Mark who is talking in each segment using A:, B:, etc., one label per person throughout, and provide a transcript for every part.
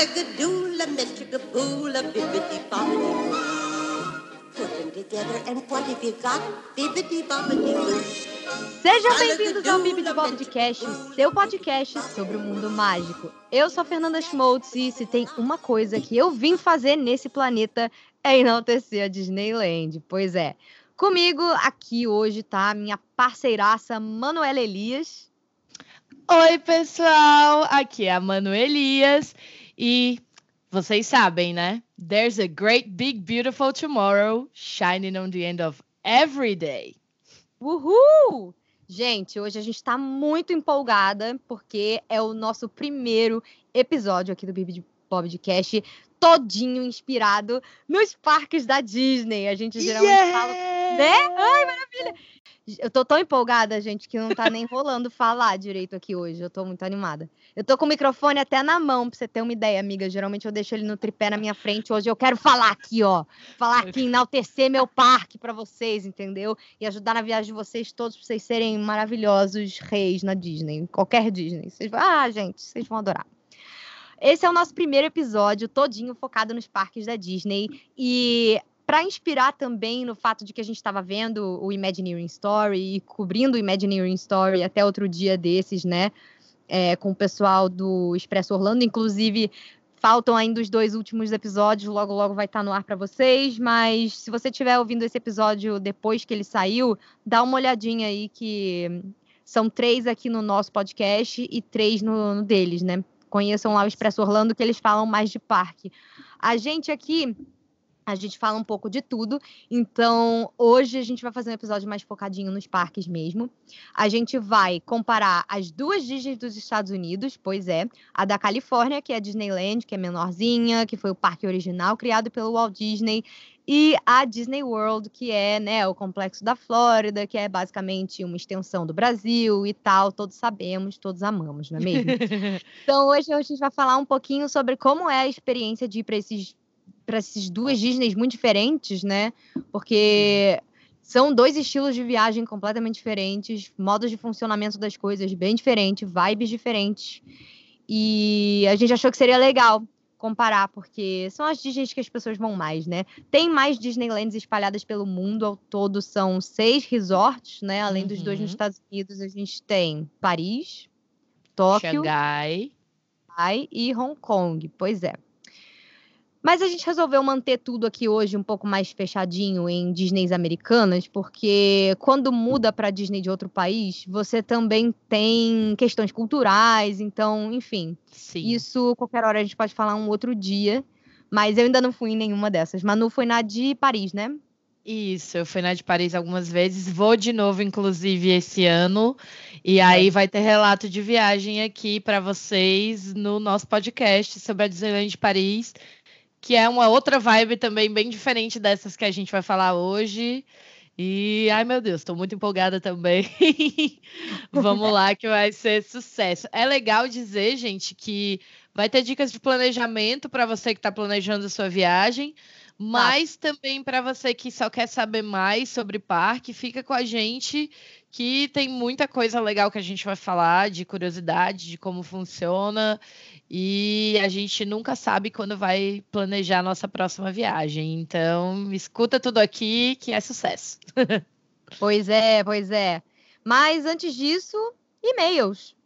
A: bibbidi bobbidi Put them together and what have you got? Bibbidi bobbidi boo.
B: Sejam bem-vindos ao Bibi de Podcast, seu podcast sobre o mundo mágico. Eu sou a Fernanda Schmoltz e se tem uma coisa que eu vim fazer nesse planeta é enaltecer a Disneyland. Pois é. Comigo aqui hoje tá a minha parceiraça Manuela Elias.
C: Oi, pessoal! Aqui é a Manu Elias e vocês sabem, né? There's a great big beautiful tomorrow shining on the end of every day.
B: Uhul! Gente, hoje a gente está muito empolgada porque é o nosso primeiro episódio aqui do Bibi Podcast todinho inspirado nos parques da Disney. A gente geralmente
C: Yeah!
B: fala, né? Ai, maravilha! Eu tô tão empolgada, gente, que não tá nem rolando falar direito aqui hoje. Eu tô muito animada. Eu tô com o microfone até na mão, pra você ter uma ideia, amiga. Geralmente eu deixo ele no tripé na minha frente. Hoje eu quero falar aqui, ó. Falar aqui, enaltecer meu parque pra vocês, entendeu? E ajudar na viagem de vocês todos pra vocês serem maravilhosos reis na Disney. Qualquer Disney. Vocês... Ah, gente, vocês vão adorar. Esse é o nosso primeiro episódio, todinho focado nos parques da Disney. E para inspirar também no fato de que a gente estava vendo o Imagineering Story e cobrindo o Imagineering Story até outro dia desses, né? É, com o pessoal do Expresso Orlando, inclusive. Faltam ainda os dois últimos episódios, logo logo vai estar no ar para vocês, mas se você estiver ouvindo esse episódio depois que ele saiu, dá uma olhadinha aí que são três aqui no nosso podcast e três no, no deles, né? Conheçam lá o Expresso Orlando que eles falam mais de parque. A gente aqui a gente fala um pouco de tudo. Então, hoje a gente vai fazer um episódio mais focadinho nos parques mesmo. A gente vai comparar as duas Disney dos Estados Unidos, pois é, a da Califórnia, que é a Disneyland, que é menorzinha, que foi o parque original criado pelo Walt Disney, e a Disney World, que é, né, o complexo da Flórida, que é basicamente uma extensão do Brasil e tal, todos sabemos, todos amamos, não é mesmo? Então, hoje a gente vai falar um pouquinho sobre como é a experiência de ir para esses para essas duas Disneys muito diferentes, né? Porque são dois estilos de viagem completamente diferentes, modos de funcionamento das coisas bem diferentes, vibes diferentes. E a gente achou que seria legal comparar, porque são as Disneys que as pessoas vão mais, né? Tem mais Disneylands espalhadas pelo mundo, ao todo são seis resorts, né? Além dos dois nos
C: Uhum.
B: Estados Unidos, a gente tem Paris, Tóquio,
C: Xangai.
B: Shanghai e Hong Kong. Pois é. Mas a gente resolveu manter tudo aqui hoje um pouco mais fechadinho em Disneys americanas, porque quando muda para Disney de outro país, você também tem questões culturais, então, enfim,
C: Sim.
B: isso qualquer hora a gente pode falar um outro dia. Mas eu ainda não fui em nenhuma dessas. Manu foi na de Paris, né?
C: Isso, eu fui na de Paris algumas vezes, vou de novo, inclusive, esse ano. E aí vai ter relato de viagem aqui para vocês no nosso podcast sobre a Disneyland de Paris, que é uma outra vibe também bem diferente dessas que a gente vai falar hoje. E, ai meu Deus, estou muito empolgada também. Vamos lá, que vai ser sucesso. É legal dizer, gente, que vai ter dicas de planejamento para você que está planejando a sua viagem. Mas também para você que só quer saber mais sobre parque, fica com a gente que tem muita coisa legal que a gente vai falar, de curiosidade, de como funciona. E a gente nunca sabe quando vai planejar a nossa próxima viagem. Então, escuta tudo aqui que é sucesso.
B: Pois é, pois é. Mas antes disso, e-mails.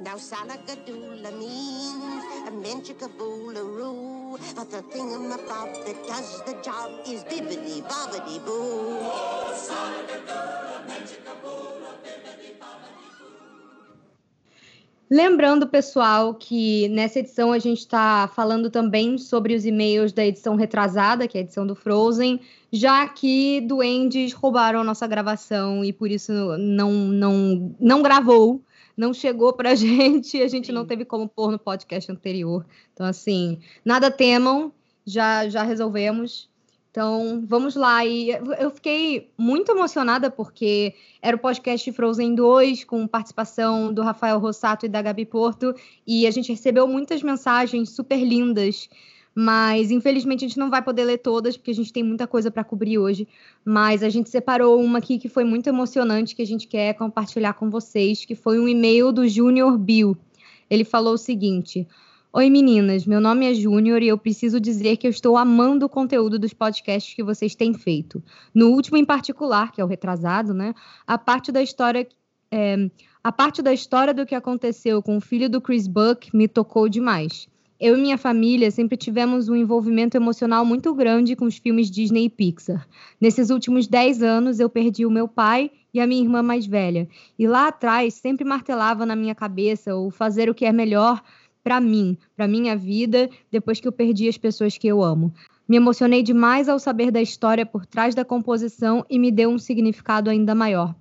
A: Now salagadoola means a menchikaboolaroo. But the thingamabob that does the job is bibbidi bobbidi boo.
B: Lembrando, pessoal, que nessa edição a gente está falando também sobre os e-mails da edição retrasada, que é a edição do Frozen, já que duendes roubaram a nossa gravação e por isso não, não, não gravou, não chegou pra gente e a gente não
C: Sim.
B: teve como pôr no podcast anterior. Então, assim, nada temam, já, já resolvemos. Então, vamos lá. E eu fiquei muito emocionada porque era o podcast Frozen 2, com participação do Rafael Rossato e da Gabi Porto, e a gente recebeu muitas mensagens super lindas, mas infelizmente a gente não vai poder ler todas, porque a gente tem muita coisa para cobrir hoje. Mas a gente separou uma aqui que foi muito emocionante, que a gente quer compartilhar com vocês, que foi um e-mail do Junior Bill. Ele falou o seguinte. Oi meninas, meu nome é Júnior e eu preciso dizer que eu estou amando o conteúdo dos podcasts que vocês têm feito. No último em particular, que é o retrasado, né? A parte da história é, a parte da história do que aconteceu com o filho do Chris Buck me tocou demais. Eu e minha família sempre tivemos um envolvimento emocional muito grande com os filmes Disney e Pixar. Nesses últimos 10 anos, eu perdi o meu pai e a minha irmã mais velha. E lá atrás, sempre martelava na minha cabeça o fazer o que é melhor para mim, para minha vida, depois que eu perdi as pessoas que eu amo. Me emocionei demais ao saber da história por trás da composição e me deu um significado ainda maior.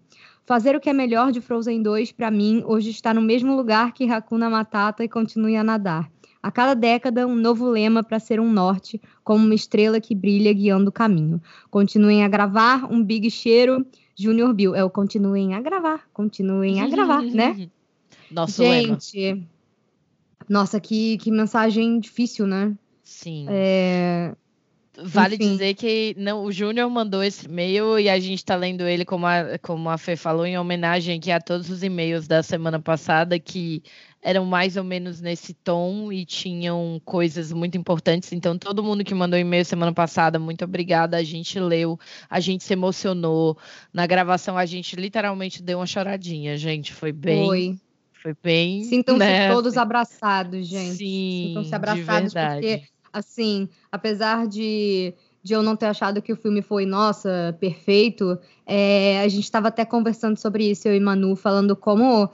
B: Fazer o que é melhor de Frozen 2, para mim, hoje está no mesmo lugar que Hakuna Matata e continue a nadar. A cada década, um novo lema para ser um norte, como uma estrela que brilha guiando o caminho. Continuem a gravar, um big cheiro. Junior Bill, é o continuem a gravar, continuem a gravar, né?
C: Nosso
B: Gente,
C: lema.
B: Nossa, que, que mensagem difícil, né?
C: Sim.
B: É...
C: Vale
B: enfim.
C: dizer que não, o Júnior mandou esse e-mail e a gente está lendo ele, como a, como a Fê falou, em homenagem aqui a todos os e-mails da semana passada que eram mais ou menos nesse tom e tinham coisas muito importantes. Então, todo mundo que mandou e-mail semana passada, muito obrigada. A gente leu, a gente se emocionou. Na gravação, a gente literalmente deu uma choradinha, gente. Foi bem.
B: Foi.
C: Foi bem.
B: Sintam-se
C: né,
B: todos abraçados, gente.
C: Sim,
B: Sintam-se abraçados, porque, assim, apesar de, de eu não ter achado que o filme foi, nossa, perfeito, é, a gente estava até conversando sobre isso, eu e Manu, falando como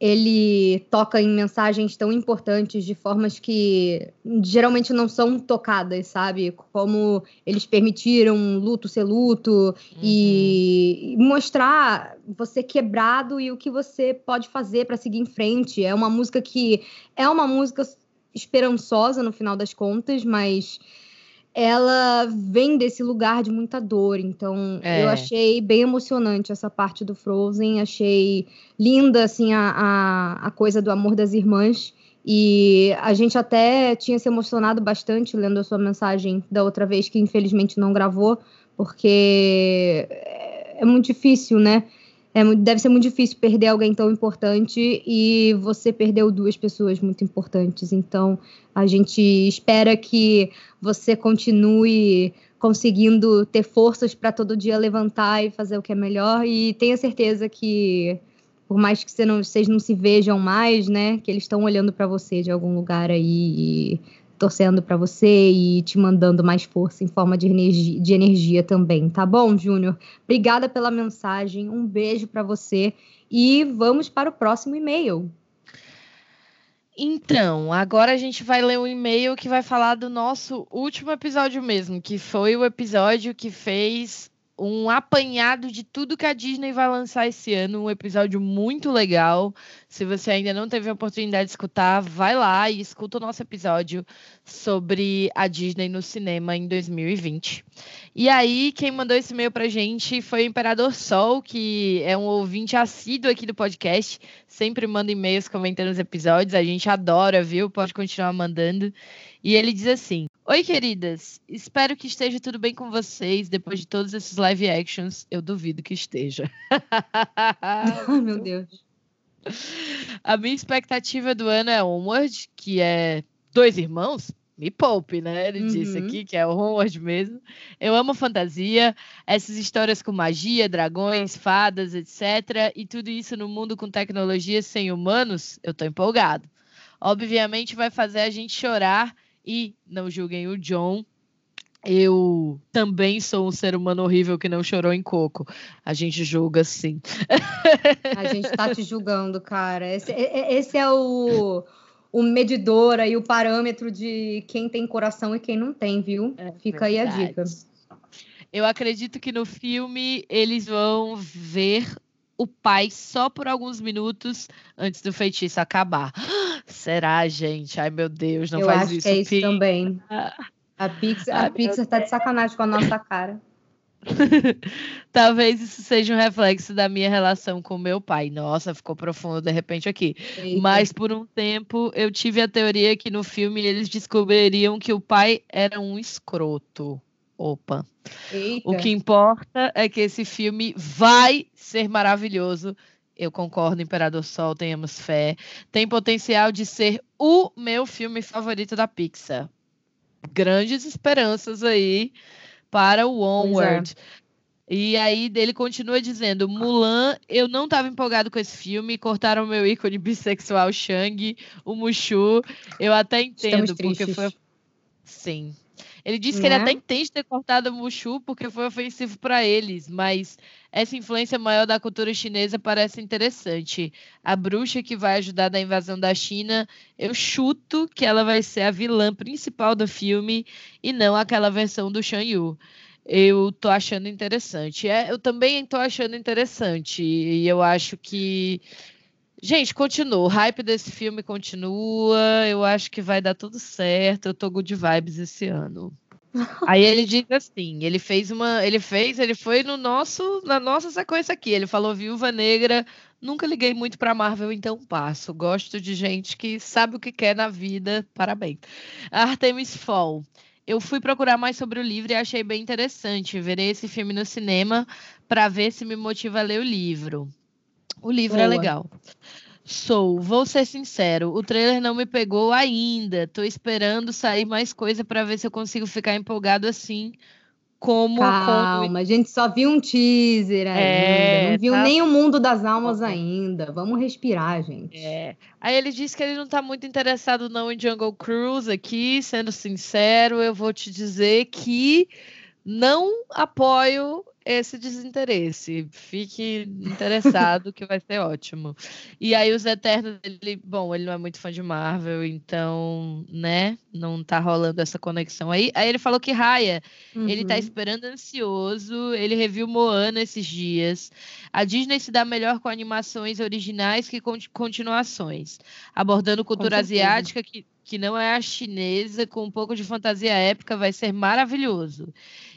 B: ele toca em mensagens tão importantes de formas que geralmente não são tocadas, sabe? Como eles permitiram luto ser luto e, e mostrar você quebrado e o que você pode fazer para seguir em frente. É uma música que é uma música esperançosa no final das contas, mas ela vem desse lugar de muita dor. Então,
C: É.
B: eu achei bem emocionante essa parte do Frozen. Achei linda, assim, a, a, a coisa do amor das irmãs. E a gente até tinha se emocionado bastante lendo a sua mensagem da outra vez, que infelizmente não gravou, porque é é muito difícil, né? É, deve ser muito difícil perder alguém tão importante e você perdeu duas pessoas muito importantes. Então, a gente espera que você continue conseguindo ter forças para todo dia levantar e fazer o que é melhor. E tenha certeza que, por mais que você não- vocês não se vejam mais, né, que eles estão olhando para você de algum lugar aí e torcendo para você e te mandando mais força em forma de energia, de energia também, tá bom, Júnior? Obrigada pela mensagem, um beijo para você e vamos para o próximo e-mail.
C: Então, agora a gente vai ler um e-mail que vai falar do nosso último episódio mesmo, que foi o episódio que fez um apanhado de tudo que a Disney vai lançar esse ano, um episódio muito legal. Se você ainda não teve a oportunidade de escutar, vai lá e escuta o nosso episódio sobre a Disney no cinema em 2020. E aí, quem mandou esse e-mail pra gente foi o Imperador Sol, que é um ouvinte assíduo aqui do podcast, sempre manda e-mails comentando os episódios, a gente adora, viu? Pode continuar mandando. E ele diz assim: Oi, queridas, espero que esteja tudo bem com vocês depois de todos esses live actions. Eu duvido que esteja.
B: Meu Deus.
C: A minha expectativa do ano é Onward, que é dois irmãos. Me poupe, né? Ele disse
B: Uhum.
C: aqui que é Onward mesmo. Eu amo fantasia, essas histórias com magia, dragões, fadas, etc. E tudo isso no mundo com tecnologia sem humanos, eu tô empolgado. Obviamente vai fazer a gente chorar e não julguem o John. Eu também sou um ser humano horrível que não chorou em coco. A gente julga sim.
B: A gente tá te julgando, cara. Esse, é- é- esse é o, o medidor aí, o parâmetro de quem tem coração e quem não tem, viu? Fica aí a dica.
C: Verdade. Eu acredito que no filme eles vão ver o pai só por alguns minutos antes do feitiço acabar. Será, gente? Ai, meu Deus, não
B: Eu
C: faz
B: acho
C: isso.
B: que é isso também.
C: Ah.
B: A Pixar,
C: Ai,
B: a Pixar tá de sacanagem com a nossa cara.
C: Talvez isso seja um reflexo da minha relação com meu pai. Nossa, ficou profundo de repente aqui.
B: Eita.
C: Mas por um tempo eu tive a teoria que no filme eles descobririam que o pai era um escroto. Opa.
B: Eita.
C: O que importa é que esse filme vai ser maravilhoso. Eu concordo, Imperador Sol, tenhamos fé. Tem potencial de ser o meu filme favorito da Pixar. Grandes esperanças aí para o Onward. É. E aí ele continua dizendo: Mulan, eu não estava empolgado com esse filme, cortaram meu ícone bissexual Shang, o Mushu. Eu até entendo, porque foi. Sim. Ele disse que ele né? até entende ter cortado o Mushu porque foi ofensivo para eles, mas essa influência maior da cultura chinesa parece interessante. A bruxa que vai ajudar na invasão da China, eu chuto que ela vai ser a vilã principal do filme e não aquela versão do Shan Yu eu tô achando interessante. É, eu também tô achando interessante. E eu acho que. Gente, continua. O hype desse filme continua. Eu acho que vai dar tudo certo. Eu tô good vibes esse ano. Aí ele diz assim, ele fez uma, ele fez, ele foi no nosso, na nossa sequência aqui. Ele falou Viúva Negra, nunca liguei muito para Marvel, então passo. Gosto de gente que sabe o que quer na vida. Parabéns. Artemis Fall. Eu fui procurar mais sobre o livro e achei bem interessante. Verei esse filme no cinema para ver se me motiva a ler o livro. O livro é Boa. é legal. Sou, vou ser sincero, o trailer não me pegou ainda. Tô esperando sair mais coisa para ver se eu consigo ficar empolgado assim como.
B: Calma, como... a gente só viu um teaser ainda. É, não viu tá... nem o mundo das almas ainda. Vamos respirar, gente.
C: É. Aí ele disse que ele não está muito interessado não em Jungle Cruise aqui, sendo sincero, eu vou te dizer que não apoio esse desinteresse. Fique interessado que vai ser ótimo. E aí os Eternos, ele, bom, ele não é muito fã de Marvel, então, né, não tá rolando essa conexão aí. Aí ele falou que Raya, uhum. ele tá uhum. esperando ansioso, ele reviu Moana esses dias. A Disney se dá melhor com animações originais que com continuações, abordando cultura asiática que que não é a chinesa, com um pouco de fantasia épica, vai ser maravilhoso.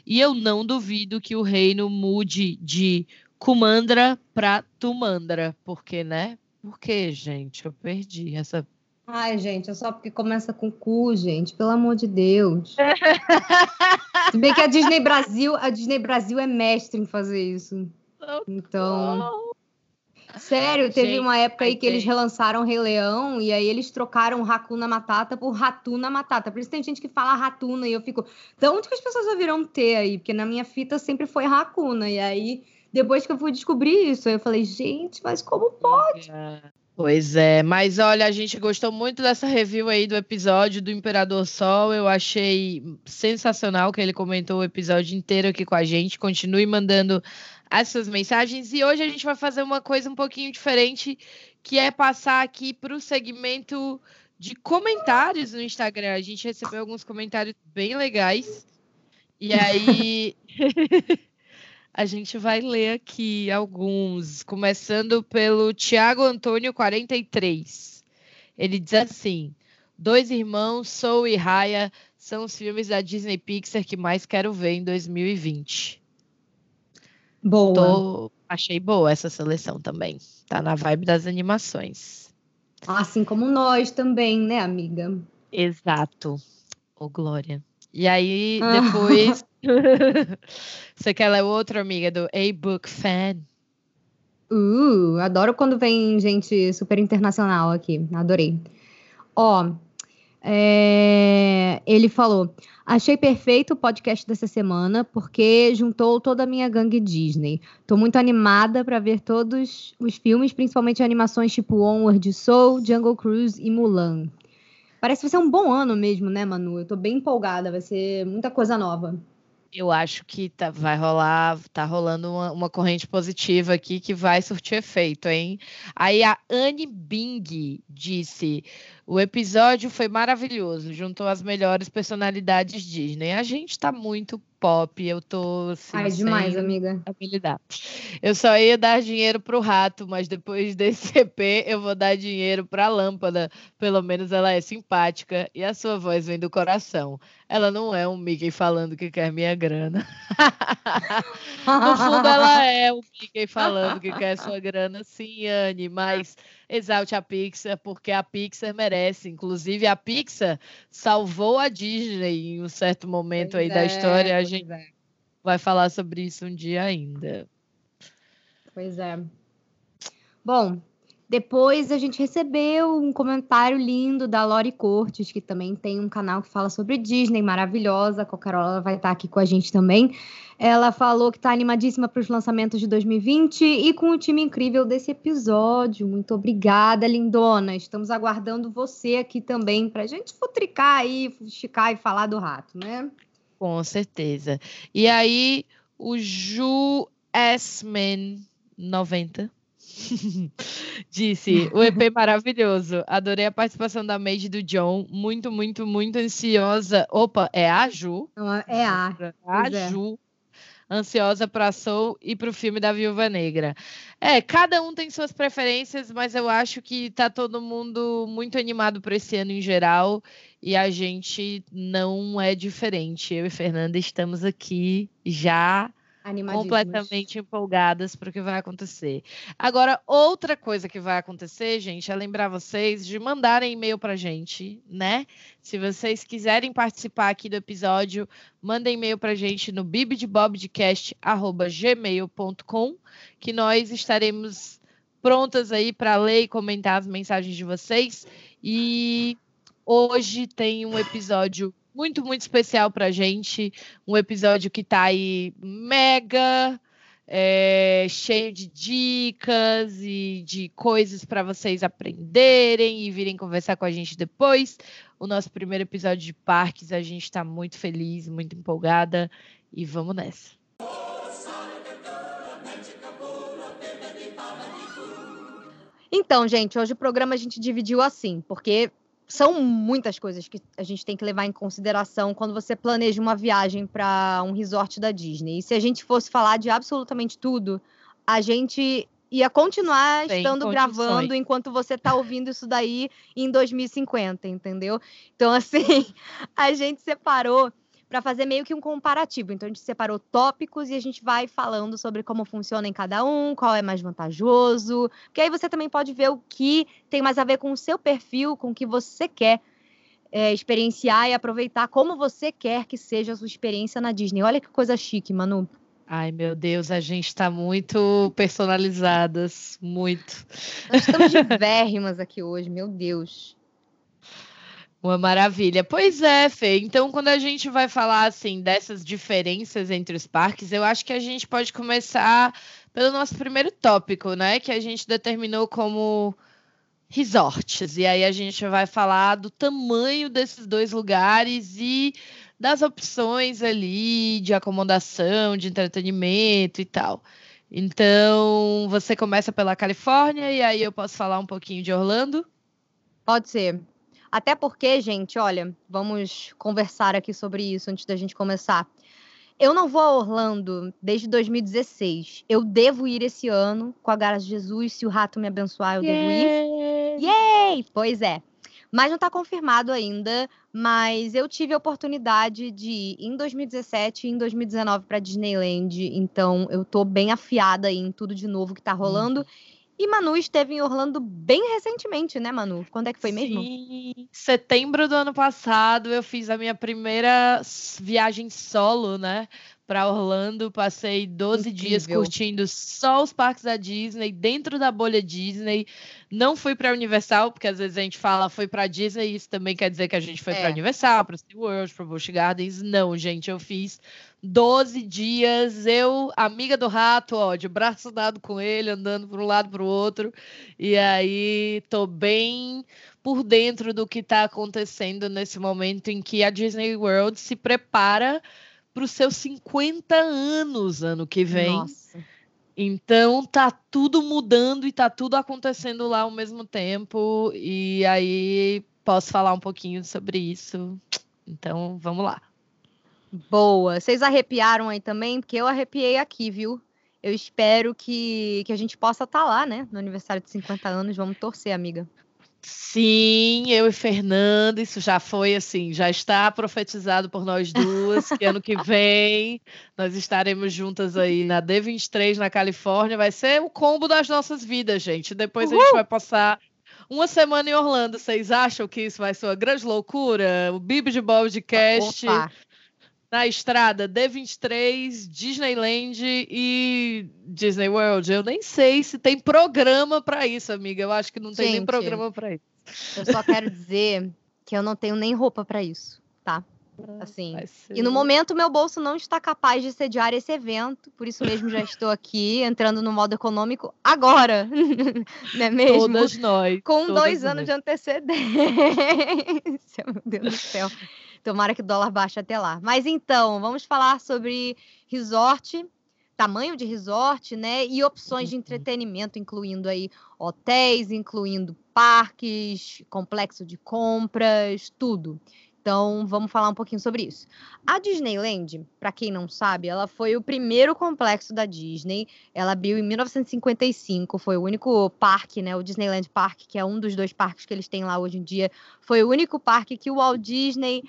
C: E eu não duvido que o reino mude de Kumandra para Tumandra, porque, né? Por que, gente? Eu perdi essa.
B: Ai, gente, é só porque começa com cu, gente, pelo amor de Deus. Se bem que a Disney Brasil, a Disney Brasil é mestre em fazer isso. Então. Sério, teve Gente, uma época aí que eles relançaram Rei Leão e aí eles trocaram Hakuna Matata por Ratuna Matata. Por isso tem gente que fala Ratuna e eu fico, de onde que as pessoas ouviram ter aí? Porque na minha fita sempre foi Hakuna. E aí, depois que eu fui descobrir isso, eu falei, gente, mas como pode?
C: Pois é, mas olha, a gente gostou muito dessa review aí do episódio do Imperador Sol. Eu achei sensacional que ele comentou o episódio inteiro aqui com a gente. Continue mandando as suas mensagens. E hoje a gente vai fazer uma coisa um pouquinho diferente, que é passar aqui para o segmento de comentários no Instagram. A gente recebeu alguns comentários bem legais. E aí a gente vai ler aqui alguns, começando pelo Tiago Antônio 43. Ele diz assim: Dois Irmãos, Soul e Raya são os filmes da Disney Pixar que mais quero ver em 2020.
B: Boa. Tô...
C: Achei boa essa seleção também. Tá na vibe das animações.
B: Assim como nós também, né, amiga?
C: Exato. Ô, Glória. E aí, ah. depois. Você quer ler outra amiga do A-Book Fan?
B: Uh, adoro quando vem gente super internacional aqui. Adorei. Ó, é... ele falou: Achei perfeito o podcast dessa semana, porque juntou toda a minha gangue Disney. Tô muito animada para ver todos os filmes, principalmente animações tipo Onward Soul, Jungle Cruise e Mulan. Parece que vai ser um bom ano mesmo, né, Manu? Eu tô bem empolgada, vai ser muita coisa nova.
C: Eu acho que tá, vai rolar, tá rolando uma, uma, corrente positiva aqui que vai surtir efeito, hein? Aí a Anne Bing disse: o episódio foi maravilhoso, juntou as melhores personalidades Disney. A gente tá muito pop, eu tô
B: assim, Ai, demais, amiga.
C: Habilidade. Eu só ia dar dinheiro pro rato, mas depois desse EP eu vou dar dinheiro pra lâmpada. Pelo menos ela é simpática e a sua voz vem do coração. Ela não é um Mickey falando que quer minha grana. no fundo, ela é um Mickey falando que quer sua grana, sim, Anne, mas exalte a Pixar, porque a Pixar merece. Inclusive, a Pixar salvou a Disney em um certo momento pois aí é, da história. A gente vai falar sobre isso um dia ainda.
B: Pois é. Bom, depois a gente recebeu um comentário lindo da Lori Cortes, que também tem um canal que fala sobre Disney, maravilhosa. Qualquer hora vai estar aqui com a gente também. Ela falou que está animadíssima para os lançamentos de 2020 e com o time incrível desse episódio. Muito obrigada, lindona. Estamos aguardando você aqui também para a gente futricar aí, esticar e falar do rato, né?
C: Com certeza. E aí, o Ju S-Man 90 Disse, o EP maravilhoso. Adorei a participação da Made do John. Muito, muito, muito ansiosa. Opa, é a Ju?
B: É a.
C: A é. Ju. Ansiosa para Soul e para o filme da Viúva Negra. É, cada um tem suas preferências, mas eu acho que tá todo mundo muito animado para esse ano em geral e a gente não é diferente. Eu e Fernanda estamos aqui já completamente empolgadas para o que vai acontecer. Agora, outra coisa que vai acontecer, gente, é lembrar vocês de mandarem e-mail para a gente, né? Se vocês quiserem participar aqui do episódio, mandem e-mail para a gente no bibdebobcast.gmail.com, que nós estaremos prontas aí para ler e comentar as mensagens de vocês. E hoje tem um episódio muito, muito especial pra gente. Um episódio que tá aí mega é, cheio de dicas e de coisas para vocês aprenderem e virem conversar com a gente depois. O nosso primeiro episódio de parques, a gente está muito feliz, muito empolgada e vamos nessa.
B: Então, gente, hoje o programa a gente dividiu assim, porque são muitas coisas que a gente tem que levar em consideração quando você planeja uma viagem para um resort da Disney. E se a gente fosse falar de absolutamente tudo, a gente ia continuar Sem estando condições. gravando enquanto você está ouvindo isso daí em 2050, entendeu? Então, assim, a gente separou para fazer meio que um comparativo. Então a gente separou tópicos e a gente vai falando sobre como funciona em cada um, qual é mais vantajoso, porque aí você também pode ver o que tem mais a ver com o seu perfil, com o que você quer é, experienciar e aproveitar como você quer que seja a sua experiência na Disney. Olha que coisa chique, Manu.
C: Ai, meu Deus, a gente está muito personalizadas, muito.
B: Nós estamos de aqui hoje, meu Deus.
C: Uma maravilha. Pois é, Fê. Então, quando a gente vai falar assim dessas diferenças entre os parques, eu acho que a gente pode começar pelo nosso primeiro tópico, né? Que a gente determinou como resorts. E aí a gente vai falar do tamanho desses dois lugares e das opções ali de acomodação, de entretenimento e tal. Então, você começa pela Califórnia e aí eu posso falar um pouquinho de Orlando?
B: Pode ser. Até porque, gente, olha, vamos conversar aqui sobre isso antes da gente começar. Eu não vou a Orlando desde 2016. Eu devo ir esse ano, com a graça de Jesus. Se o rato me abençoar, eu devo ir. Yay! Pois é. Mas não está confirmado ainda. Mas eu tive a oportunidade de ir em 2017 e em 2019 para Disneyland. Então eu tô bem afiada em tudo de novo que está rolando. Uhum. E Manu esteve em Orlando bem recentemente, né, Manu? Quando é que foi mesmo?
C: Sim, setembro do ano passado eu fiz a minha primeira viagem solo, né? Para Orlando, passei 12 Incrível. dias curtindo só os parques da Disney, dentro da bolha Disney. Não fui para Universal, porque às vezes a gente fala foi para Disney, isso também quer dizer que a gente foi é. para Universal, para SeaWorld, para Busch Gardens. Não, gente, eu fiz 12 dias, eu, amiga do rato, ó, de braço dado com ele, andando para um lado para o outro. E aí tô bem por dentro do que está acontecendo nesse momento em que a Disney World se prepara para os seus 50 anos ano que vem. Nossa. Então tá tudo mudando e tá tudo acontecendo lá ao mesmo tempo. E aí posso falar um pouquinho sobre isso. Então vamos lá.
B: Boa. Vocês arrepiaram aí também? Porque eu arrepiei aqui, viu? Eu espero que, que a gente possa estar tá lá, né? No aniversário de 50 anos. Vamos torcer, amiga.
C: Sim, eu e Fernanda, isso já foi assim, já está profetizado por nós duas, que ano que vem nós estaremos juntas aí na D23 na Califórnia, vai ser o combo das nossas vidas, gente. Depois Uhul! a gente vai passar uma semana em Orlando. Vocês acham que isso vai ser uma grande loucura? O Bibi de Podcast. Opa na estrada D23, Disneyland e Disney World. Eu nem sei se tem programa para isso, amiga. Eu acho que não tem
B: Gente,
C: nem programa para isso.
B: Eu só quero dizer que eu não tenho nem roupa para isso, tá? Assim.
C: Vai ser-
B: E no momento meu bolso não está capaz de sediar esse evento, por isso mesmo já estou aqui entrando no modo econômico agora, não é mesmo?
C: Todas nós.
B: Com
C: todas
B: dois anos
C: nós.
B: de antecedência, meu Deus do céu. Tomara que o dólar baixe até lá. Mas então, vamos falar sobre resort, tamanho de resort, né? E opções de
C: Uhum.
B: entretenimento, incluindo aí hotéis, incluindo parques, complexo de compras, tudo. Então, vamos falar um pouquinho sobre isso. A Disneyland, para quem não sabe, ela foi o primeiro complexo da Disney. Ela abriu em 1955, foi o único parque, né, o Disneyland Park, que é um dos dois parques que eles têm lá hoje em dia, foi o único parque que o Walt Disney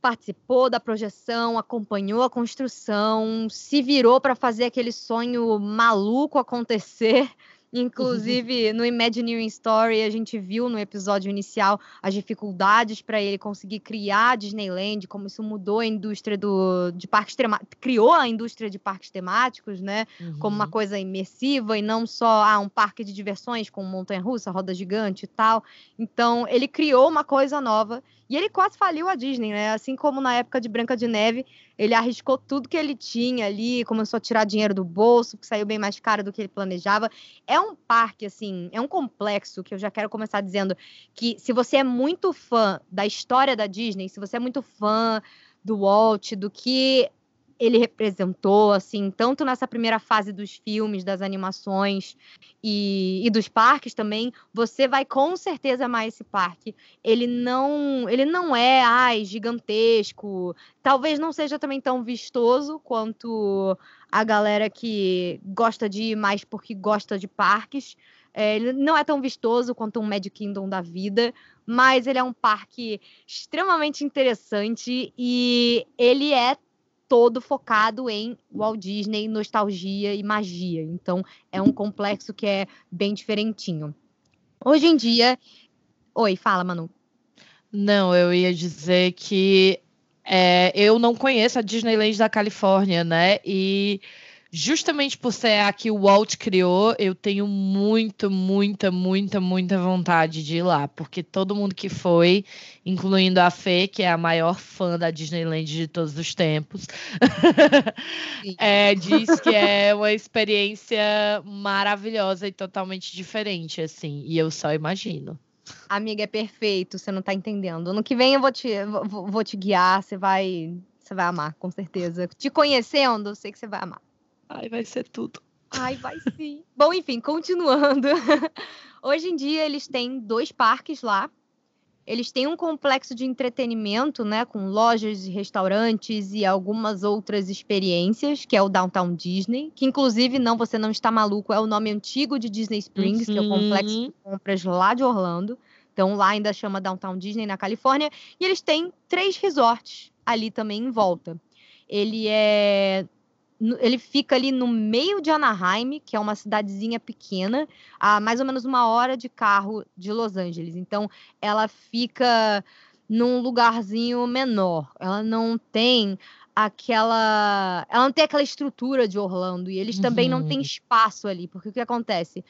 B: participou da projeção, acompanhou a construção, se virou para fazer aquele sonho maluco acontecer. Inclusive, no Imagineering Story, a gente viu no episódio inicial as dificuldades para ele conseguir criar a Disneyland, como isso mudou a indústria do, de parques temáticos, criou a indústria de parques temáticos, né? Como uma
C: Uhum.
B: coisa imersiva e não só ah, um parque de diversões com montanha-russa, roda gigante e tal. Então, ele criou uma coisa nova e ele quase faliu a Disney, né? Assim como na época de Branca de Neve, ele arriscou tudo que ele tinha ali, começou a tirar dinheiro do bolso, que saiu bem mais caro do que ele planejava. É um parque, assim, é um complexo que eu já quero começar dizendo que se você é muito fã da história da Disney, se você é muito fã do Walt, do que ele representou, assim, tanto nessa primeira fase dos filmes, das animações e, e dos parques também, você vai com certeza amar esse parque. Ele não, ele não é, ai, gigantesco. Talvez não seja também tão vistoso quanto a galera que gosta de ir mais porque gosta de parques. É, ele não é tão vistoso quanto um Magic Kingdom da vida, mas ele é um parque extremamente interessante e ele é todo focado em Walt Disney, nostalgia e magia. Então, é um complexo que é bem diferentinho. Hoje em dia. Oi, fala, Manu.
C: Não, eu ia dizer que é, eu não conheço a Disneyland da Califórnia, né? E justamente por ser a que o Walt criou, eu tenho muito, muita, muita, muita vontade de ir lá, porque todo mundo que foi, incluindo a Fê, que é a maior fã da Disneyland de todos os tempos, é, diz que é uma experiência maravilhosa e totalmente diferente, assim. E eu só imagino.
B: Amiga, é perfeito, você não tá entendendo. No que vem eu vou te, vou, vou te guiar, você vai, você vai amar, com certeza. Te conhecendo, eu sei que você vai amar.
C: Ai, vai ser tudo.
B: Ai, vai sim. Bom, enfim, continuando. Hoje em dia eles têm dois parques lá. Eles têm um complexo de entretenimento, né, com lojas e restaurantes e algumas outras experiências, que é o Downtown Disney, que inclusive não, você não está maluco, é o nome antigo de Disney Springs, que é o complexo
C: Uhum.
B: de compras lá de Orlando. Então lá ainda chama Downtown Disney na Califórnia, e eles têm três resorts ali também em volta. Ele é ele fica ali no meio de Anaheim, que é uma cidadezinha pequena, a mais ou menos uma hora de carro de Los Angeles. Então, ela fica num lugarzinho menor. Ela não tem aquela, ela não tem aquela estrutura de Orlando e eles também não têm
C: Uhum.
B: espaço ali, porque o que acontece?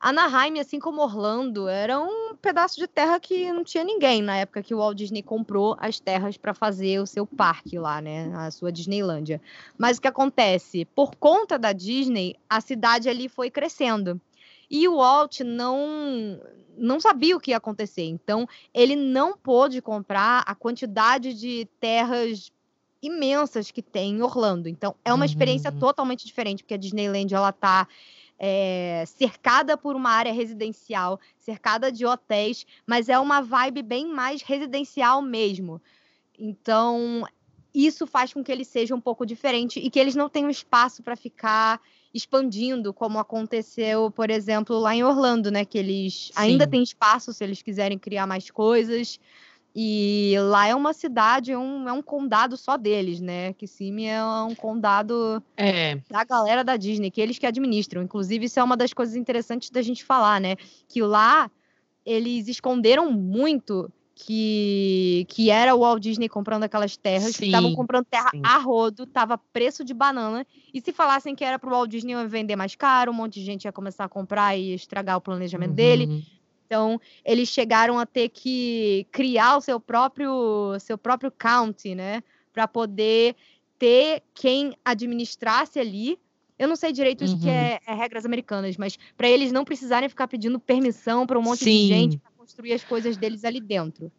B: Anaheim, assim como Orlando, era um pedaço de terra que não tinha ninguém na época que o Walt Disney comprou as terras para fazer o seu parque lá, né, a sua Disneylândia. Mas o que acontece? Por conta da Disney, a cidade ali foi crescendo. E o Walt não não sabia o que ia acontecer. Então, ele não pôde comprar a quantidade de terras imensas que tem em Orlando. Então, é uma experiência
C: Uhum.
B: totalmente diferente, porque a Disneyland ela tá é, cercada por uma área residencial, cercada de hotéis, mas é uma vibe bem mais residencial mesmo. Então, isso faz com que ele seja um pouco diferente e que eles não tenham espaço para ficar expandindo, como aconteceu, por exemplo, lá em Orlando, né? Que eles ainda
C: Sim.
B: têm espaço se eles quiserem criar mais coisas. E lá é uma cidade, é um, é um condado só deles, né? Kissimmee é um condado
C: É.
B: da galera da Disney, que eles que administram. Inclusive, isso é uma das coisas interessantes da gente falar, né? Que lá eles esconderam muito que, que era o Walt Disney comprando aquelas terras, que estavam
C: Sim,
B: comprando terra
C: sim.
B: a rodo, tava preço de banana, e se falassem que era pro Walt Disney vender mais caro, um monte de gente ia começar a comprar e estragar o planejamento dele.
C: Uhum.
B: Então, eles chegaram a ter que criar o seu próprio, seu próprio county, né? Para poder ter quem administrasse ali. Eu não sei direito o que
C: Uhum.
B: é, é regras americanas, mas para eles não precisarem ficar pedindo permissão para um monte de
C: Sim.
B: gente para construir as coisas deles ali dentro.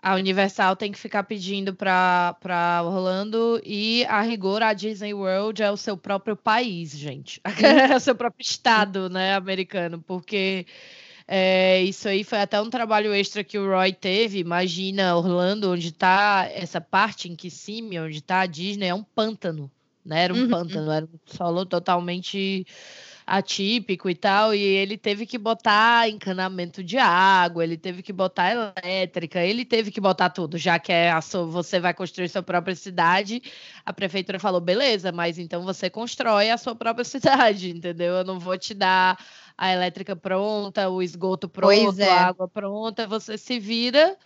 C: A Universal tem que ficar pedindo para Orlando e, a rigor, a Disney World é o seu próprio país, gente. É o seu próprio estado, né, americano, porque é, isso aí foi até um trabalho extra que o Roy teve. Imagina Orlando, onde está essa parte em Kissimmee, onde está a Disney, é um pântano, né? Era um
B: Uhum.
C: pântano, era um solo totalmente atípico e tal, e ele teve que botar encanamento de água, ele teve que botar elétrica, ele teve que botar tudo, já que é a sua, você vai construir sua própria cidade, a prefeitura falou, beleza, mas então você constrói a sua própria cidade, entendeu? Eu não vou te dar a elétrica pronta, o esgoto pronto,
B: é.
C: a água pronta, você se vira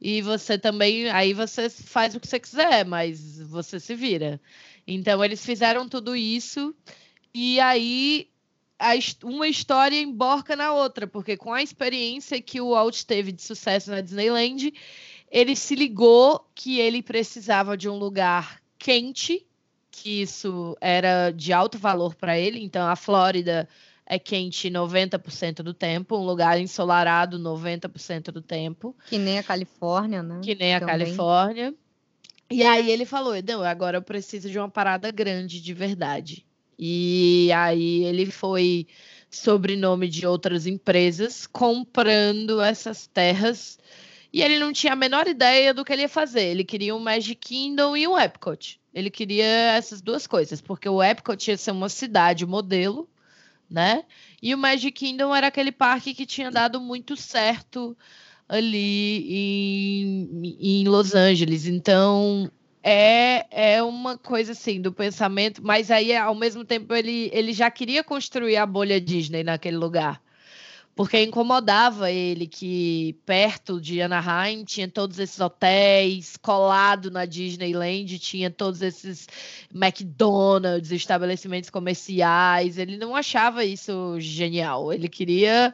C: e você também, aí você faz o que você quiser, mas você se vira. Então eles fizeram tudo isso e aí a uma história emborca na outra, porque com a experiência que o Walt teve de sucesso na Disneyland, ele se ligou que ele precisava de um lugar quente, que isso era de alto valor para ele. Então a Flórida é quente 90% do tempo, um lugar ensolarado 90% do tempo
B: Que nem a Califórnia, né?
C: que nem a
B: Também.
C: Califórnia. E aí ele falou: não, agora eu preciso de uma parada grande de verdade. E aí ele foi, sobrenome de outras empresas, comprando essas terras. E ele não tinha a menor ideia do que ele ia fazer. Ele queria um Magic Kingdom e um Epcot. Ele queria essas duas coisas, porque o Epcot ia ser uma cidade modelo, né? E o Magic Kingdom era aquele parque que tinha dado muito certo ali em, em Los Angeles. Então é, é uma coisa assim do pensamento, mas aí ao mesmo tempo ele, ele já queria construir a bolha Disney naquele lugar. Porque incomodava ele que perto de Anaheim tinha todos esses hotéis, colado na Disneyland tinha todos esses McDonald's, estabelecimentos comerciais. Ele não achava isso genial. Ele queria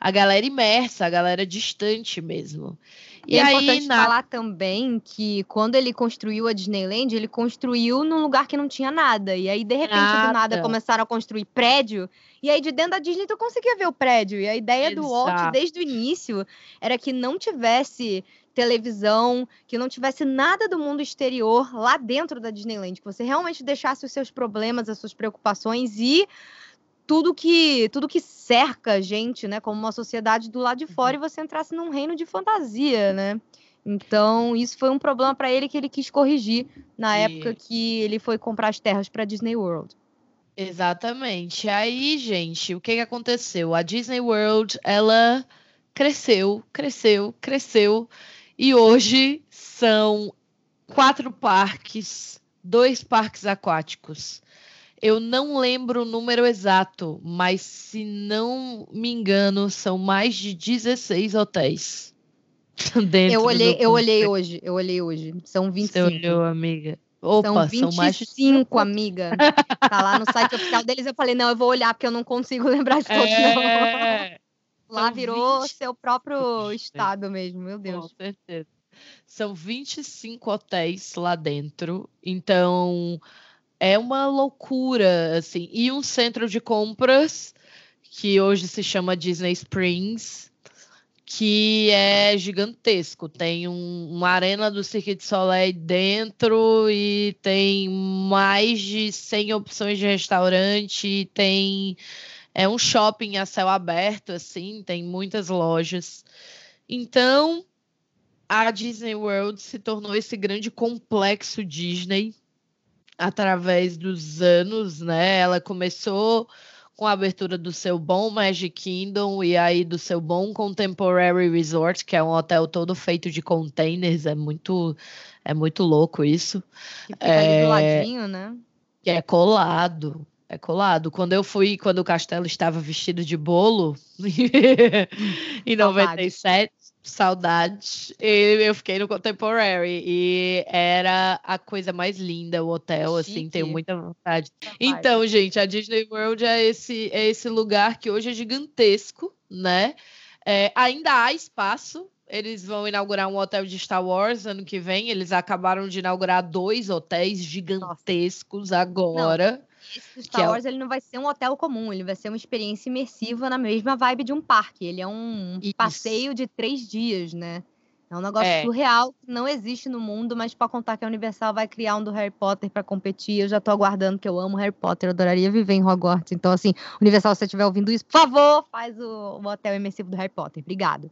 C: a galera imersa, a galha distante mesmo.
B: E, é importante falar também que quando ele construiu a Disneyland, ele construiu num lugar que não tinha nada. E aí, de repente,
C: Nada.
B: do nada, começaram a construir prédio. E aí, de dentro da Disney, tu conseguia ver o prédio. E a ideia do Walt,
C: Exato.
B: desde o início, era que não tivesse televisão, que não tivesse nada do mundo exterior lá dentro da Disneyland. Que você realmente deixasse os seus problemas, as suas preocupações e tudo que tudo que cerca a gente, né, como uma sociedade do lado de fora e você entrasse num reino de fantasia, né? Então, isso foi um problema para ele que ele quis corrigir na
C: E-
B: época que ele foi comprar as terras para Disney World.
C: Exatamente. Aí, gente, o que, que aconteceu? A Disney World, ela cresceu, cresceu, cresceu. E hoje são quatro parques, dois parques aquáticos. Eu não lembro o número exato, mas se não me engano, são mais de 16 hotéis. Dentro
B: Eu olhei, eu olhei hoje, eu olhei hoje. São
C: Você
B: 25.
C: olhou, amiga? Opa,
B: São
C: são mais de
B: 25, amiga. Tá lá no site oficial deles. Eu falei, não, eu vou olhar porque eu não consigo lembrar de todos, não.
C: É,
B: Lá
C: são
B: virou
C: 20.
B: seu próprio estado mesmo, meu
C: com
B: Deus.
C: certeza. São 25 hotéis lá dentro, então é uma loucura, assim. E um centro de compras que hoje se chama Disney Springs, que é gigantesco. Tem um- uma arena do Cirque du Soleil dentro e tem mais de 100 opções de restaurante, tem é um shopping a céu aberto, assim, tem muitas lojas. Então, a Disney World se tornou esse grande complexo Disney através dos anos, né? Ela começou com a abertura do seu bom Magic Kingdom e aí do seu bom Contemporary Resort, que é um hotel todo feito de containers, é muito é muito louco isso,
B: Que fica ali
C: É,
B: do ladinho, né?
C: que é colado. É colado. Quando eu fui, quando o castelo estava vestido de bolo, em
B: Saudades.
C: 97, Saudade. Eu fiquei no Contemporary e era a coisa mais linda, o hotel, assim, Chique. assim, tenho muita vontade. Então, gente, a Disney World é esse, é esse lugar que hoje é gigantesco, né? É, ainda há espaço. Eles vão inaugurar um hotel de Star Wars ano que vem. Eles acabaram de inaugurar dois hotéis gigantescos Nossa. agora. Não
B: Star Wars é... ele não vai ser um hotel comum, ele vai ser uma experiência imersiva na mesma vibe de um parque. Ele é um Isso. passeio de três dias, né? É um negócio é. surreal que não existe no mundo, mas para contar que a Universal vai criar um do Harry Potter para competir, eu já tô aguardando, que eu amo Harry Potter, eu adoraria viver em Hogwarts. Então, assim, Universal, se você estiver ouvindo isso, por favor, faz o, o hotel imersivo do Harry Potter. Obrigado.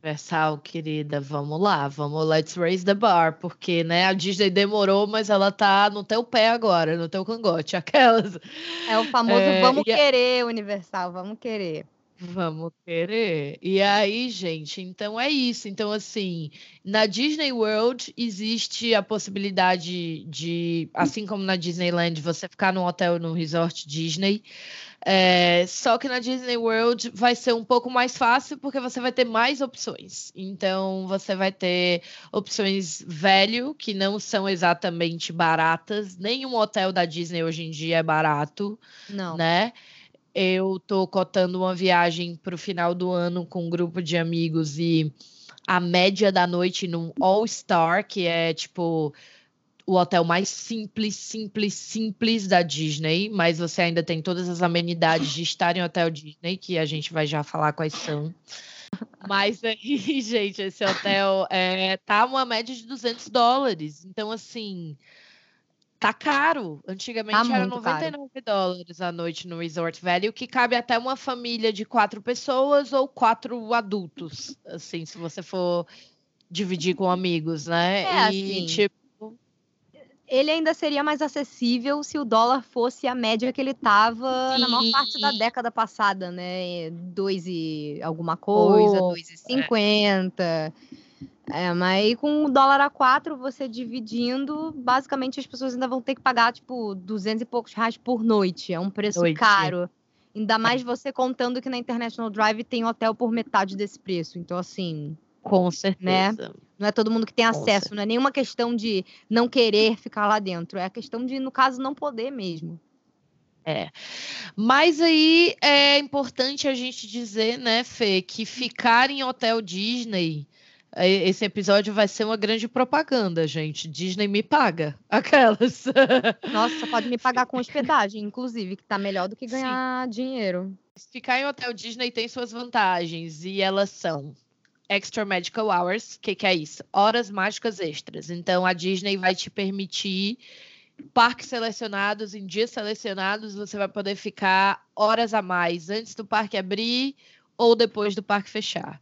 C: Universal, querida, vamos lá, vamos let's raise the bar, porque né, a Disney demorou, mas ela tá no teu pé agora, no teu cangote, aquelas.
B: É o famoso é, vamos querer, a... Universal, vamos querer.
C: Vamos querer. E aí, gente, então é isso. Então, assim, na Disney World existe a possibilidade de, assim como na Disneyland, você ficar num hotel no resort Disney. É, só que na Disney World vai ser um pouco mais fácil porque você vai ter mais opções. Então você vai ter opções velho, que não são exatamente baratas. Nenhum hotel da Disney hoje em dia é barato. Não. Né? Eu tô cotando uma viagem para o final do ano com um grupo de amigos e a média da noite num All Star, que é tipo o hotel mais simples, simples, simples da Disney, mas você ainda tem todas as amenidades de estar em hotel Disney, que a gente vai já falar quais são. Mas aí, gente, esse hotel é, tá uma média de 200 dólares. Então, assim, tá caro. Antigamente tá era 99 caro. dólares a noite no Resort Valley, o que cabe até uma família de quatro pessoas ou quatro adultos, assim, se você for dividir com amigos, né?
B: É, e, assim, tipo, ele ainda seria mais acessível se o dólar fosse a média que ele estava na maior parte da década passada, né? Dois e alguma coisa, oh, dois e cinquenta. É, mas com o dólar a quatro, você dividindo, basicamente as pessoas ainda vão ter que pagar, tipo, duzentos e poucos reais por noite. É um preço noite. caro. Ainda mais você contando que na International Drive tem hotel por metade desse preço. Então, assim,
C: com né? certeza.
B: Né? Não é todo mundo que tem acesso, não é nenhuma questão de não querer ficar lá dentro, é a questão de, no caso, não poder mesmo.
C: É. Mas aí é importante a gente dizer, né, Fê, que ficar em hotel Disney. É, esse episódio vai ser uma grande propaganda, gente. Disney me paga. Aquelas.
B: Nossa, pode me pagar com hospedagem, inclusive, que tá melhor do que ganhar Sim. dinheiro.
C: Ficar em hotel Disney tem suas vantagens, e elas são Extra Magical Hours. O que, que é isso? Horas mágicas extras. Então, a Disney vai te permitir parques selecionados, em dias selecionados, você vai poder ficar horas a mais antes do parque abrir ou depois do parque fechar.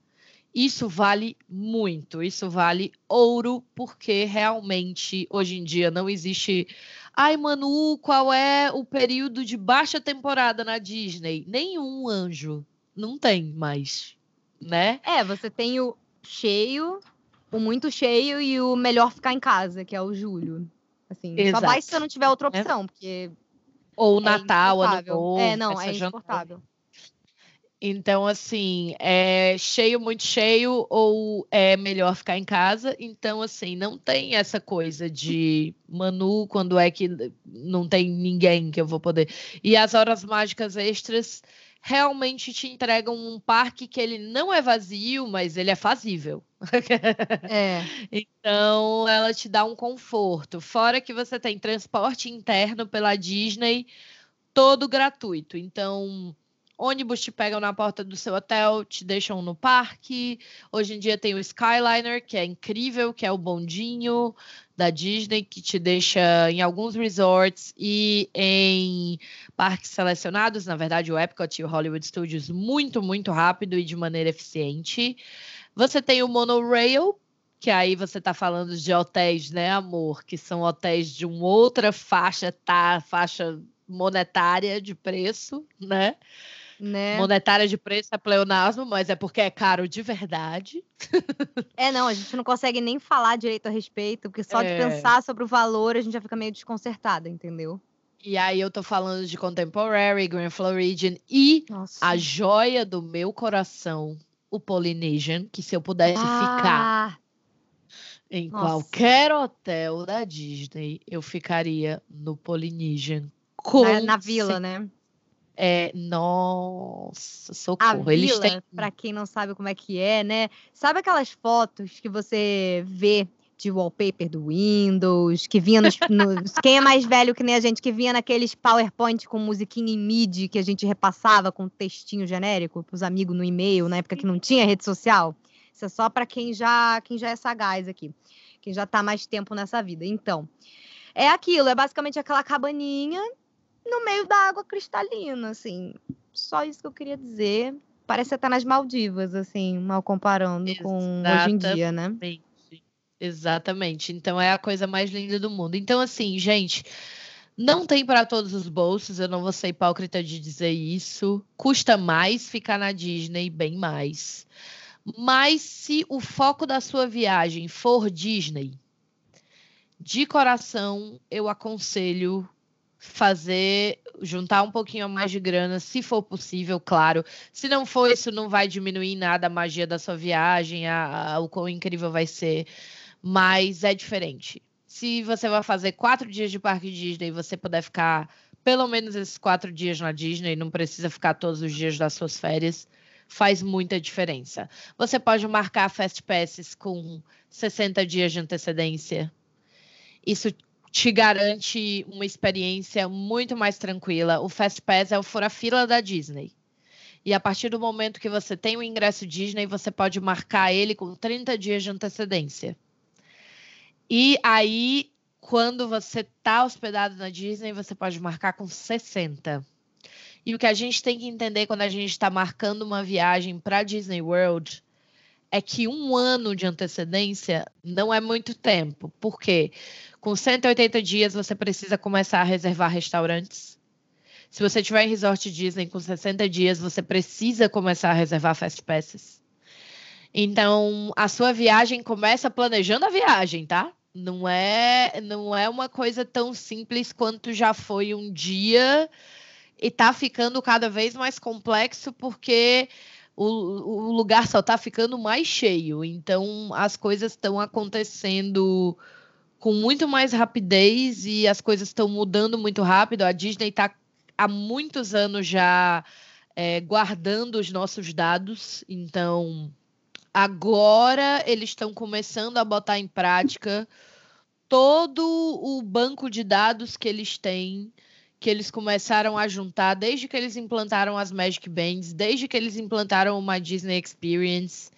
C: Isso vale muito, isso vale ouro, porque realmente hoje em dia não existe. Ai, Manu, qual é o período de baixa temporada na Disney? Nenhum anjo. Não tem mais né?
B: É, você tem o cheio, o muito cheio e o melhor ficar em casa, que é o julho. Assim, Exato. só vai se você não tiver outra é. opção, é. porque.
C: Ou é Natal, Ano
B: Novo. É, não, é insuportável.
C: Então, assim, é cheio, muito cheio, ou é melhor ficar em casa. Então, assim, não tem essa coisa de Manu, quando é que não tem ninguém que eu vou poder. E as horas mágicas extras realmente te entregam um parque que ele não é vazio, mas ele é fazível. É. então, ela te dá um conforto. Fora que você tem transporte interno pela Disney, todo gratuito. Então, ônibus te pegam na porta do seu hotel, te deixam no parque. Hoje em dia tem o Skyliner, que é incrível, que é o bondinho da Disney, que te deixa em alguns resorts e em parques selecionados, na verdade o Epcot e o Hollywood Studios, muito, muito rápido e de maneira eficiente. Você tem o Monorail, que aí você está falando de hotéis, né, amor? Que são hotéis de uma outra faixa, tá? Faixa monetária de preço, né? Né? Monetária de preço é pleonasmo, mas é porque é caro de verdade.
B: É, não, a gente não consegue nem falar direito a respeito, porque só é. de pensar sobre o valor a gente já fica meio desconcertada, entendeu?
C: E aí eu tô falando de Contemporary, Grand Floridian e Nossa. a joia do meu coração, o Polynesian, que se eu pudesse ficar
B: Ah,
C: em
B: nossa.
C: qualquer hotel da Disney, eu ficaria no Polynesian.
B: na,
C: Com
B: na vila,
C: cer-
B: né?
C: É, nossa,
B: A
C: socorro. Eles
B: vila,
C: têm.
B: pra quem não sabe como é que é, né? Sabe aquelas fotos que você vê de wallpaper do Windows, que vinha nos, nos- Quem é mais velho que nem a gente, que vinha naqueles PowerPoint com musiquinha em MIDI que a gente repassava com textinho genérico pros amigos no e-mail, na época que não tinha rede social? Isso é só pra quem já, quem já é sagaz aqui, quem já tá mais tempo nessa vida. Então, é aquilo, é basicamente aquela cabaninha no meio da água cristalina, assim. Só isso que eu queria dizer. Parece até nas Maldivas, assim, mal comparando com hoje em dia, né?
C: Exatamente. Exatamente. Então é a coisa mais linda do mundo. Então, assim, gente, não tem para todos os bolsos, eu não vou ser hipócrita de dizer isso. Custa mais ficar na Disney, bem mais. Mas se o foco da sua viagem for Disney, de coração, eu aconselho fazer, juntar um pouquinho mais de grana, se for possível, claro. Se não for, isso não vai diminuir nada a magia da sua viagem, a, a- o quão incrível vai ser, mas é diferente. Se você vai fazer quatro dias de parque Disney e você puder ficar pelo menos esses quatro dias na Disney, não precisa ficar todos os dias das suas férias, faz muita diferença. Você pode marcar Fast Passes com 60 dias de antecedência. Isso te garante uma experiência muito mais tranquila. O Fast Pass é o fura-fila da Disney. E a partir do momento que você tem o ingresso Disney, você pode marcar ele com 30 dias de antecedência. E aí, quando você está hospedado na Disney, você pode marcar com 60. E o que a gente tem que entender quando a gente está marcando uma viagem para Disney World é que um ano de antecedência não é muito tempo. Por quê? Com 180 dias, você precisa começar a reservar restaurantes. Se você tiver em resort Disney com 60 dias, você precisa começar a reservar fast passes. Então, a sua viagem começa planejando a viagem, tá? Não é, não é uma coisa tão simples quanto já foi um dia e tá ficando cada vez mais complexo porque o, o lugar só tá ficando mais cheio. Então, as coisas estão acontecendo com muito mais rapidez e as coisas estão mudando muito rápido. A Disney está há muitos anos já é, guardando os nossos dados, então agora eles estão começando a botar em prática todo o banco de dados que eles têm, que eles começaram a juntar desde que eles implantaram as Magic Bands, desde que eles implantaram uma Disney Experience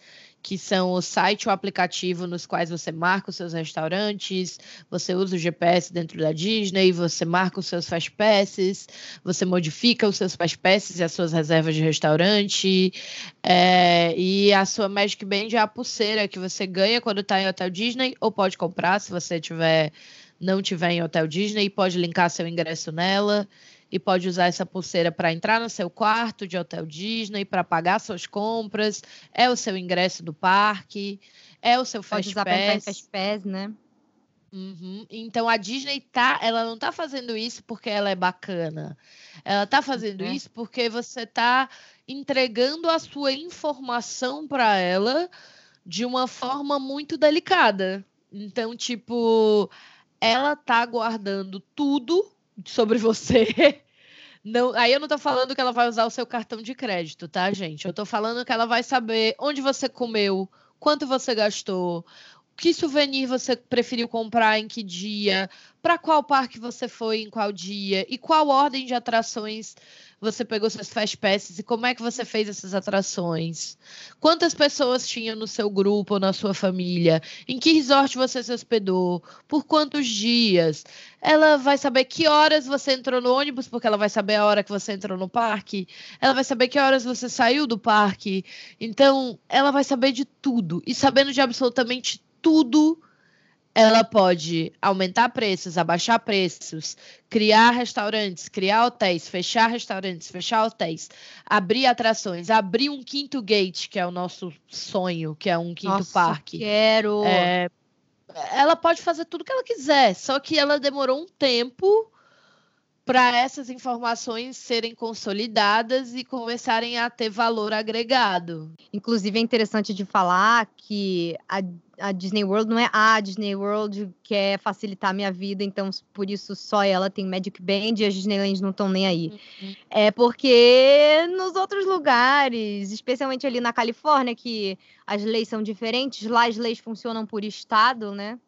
C: que são o site e o aplicativo nos quais você marca os seus restaurantes, você usa o GPS dentro da Disney, você marca os seus fast passes, você modifica os seus fast passes e as suas reservas de restaurante, é, e a sua Magic Band é a pulseira que você ganha quando está em hotel Disney, ou pode comprar se você tiver não tiver em hotel Disney, pode linkar seu ingresso nela e pode usar essa pulseira para entrar no seu quarto de hotel Disney, para pagar suas compras, é o seu ingresso do parque, é o seu
B: Pode
C: Fast
B: em
C: Pass.
B: Fast Pass, né?
C: Uhum. Então a Disney tá, ela não tá fazendo isso porque ela é bacana. Ela tá fazendo
B: Uhum.
C: isso porque você tá entregando a sua informação para ela de uma forma muito delicada. Então, tipo, ela tá guardando tudo sobre você. Não, aí eu não tô falando que ela vai usar o seu cartão de crédito, tá, gente? Eu tô falando que ela vai saber onde você comeu, quanto você gastou, que souvenir você preferiu comprar em que dia, para qual parque você foi em qual dia e qual ordem de atrações você pegou seus fast passes e como é que você fez essas atrações. Quantas pessoas tinham no seu grupo ou na sua família? Em que resort você se hospedou? Por quantos dias? Ela vai saber que horas você entrou no ônibus, porque ela vai saber a hora que você entrou no parque. Ela vai saber que horas você saiu do parque. Então, ela vai saber de tudo. E sabendo de absolutamente tudo, ela pode aumentar preços, abaixar preços, criar restaurantes, criar hotéis, fechar restaurantes, fechar hotéis, abrir atrações, abrir um quinto gate, que é o nosso sonho, que é um quinto
B: Nossa,
C: parque.
B: Quero.
C: para essas informações serem consolidadas e começarem a ter valor agregado.
B: Inclusive, é interessante de falar que a, a Disney World não é a Disney World que quer facilitar a minha vida, então por isso só ela tem Magic Band e as Disneylands não estão nem aí. Uhum. É porque nos outros lugares, especialmente ali na Califórnia, que as leis são diferentes, lá as leis funcionam por estado, né?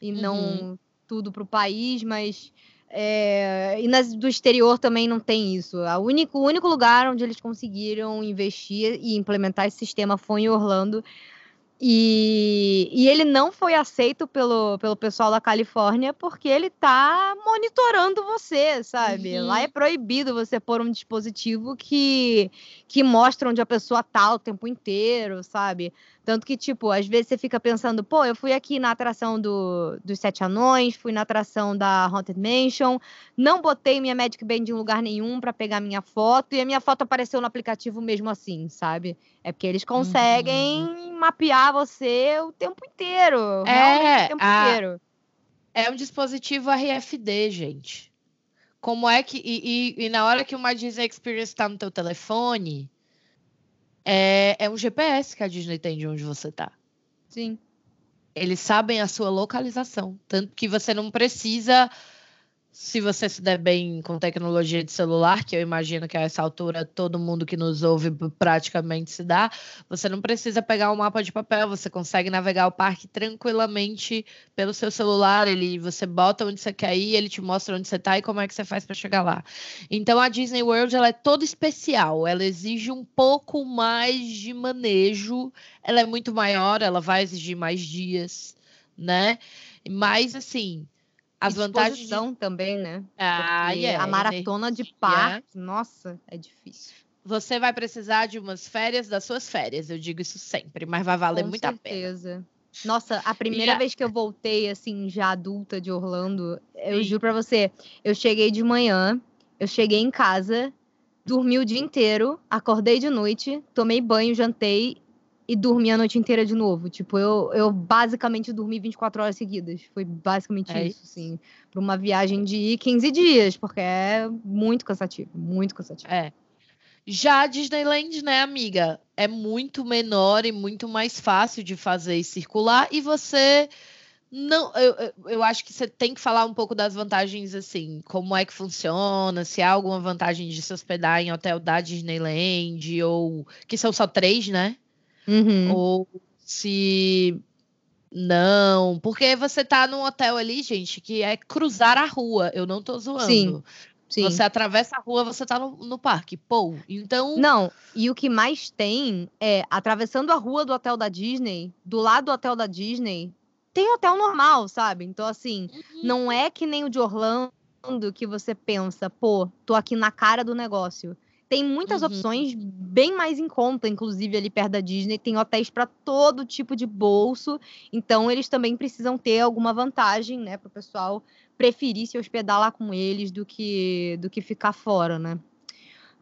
B: E uhum. não tudo para o país, mas é, e nas, do exterior também não tem isso. A único, o único lugar onde eles conseguiram investir e implementar esse sistema foi em Orlando. E, e, ele não foi aceito pelo, pelo pessoal da Califórnia porque ele tá monitorando você, sabe? Uhum. Lá é proibido você pôr um dispositivo que, que mostra onde a pessoa tá o tempo inteiro, sabe? Tanto que, tipo, às vezes você fica pensando, pô, eu fui aqui na atração do, dos Sete Anões, fui na atração da Haunted Mansion, não botei minha Magic Band em lugar nenhum para pegar minha foto, e a minha foto apareceu no aplicativo mesmo assim, sabe? É porque eles conseguem uhum. mapear você o tempo inteiro. É, o tempo a... inteiro.
C: É um dispositivo RFD, gente. Como é que. E, e, e na hora que uma Disney Experience está no teu telefone é, é um GPS que a Disney tem de onde você tá.
B: Sim.
C: Eles sabem a sua localização. Tanto que você não precisa se você se der bem com tecnologia de celular, que eu imagino que a essa altura todo mundo que nos ouve praticamente se dá, você não precisa pegar um mapa de papel, você consegue navegar o parque tranquilamente pelo seu celular, ele você bota onde você quer ir, ele te mostra onde você está e como é que você faz para chegar lá. Então a Disney World ela é toda especial, ela exige um pouco mais de manejo, ela é muito maior, ela vai exigir mais dias, né? Mas assim,
B: as vantagens de... também, né? Ah, yeah, a maratona energia. de parque, nossa, é difícil.
C: Você vai precisar de umas férias das suas férias, eu digo isso sempre, mas vai valer Com muito certeza. a pena.
B: Nossa, a primeira vez que eu voltei, assim, já adulta de Orlando, eu juro pra você, eu cheguei de manhã, eu cheguei em casa, dormi o dia inteiro, acordei de noite, tomei banho, jantei e dormir a noite inteira de novo. Tipo, eu, eu basicamente dormi 24 horas seguidas. Foi basicamente é isso, assim. Pra uma viagem de 15 dias, porque é muito cansativo, muito cansativo.
C: É. Já a Disneyland, né, amiga, é muito menor e muito mais fácil de fazer e circular, e você não, eu, eu acho que você tem que falar um pouco das vantagens, assim, como é que funciona, se há alguma vantagem de se hospedar em hotel da Disneyland, ou que são só três, né?
B: Uhum.
C: Ou se não, porque você tá num hotel ali, gente, que é cruzar a rua. Eu não tô zoando.
B: Sim. Sim.
C: Você atravessa a rua, você tá no, no parque. Pô, então.
B: Não, e o que mais tem é, atravessando a rua do hotel da Disney, do lado do hotel da Disney, tem hotel normal, sabe? Então, assim, uhum. não é que nem o de Orlando que você pensa, pô, tô aqui na cara do negócio. Tem muitas uhum. opções bem mais em conta, inclusive ali perto da Disney, tem hotéis para todo tipo de bolso, então eles também precisam ter alguma vantagem, né, para o pessoal preferir se hospedar lá com eles do que do que ficar fora, né?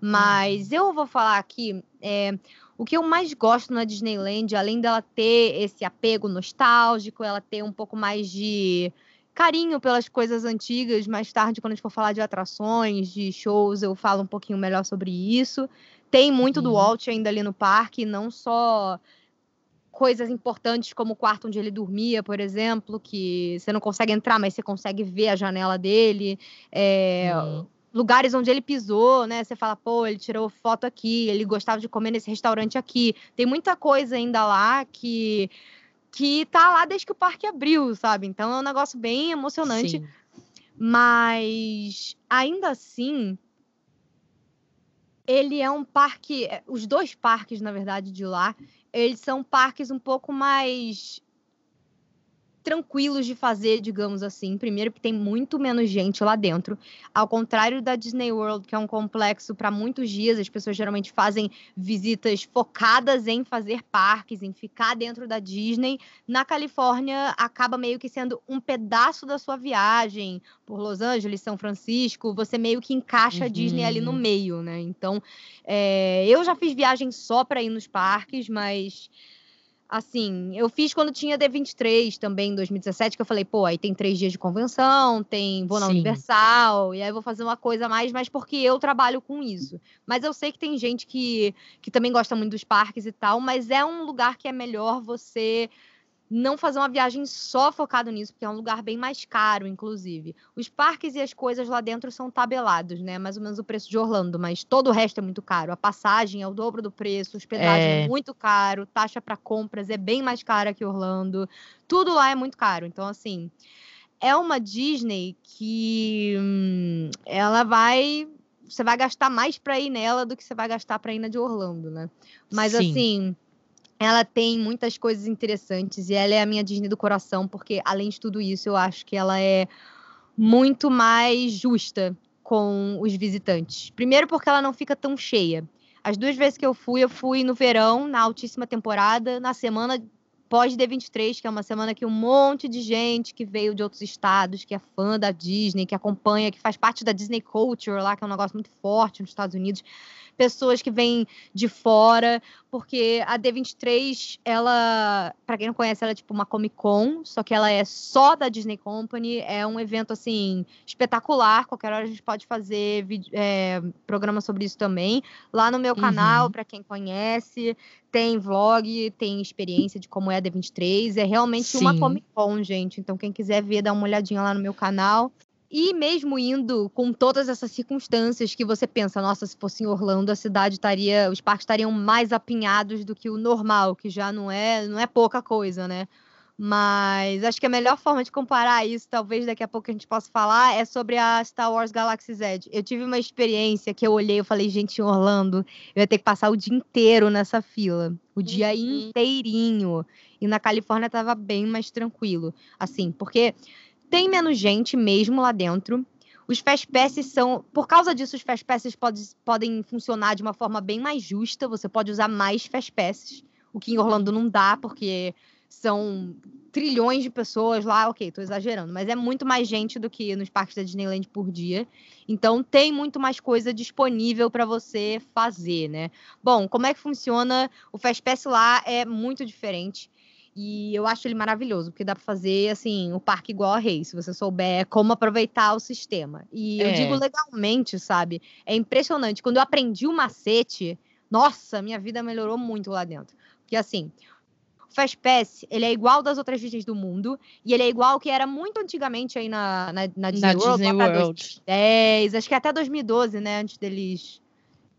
B: Mas uhum. eu vou falar aqui, é, o que eu mais gosto na Disneyland, além dela ter esse apego nostálgico, ela ter um pouco mais de carinho pelas coisas antigas. Mais tarde, quando a gente for falar de atrações, de shows, eu falo um pouquinho melhor sobre isso. Tem muito do Walt ainda ali no parque, não só coisas importantes como o quarto onde ele dormia, por exemplo, que você não consegue entrar, mas você consegue ver a janela dele. É, lugares onde ele pisou, né? Você fala, pô, ele tirou foto aqui, ele gostava de comer nesse restaurante aqui. Tem muita coisa ainda lá que que tá lá desde que o parque abriu, sabe? Então é um negócio bem emocionante. Sim. Mas ainda assim, ele é um parque. É, os dois parques, na verdade, de lá, eles são parques um pouco mais tranquilos de fazer, digamos assim. Primeiro, que tem muito menos gente lá dentro. Ao contrário da Disney World, que é um complexo para muitos dias, as pessoas geralmente fazem visitas focadas em fazer parques, em ficar dentro da Disney. Na Califórnia, acaba meio que sendo um pedaço da sua viagem por Los Angeles, São Francisco. Você meio que encaixa uhum. a Disney ali no uhum. meio, né? Então, é... eu já fiz viagem só para ir nos parques, mas Assim, eu fiz quando tinha D23 também, em 2017, que eu falei, pô, aí tem três dias de convenção, tem vou na
C: Sim.
B: Universal, e aí vou fazer uma coisa a mais, mas porque eu trabalho com isso. Mas eu sei que tem gente que, que também gosta muito dos parques e tal, mas é um lugar que é melhor você não fazer uma viagem só focado nisso, porque é um lugar bem mais caro, inclusive. Os parques e as coisas lá dentro são tabelados, né? Mais ou menos o preço de Orlando, mas todo o resto é muito caro. A passagem é o dobro do preço, hospedagem é,
C: É.
B: muito caro, taxa para compras é bem mais cara que Orlando. Tudo lá é muito caro. Então, assim, é uma Disney que hum, ela vai. Você vai gastar mais para ir nela do que você vai gastar para ir na de Orlando, né? Mas
C: Sim.
B: assim, ela tem muitas coisas interessantes e ela é a minha Disney do coração, porque além de tudo isso, eu acho que ela é muito mais justa com os visitantes. Primeiro, porque ela não fica tão cheia. As duas vezes que eu fui, eu fui no verão, na altíssima temporada, na semana pós D23, que é uma semana que um monte de gente que veio de outros estados, que é fã da Disney, que acompanha, que faz parte da Disney Culture lá, que é um negócio muito forte nos Estados Unidos, pessoas que vêm de fora, porque a D23, ela, para quem não conhece, ela é tipo uma Comic Con, só que ela é só da Disney Company, é um evento assim espetacular, qualquer hora a gente pode fazer vídeo- é, programa sobre isso também, lá no meu canal, para quem conhece, tem vlog, tem experiência de como é a D23, é realmente uma
C: Sim.
B: Comic Con, gente, então quem quiser ver, dá uma olhadinha lá no meu canal. E mesmo indo com todas essas circunstâncias que você pensa, nossa, se fosse em Orlando, a cidade estaria, os parques estariam mais apinhados do que o normal, que já não é, não é pouca coisa, né? Mas acho que a melhor forma de comparar isso, talvez daqui a pouco a gente possa falar, é sobre a Star Wars Galaxy's Edge. Eu tive uma experiência que eu olhei e falei, gente, em Orlando, eu ia ter que passar o dia inteiro nessa fila. O dia
C: Uhum.
B: inteirinho. E na Califórnia tava bem mais tranquilo. Assim, porque tem menos gente mesmo lá dentro. Os Fast Passes são. Por causa disso, os Fast Passes pode, podem funcionar de uma forma bem mais justa. Você pode usar mais Fast Passes, o que em Orlando não dá, porque são trilhões de pessoas lá. Ok, tô exagerando, mas é muito mais gente do que nos parques da Disneyland por dia. Então tem muito mais coisa disponível para você fazer, né? Bom, como é que funciona? O Fast Pass lá é muito diferente. E eu acho ele maravilhoso, porque dá pra fazer, assim, o parque igual a Rei, se você souber como aproveitar o sistema. E eu
C: É.
B: digo legalmente, sabe? É impressionante. Quando eu aprendi o macete, nossa, minha vida melhorou muito lá dentro. Porque, assim, o Fast Pass, ele é igual das outras Disneys do mundo, e ele é igual ao que era muito antigamente aí na, na, na Disney
C: Na
B: World,
C: Disney World.
B: 2010, acho que até 2012, né, antes deles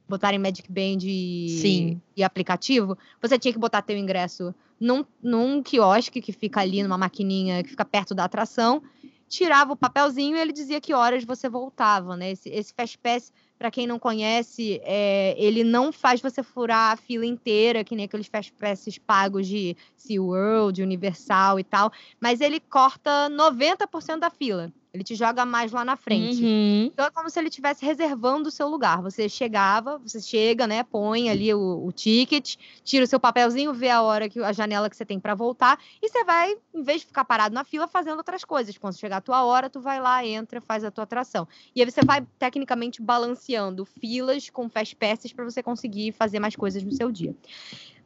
B: botarem Magic Band e, e aplicativo, você tinha que botar teu ingresso num, num quiosque que fica ali, numa maquininha que fica perto da atração, tirava o papelzinho e ele dizia que horas você voltava, né? Esse, esse Fast Pass, para quem não conhece, é, ele não faz você furar a fila inteira, que nem aqueles Fast Passes pagos de SeaWorld, Universal e tal, mas ele corta 90% da fila. Ele te joga mais lá na frente.
C: Uhum.
B: Então é como se ele estivesse reservando o seu lugar. Você chegava, você chega, né? Põe ali o, o ticket, tira o seu papelzinho, vê a hora que a janela que você tem para voltar e você vai, em vez de ficar parado na fila, fazendo outras coisas. Quando chegar a tua hora, tu vai lá, entra, faz a tua atração. E aí você vai tecnicamente balanceando filas com fast passes para você conseguir fazer mais coisas no seu dia.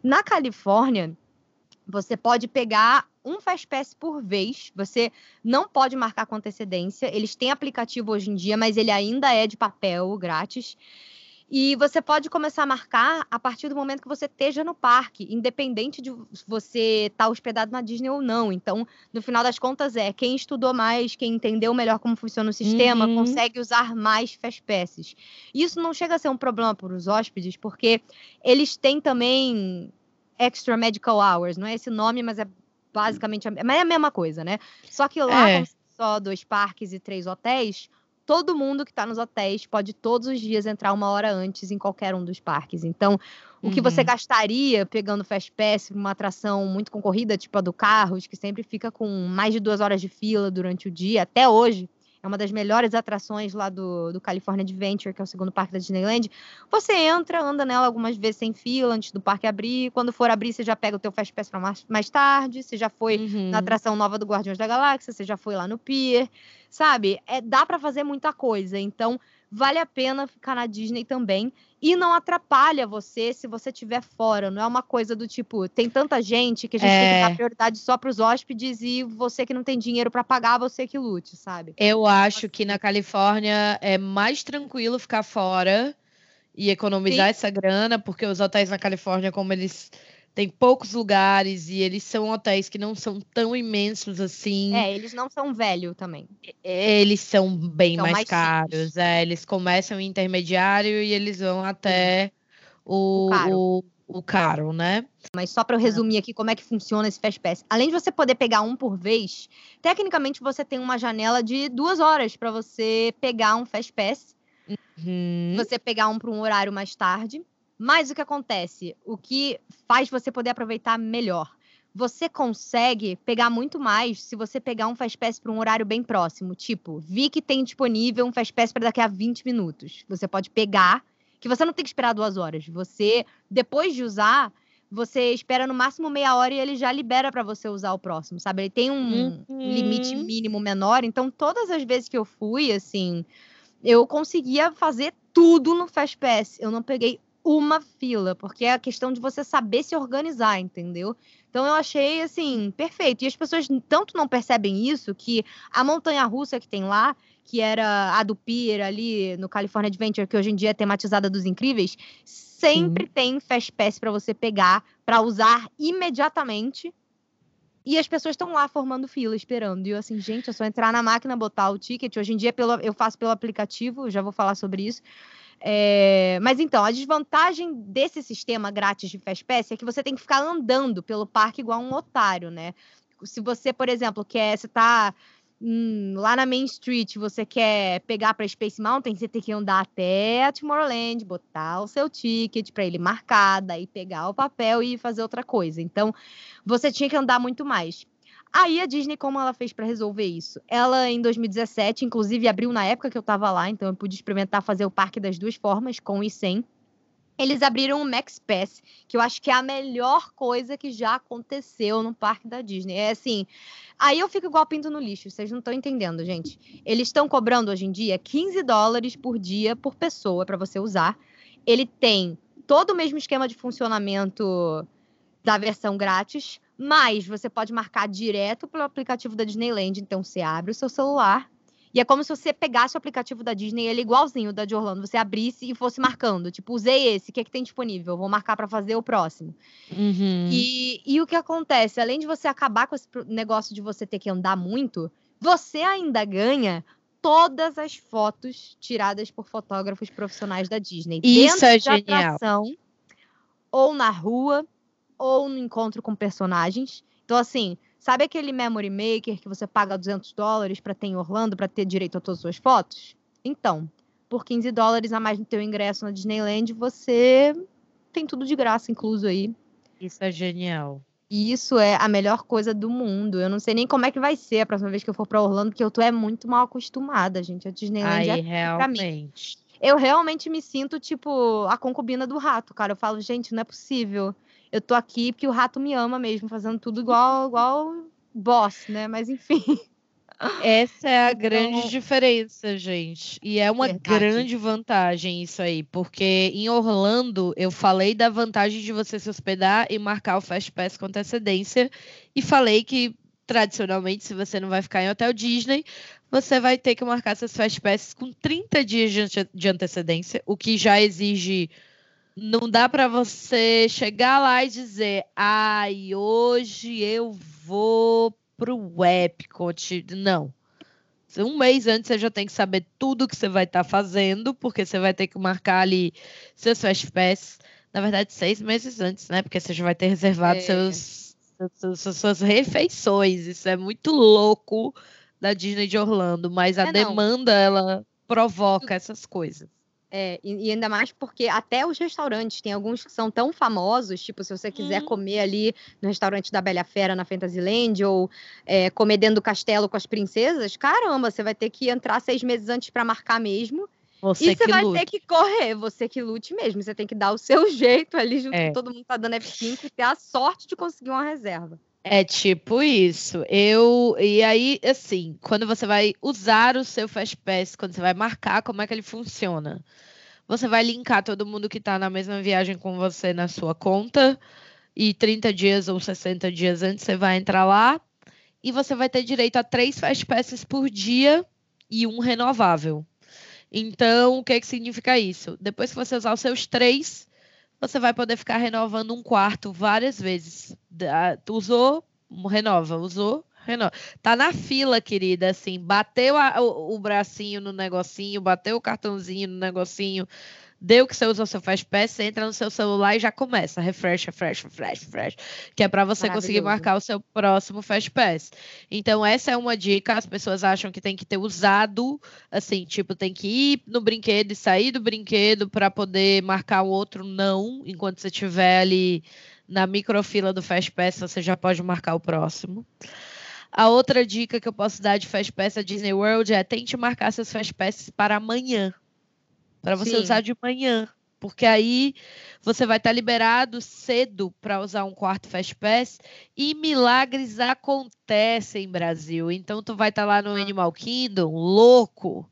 B: Na Califórnia, você pode pegar um Fast Pass por vez. Você não pode marcar com antecedência. Eles têm aplicativo hoje em dia, mas ele ainda é de papel, grátis. E você pode começar a marcar a partir do momento que você esteja no parque, independente de você estar hospedado na Disney ou não. Então, no final das contas, é quem estudou mais, quem entendeu melhor como funciona o sistema,
C: Uhum.
B: consegue usar mais Fast Passes. Isso não chega a ser um problema para os hóspedes, porque eles têm também extra medical hours, não é esse nome, mas é basicamente a, mas é a mesma coisa, né? Só que lá,
C: É.
B: só dois parques e três hotéis, todo mundo que está nos hotéis pode todos os dias entrar uma hora antes em qualquer um dos parques. Então, o que você
C: Uhum.
B: gastaria pegando Fast Pass, uma atração muito concorrida, tipo a do Carros, que sempre fica com mais de duas horas de fila durante o dia, até hoje, é uma das melhores atrações lá do, do California Adventure, que é o segundo parque da Disneyland. Você entra, anda nela algumas vezes sem fila, antes do parque abrir. Quando for abrir, você já pega o teu Fast Pass para mais, mais tarde. Você já foi
C: Uhum.
B: na atração nova do Guardiões da Galáxia, você já foi lá no Pier, sabe? É, dá para fazer muita coisa. Então, vale a pena ficar na Disney também. E não atrapalha você se você estiver fora. Não é uma coisa do tipo, tem tanta gente que a gente é... tem que dar prioridade só para os hóspedes e você que não tem dinheiro para pagar, você que lute, sabe?
C: Eu acho que na Califórnia é mais tranquilo ficar fora e economizar Sim. essa grana, porque os hotéis na Califórnia, como eles tem poucos lugares e eles são hotéis que não são tão imensos assim.
B: É, eles não são velho também.
C: Eles são bem são mais, mais, caros. É, eles começam em intermediário e eles vão até o, o, caro. O, o caro, né?
B: Mas só para eu resumir aqui como é que funciona esse Fast Pass. Além de você poder pegar um por vez, tecnicamente você tem uma janela de duas horas para você pegar um Fast Pass. Uhum. Você pegar um para um horário mais tarde. Mas o que acontece? O que faz você poder aproveitar melhor? Você consegue pegar muito mais se você pegar um Fast Pass para um horário bem próximo. Tipo, vi que tem disponível um Fast Pass para daqui a 20 minutos. Você pode pegar, que você não tem que esperar duas horas. Você, depois de usar, você espera no máximo meia hora e ele já libera para você usar o próximo, sabe? Ele tem um uhum. limite mínimo menor. Então, todas as vezes que eu fui, assim, eu conseguia fazer tudo no Fast Pass. Eu não peguei uma fila, porque é a questão de você saber se organizar, entendeu? Então eu achei assim, perfeito. E as pessoas tanto não percebem isso que a montanha russa que tem lá, que era a do Pier ali no California Adventure, que hoje em dia é tematizada dos incríveis, sempre Sim. tem Fast Pass para você pegar, para usar imediatamente. E as pessoas estão lá formando fila, esperando. E eu assim, gente, é só entrar na máquina, botar o ticket. Hoje em dia pelo, eu faço pelo aplicativo, já vou falar sobre isso. É, mas então, a desvantagem desse sistema grátis de Fastpass é que você tem que ficar andando pelo parque igual um otário, né? Se você, por exemplo, quer, você tá hum, lá na Main Street, você quer pegar para Space Mountain, você tem que andar até a Tomorrowland, botar o seu ticket para ele marcar, daí pegar o papel e fazer outra coisa. Então, você tinha que andar muito mais. Aí a Disney, como ela fez para resolver isso? Ela, em 2017, inclusive abriu na época que eu estava lá, então eu pude experimentar fazer o parque das duas formas, com e sem. Eles abriram o Max Pass, que eu acho que é a melhor coisa que já aconteceu no parque da Disney. É assim, aí eu fico igual pinto no lixo, vocês não estão entendendo, gente. Eles estão cobrando hoje em dia 15 dólares por dia por pessoa para você usar. Ele tem todo o mesmo esquema de funcionamento da versão grátis, mas você pode marcar direto pelo aplicativo da Disneyland. Então você abre o seu celular e é como se você pegasse o aplicativo da Disney, ele é igualzinho da de Orlando, você abrisse e fosse marcando. Tipo, usei esse, o que, é que tem disponível? Vou marcar para fazer o próximo. Uhum. E, e o que acontece? Além de você acabar com esse negócio de você ter que andar muito, você ainda ganha todas as fotos tiradas por fotógrafos profissionais da Disney.
C: Isso é genial. Atração,
B: ou na rua, ou no encontro com personagens. Então, assim, sabe aquele Memory Maker que você paga 200 dólares para ter em Orlando, para ter direito a todas as suas fotos? Então, por 15 dólares a mais no teu ingresso na Disneyland, você tem tudo de graça incluso aí.
C: Isso é genial.
B: E isso é a melhor coisa do mundo. Eu não sei nem como é que vai ser a próxima vez que eu for para Orlando, porque eu tô é muito mal acostumada, gente. A Disneyland
C: Ai,
B: é
C: realmente.
B: Eu realmente me sinto tipo a concubina do rato, cara. Eu falo, gente, não é possível eu tô aqui porque o rato me ama mesmo, fazendo tudo igual, igual boss, né? Mas enfim.
C: Essa é a então, grande diferença, gente. E é uma verdade. grande vantagem isso aí, porque em Orlando eu falei da vantagem de você se hospedar e marcar o Fast Pass com antecedência e falei que tradicionalmente, se você não vai ficar em hotel Disney, você vai ter que marcar seus Fast Passes com 30 dias de antecedência, o que já exige não dá para você chegar lá e dizer, ai, hoje eu vou pro Epcot. Não. Um mês antes você já tem que saber tudo que você vai estar tá fazendo, porque você vai ter que marcar ali seus Fast Pass. Na verdade, seis meses antes, né? Porque você já vai ter reservado é. seus, seus, suas, suas refeições. Isso é muito louco da Disney de Orlando, mas a é, demanda, ela provoca essas coisas.
B: É, e, e, ainda mais porque até os restaurantes, tem alguns que são tão famosos, tipo, se você quiser hum. comer ali no restaurante da Bela Fera na Fantasyland, ou é, comer dentro do castelo com as princesas, caramba, você vai ter que entrar seis meses antes para marcar mesmo.
C: Você
B: e você vai
C: lute.
B: ter que correr, você que lute mesmo. Você tem que dar o seu jeito ali junto
C: É.
B: com todo mundo que tá dando F5 e ter a sorte de conseguir uma reserva.
C: É tipo isso. Eu e aí assim, quando você vai usar o seu Fastpass, quando você vai marcar como é que ele funciona, você vai linkar todo mundo que está na mesma viagem com você na sua conta e 30 dias ou 60 dias antes você vai entrar lá e você vai ter direito a três Fastpasses por dia e um renovável. Então, o que que significa isso? Depois que você usar os seus três, você vai poder ficar renovando um quarto várias vezes. Usou, renova, usou, renova. Tá na fila, querida, assim, bateu a- o, o bracinho no negocinho, bateu o cartãozinho no negocinho, deu que você usa o seu Fastpass, você entra no seu celular e já começa, refresh, refresh, refresh, refresh, que é para você conseguir marcar o seu próximo Fastpass. Então, essa é uma dica, as pessoas acham que tem que ter usado, assim, tipo, tem que ir no brinquedo e sair do brinquedo para poder marcar o outro, não, enquanto você estiver ali na microfila do Fastpass, você já pode marcar o próximo. A outra dica que eu posso dar de Fastpass à Disney World é tente marcar seus Fastpasses para amanhã. Para você
B: Sim.
C: usar de manhã. Porque aí você vai estar liberado cedo para usar um quarto Fastpass e milagres acontecem, Brasil. Então tu vai estar lá no Animal Kingdom, louco,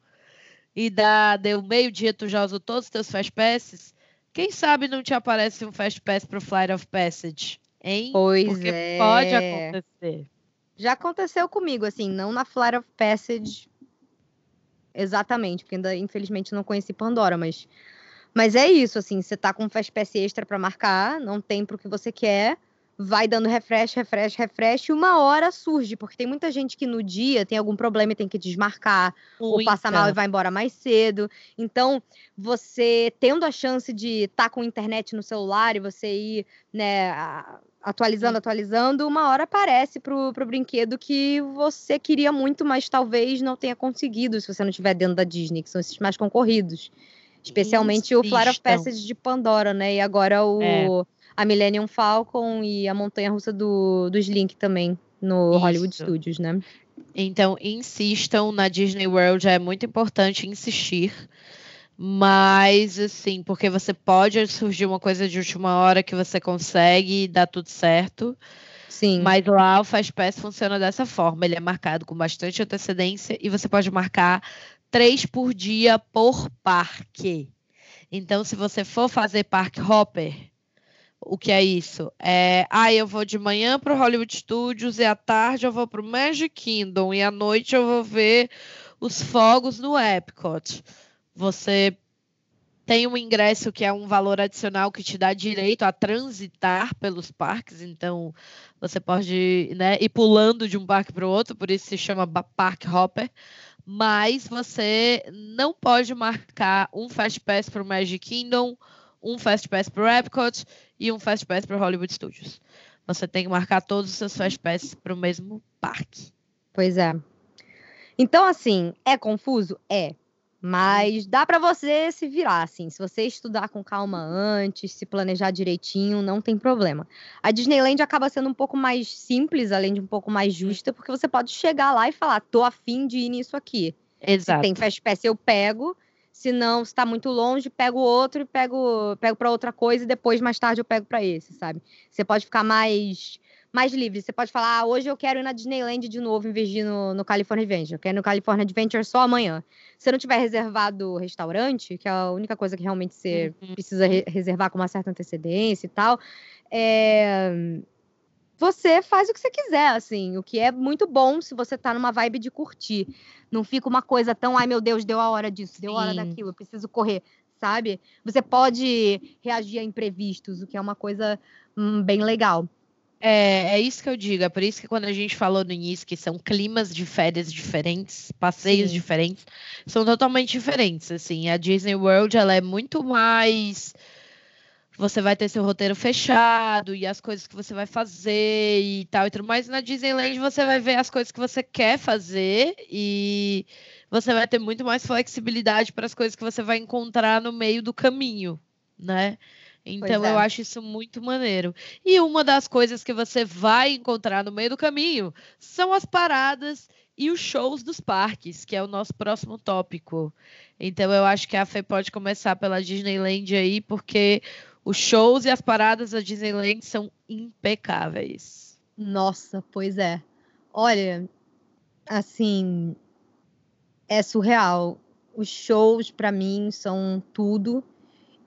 C: e dá, deu meio-dia, tu já usou todos os teus Fastpasses. Quem sabe não te aparece um Fastpass para o Flight of Passage, hein?
B: Pois
C: Porque
B: é.
C: pode acontecer.
B: Já aconteceu comigo, assim, não na Flight of Passage exatamente, porque ainda infelizmente não conheci Pandora, mas mas é isso, assim, você tá com um Fastpass extra para marcar, não tem pro que você quer, vai dando refresh, refresh, refresh, e uma hora surge, porque tem muita gente que no dia tem algum problema e tem que desmarcar, ou passa mal e vai embora mais cedo. Então, você tendo a chance de estar com internet no celular e você ir, né, atualizando, atualizando, uma hora aparece pro, pro brinquedo que você queria muito, mas talvez não tenha conseguido se você não estiver dentro da Disney, que são esses mais concorridos. Especialmente o Flight of. Passage de Pandora, né? E agora o
C: É.
B: a Millennium Falcon e a Montanha Russa do, dos Link também no Hollywood
C: Isso.
B: Studios, né?
C: Então, insistam na Disney World, é muito importante insistir. Mas, assim, porque você pode surgir uma coisa de última hora que você consegue e dá tudo certo.
B: Sim.
C: Mas lá o Fastpass funciona dessa forma. Ele é marcado com bastante antecedência e você pode marcar três por dia por parque. Então, se você for fazer parque hopper, o que é isso? É, ah, eu vou de manhã para o Hollywood Studios e à tarde eu vou para o Magic Kingdom e à noite eu vou ver os fogos no Epcot. Você tem um ingresso que é um valor adicional que te dá direito a transitar pelos parques, então você pode né, ir pulando de um parque para o outro, por isso se chama Park Hopper. Mas você não pode marcar um Fast Pass para o Magic Kingdom, um Fast Pass para o Epcot e um Fast Pass para o Hollywood Studios. Você tem que marcar todos os seus Fast Pass para o mesmo parque.
B: Pois é. Então, assim, é confuso? É. Mas dá pra você se virar, assim. Se você estudar com calma antes, se planejar direitinho, não tem problema. A Disneyland acaba sendo um pouco mais simples, além de um pouco mais justa, porque você pode chegar lá e falar, tô afim de ir nisso aqui. Se
C: Exato.
B: tem Fast Pass, eu pego. Se não, se tá muito longe, pego outro e pego, pego para outra coisa e depois, mais tarde, eu pego para esse, sabe? Você pode ficar mais mais livre. Você pode falar, ah, hoje eu quero ir na Disneyland de novo, em vez de ir no, no California Adventure. Eu quero ir no California Adventure só amanhã. Se não tiver reservado o restaurante, que é a única coisa que realmente você
C: Uhum.
B: precisa re- reservar com uma certa antecedência e tal, é, você faz o que você quiser, assim, o que é muito bom se você tá numa vibe de curtir. Não fica uma coisa tão, ai meu Deus, deu a hora disso, deu a hora
C: Sim.
B: daquilo, eu preciso correr, sabe? Você pode reagir a imprevistos, o que é uma coisa hum, bem legal.
C: É, é isso que eu digo. É por isso que quando a gente falou no início que são climas de férias diferentes, passeios
B: Sim.
C: diferentes, são totalmente diferentes. Assim, a Disney World ela é muito mais. Você vai ter seu roteiro fechado e as coisas que você vai fazer e tal e tudo mais. Na Disneyland você vai ver as coisas que você quer fazer e você vai ter muito mais flexibilidade para as coisas que você vai encontrar no meio do caminho, né? Então
B: é.
C: eu acho isso muito maneiro. E uma das coisas que você vai encontrar no meio do caminho são as paradas e os shows dos parques, que é o nosso próximo tópico. Então eu acho que a Fê pode começar pela Disneyland aí, porque os shows e as paradas da Disneyland são impecáveis.
B: Nossa, pois é. Olha, assim, é surreal. Os shows para mim são tudo.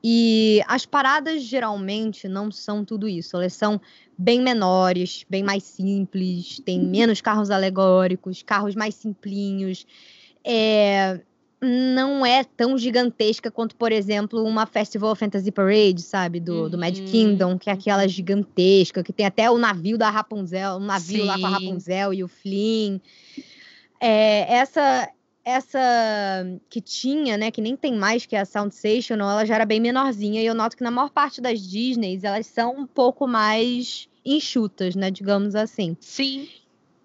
B: E as paradas geralmente não são tudo isso. Elas são bem menores, bem mais simples, tem menos carros alegóricos, carros mais simplinhos. É, não é tão gigantesca quanto, por exemplo, uma Festival Fantasy Parade, sabe? Do, uhum. do Magic uhum. Kingdom, que é aquela gigantesca, que tem até o navio da Rapunzel, um navio Sim. lá com a Rapunzel e o Flynn. É, essa essa que tinha, né, que nem tem mais, que é a Sound Station, ela já era bem menorzinha, e eu noto que na maior parte das Disneys, elas são um pouco mais enxutas, né, digamos assim.
C: Sim.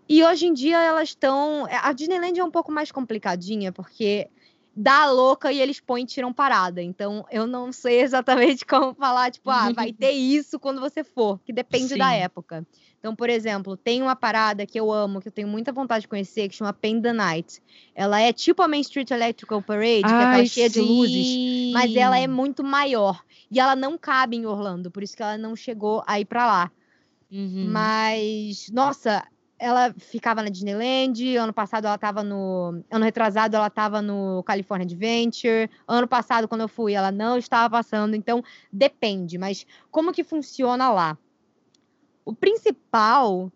B: E hoje em dia elas estão. A Disneyland é um pouco mais complicadinha, porque dá louca e eles põem e tiram parada. Então, eu não sei exatamente como falar, tipo, ah, vai ter isso quando você for, que depende Sim. da época. Então, por exemplo, tem uma parada que eu amo, que eu tenho muita vontade de conhecer, que chama Night. Ela é tipo a Main Street Electrical Parade, Ai, que é aquela cheia sim. de luzes, mas ela é muito maior. E ela não cabe em Orlando, por isso que ela não chegou aí para lá. Uhum. Mas, nossa, ela ficava na Disneyland, ano passado ela estava no. Ano retrasado ela estava no California Adventure. Ano passado, quando eu fui, ela não estava passando. Então, depende. Mas como que funciona lá? O principal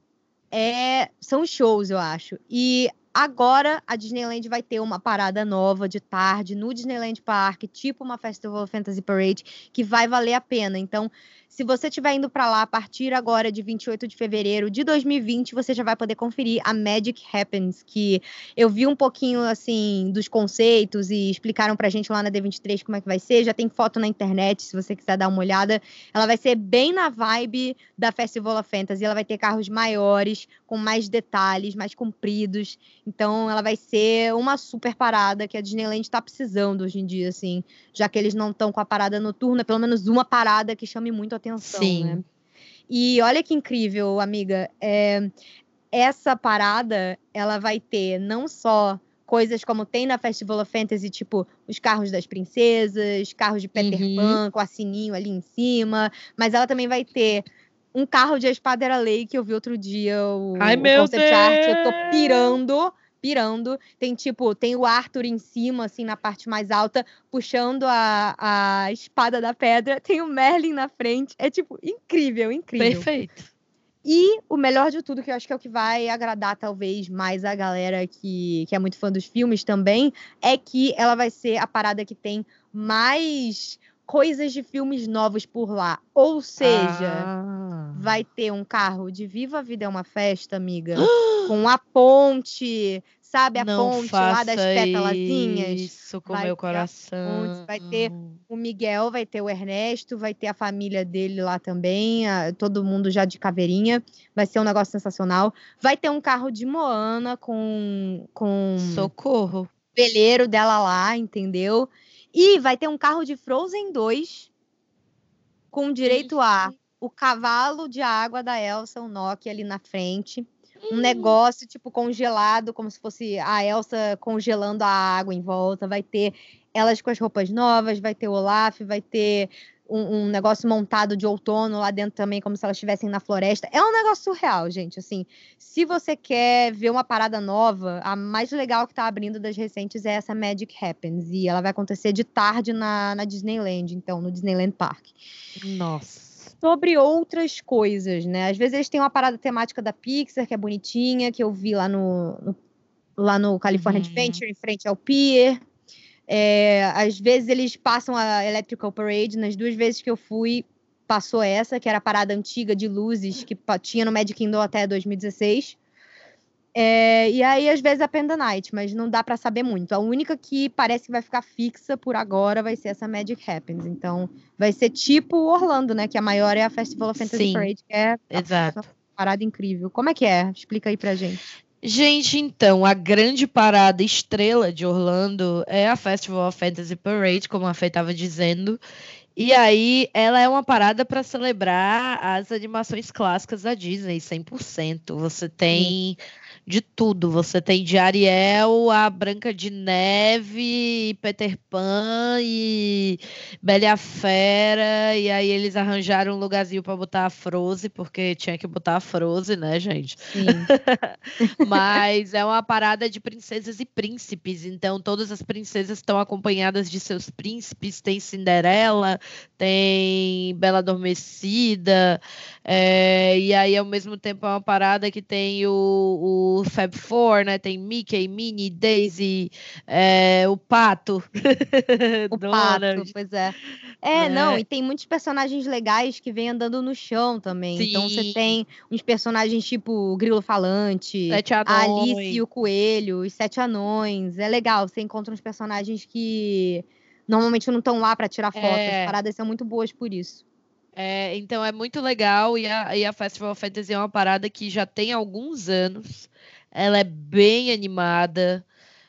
B: é são os shows, eu acho. E agora a Disneyland vai ter uma parada nova de tarde no Disneyland Park, tipo uma Festival Fantasy Parade, que vai valer a pena. Então, se você estiver indo para lá a partir agora de 28 de fevereiro de 2020, você já vai poder conferir a Magic Happens, que eu vi um pouquinho assim dos conceitos e explicaram pra gente lá na D23 como é que vai ser. Já tem foto na internet, se você quiser dar uma olhada. Ela vai ser bem na vibe da Festival of Fantasy. Ela vai ter carros maiores, com mais detalhes, mais compridos. Então, ela vai ser uma super parada que a Disneyland está precisando hoje em dia, assim, já que eles não estão com a parada noturna, pelo menos uma parada que chame muito a atenção, Sim. né? E olha que incrível, amiga. É, essa parada, ela vai ter não só coisas como tem na Festival of Fantasy, tipo os carros das princesas, carros de Peter uhum. Pan com a sininho ali em cima, mas ela também vai ter um carro de espada era lei que eu vi outro dia o,
C: Ai, o meu concept Deus! art,
B: eu tô pirando pirando. Tem tipo, tem o Arthur em cima, assim, na parte mais alta, puxando a, a espada da pedra. Tem o Merlin na frente. É tipo, incrível, incrível.
C: Perfeito.
B: E o melhor de tudo, que eu acho que é o que vai agradar talvez mais a galera que, que é muito fã dos filmes também, é que ela vai ser a parada que tem mais coisas de filmes novos por lá. Ou seja, ah. Vai ter um carro de Viva a Vida é uma Festa, amiga, com a ponte, sabe? A Não ponte lá das pétalazinhas.
C: Isso com vai meu coração.
B: Ponte, vai ter o Miguel, vai ter o Ernesto, vai ter a família dele lá também, a, todo mundo já de caveirinha. Vai ser um negócio sensacional. Vai ter um carro de Moana com. com
C: Socorro.
B: Veleiro dela lá, entendeu? E vai ter um carro de Frozen 2 com direito a o cavalo de água da Elsa, o Nokia ali na frente. Um negócio tipo congelado, como se fosse a Elsa congelando a água em volta. Vai ter elas com as roupas novas, vai ter o Olaf, vai ter um, um, negócio montado de outono lá dentro também, como se elas estivessem na floresta. É um negócio surreal, gente. Assim, se você quer ver uma parada nova, a mais legal que tá abrindo das recentes é essa Magic Happens. E ela vai acontecer de tarde na, na Disneyland, então, no Disneyland Park.
C: Nossa.
B: Sobre outras coisas, né? Às vezes eles têm uma parada temática da Pixar, que é bonitinha, que eu vi lá no, no lá no California uhum. Adventure, em frente ao Pier. É, às vezes eles passam a Electrical Parade, nas duas vezes que eu fui, passou essa, que era a parada antiga de luzes que tinha no Magic Kingdom até 2016. É, e aí, às vezes, a Panda Night, mas não dá para saber muito. A única que parece que vai ficar fixa por agora vai ser essa Magic Happens. Então, vai ser tipo Orlando, né? Que a maior é a Festival of Fantasy
C: Sim,
B: Parade, que é
C: exato.
B: uma parada incrível. Como é que é? Explica aí pra gente.
C: Gente, então, a grande parada estrela de Orlando é a Festival of Fantasy Parade, como a Fê estava dizendo. E aí, ela é uma parada para celebrar as animações clássicas da Disney, 100%. Você tem de tudo. Você tem de Ariel a Branca de Neve, Peter Pan e Bela e a Fera. E aí eles arranjaram um lugarzinho para botar a Frozen, porque tinha que botar a Frozen, né, gente?
B: Sim.
C: Mas é uma parada de princesas e príncipes. Então todas as princesas estão acompanhadas de seus príncipes. Tem Cinderela, tem Bela Adormecida. É, e aí, ao mesmo tempo, é uma parada que tem o, o Fab Four, né? Tem Mickey, Minnie, Daisy, é, o Pato.
B: o Pato, pois é. É, é, não, e tem muitos personagens legais que vêm andando no chão também. Sim. Então você tem uns personagens tipo o Grilo Falante, a Alice e o Coelho, os Sete Anões. É legal, você encontra uns personagens que normalmente não estão lá para tirar foto. É. As paradas são muito boas por isso.
C: É, então é muito legal e a, e a Festival of Fantasy é uma parada que já tem alguns anos. Ela é bem animada,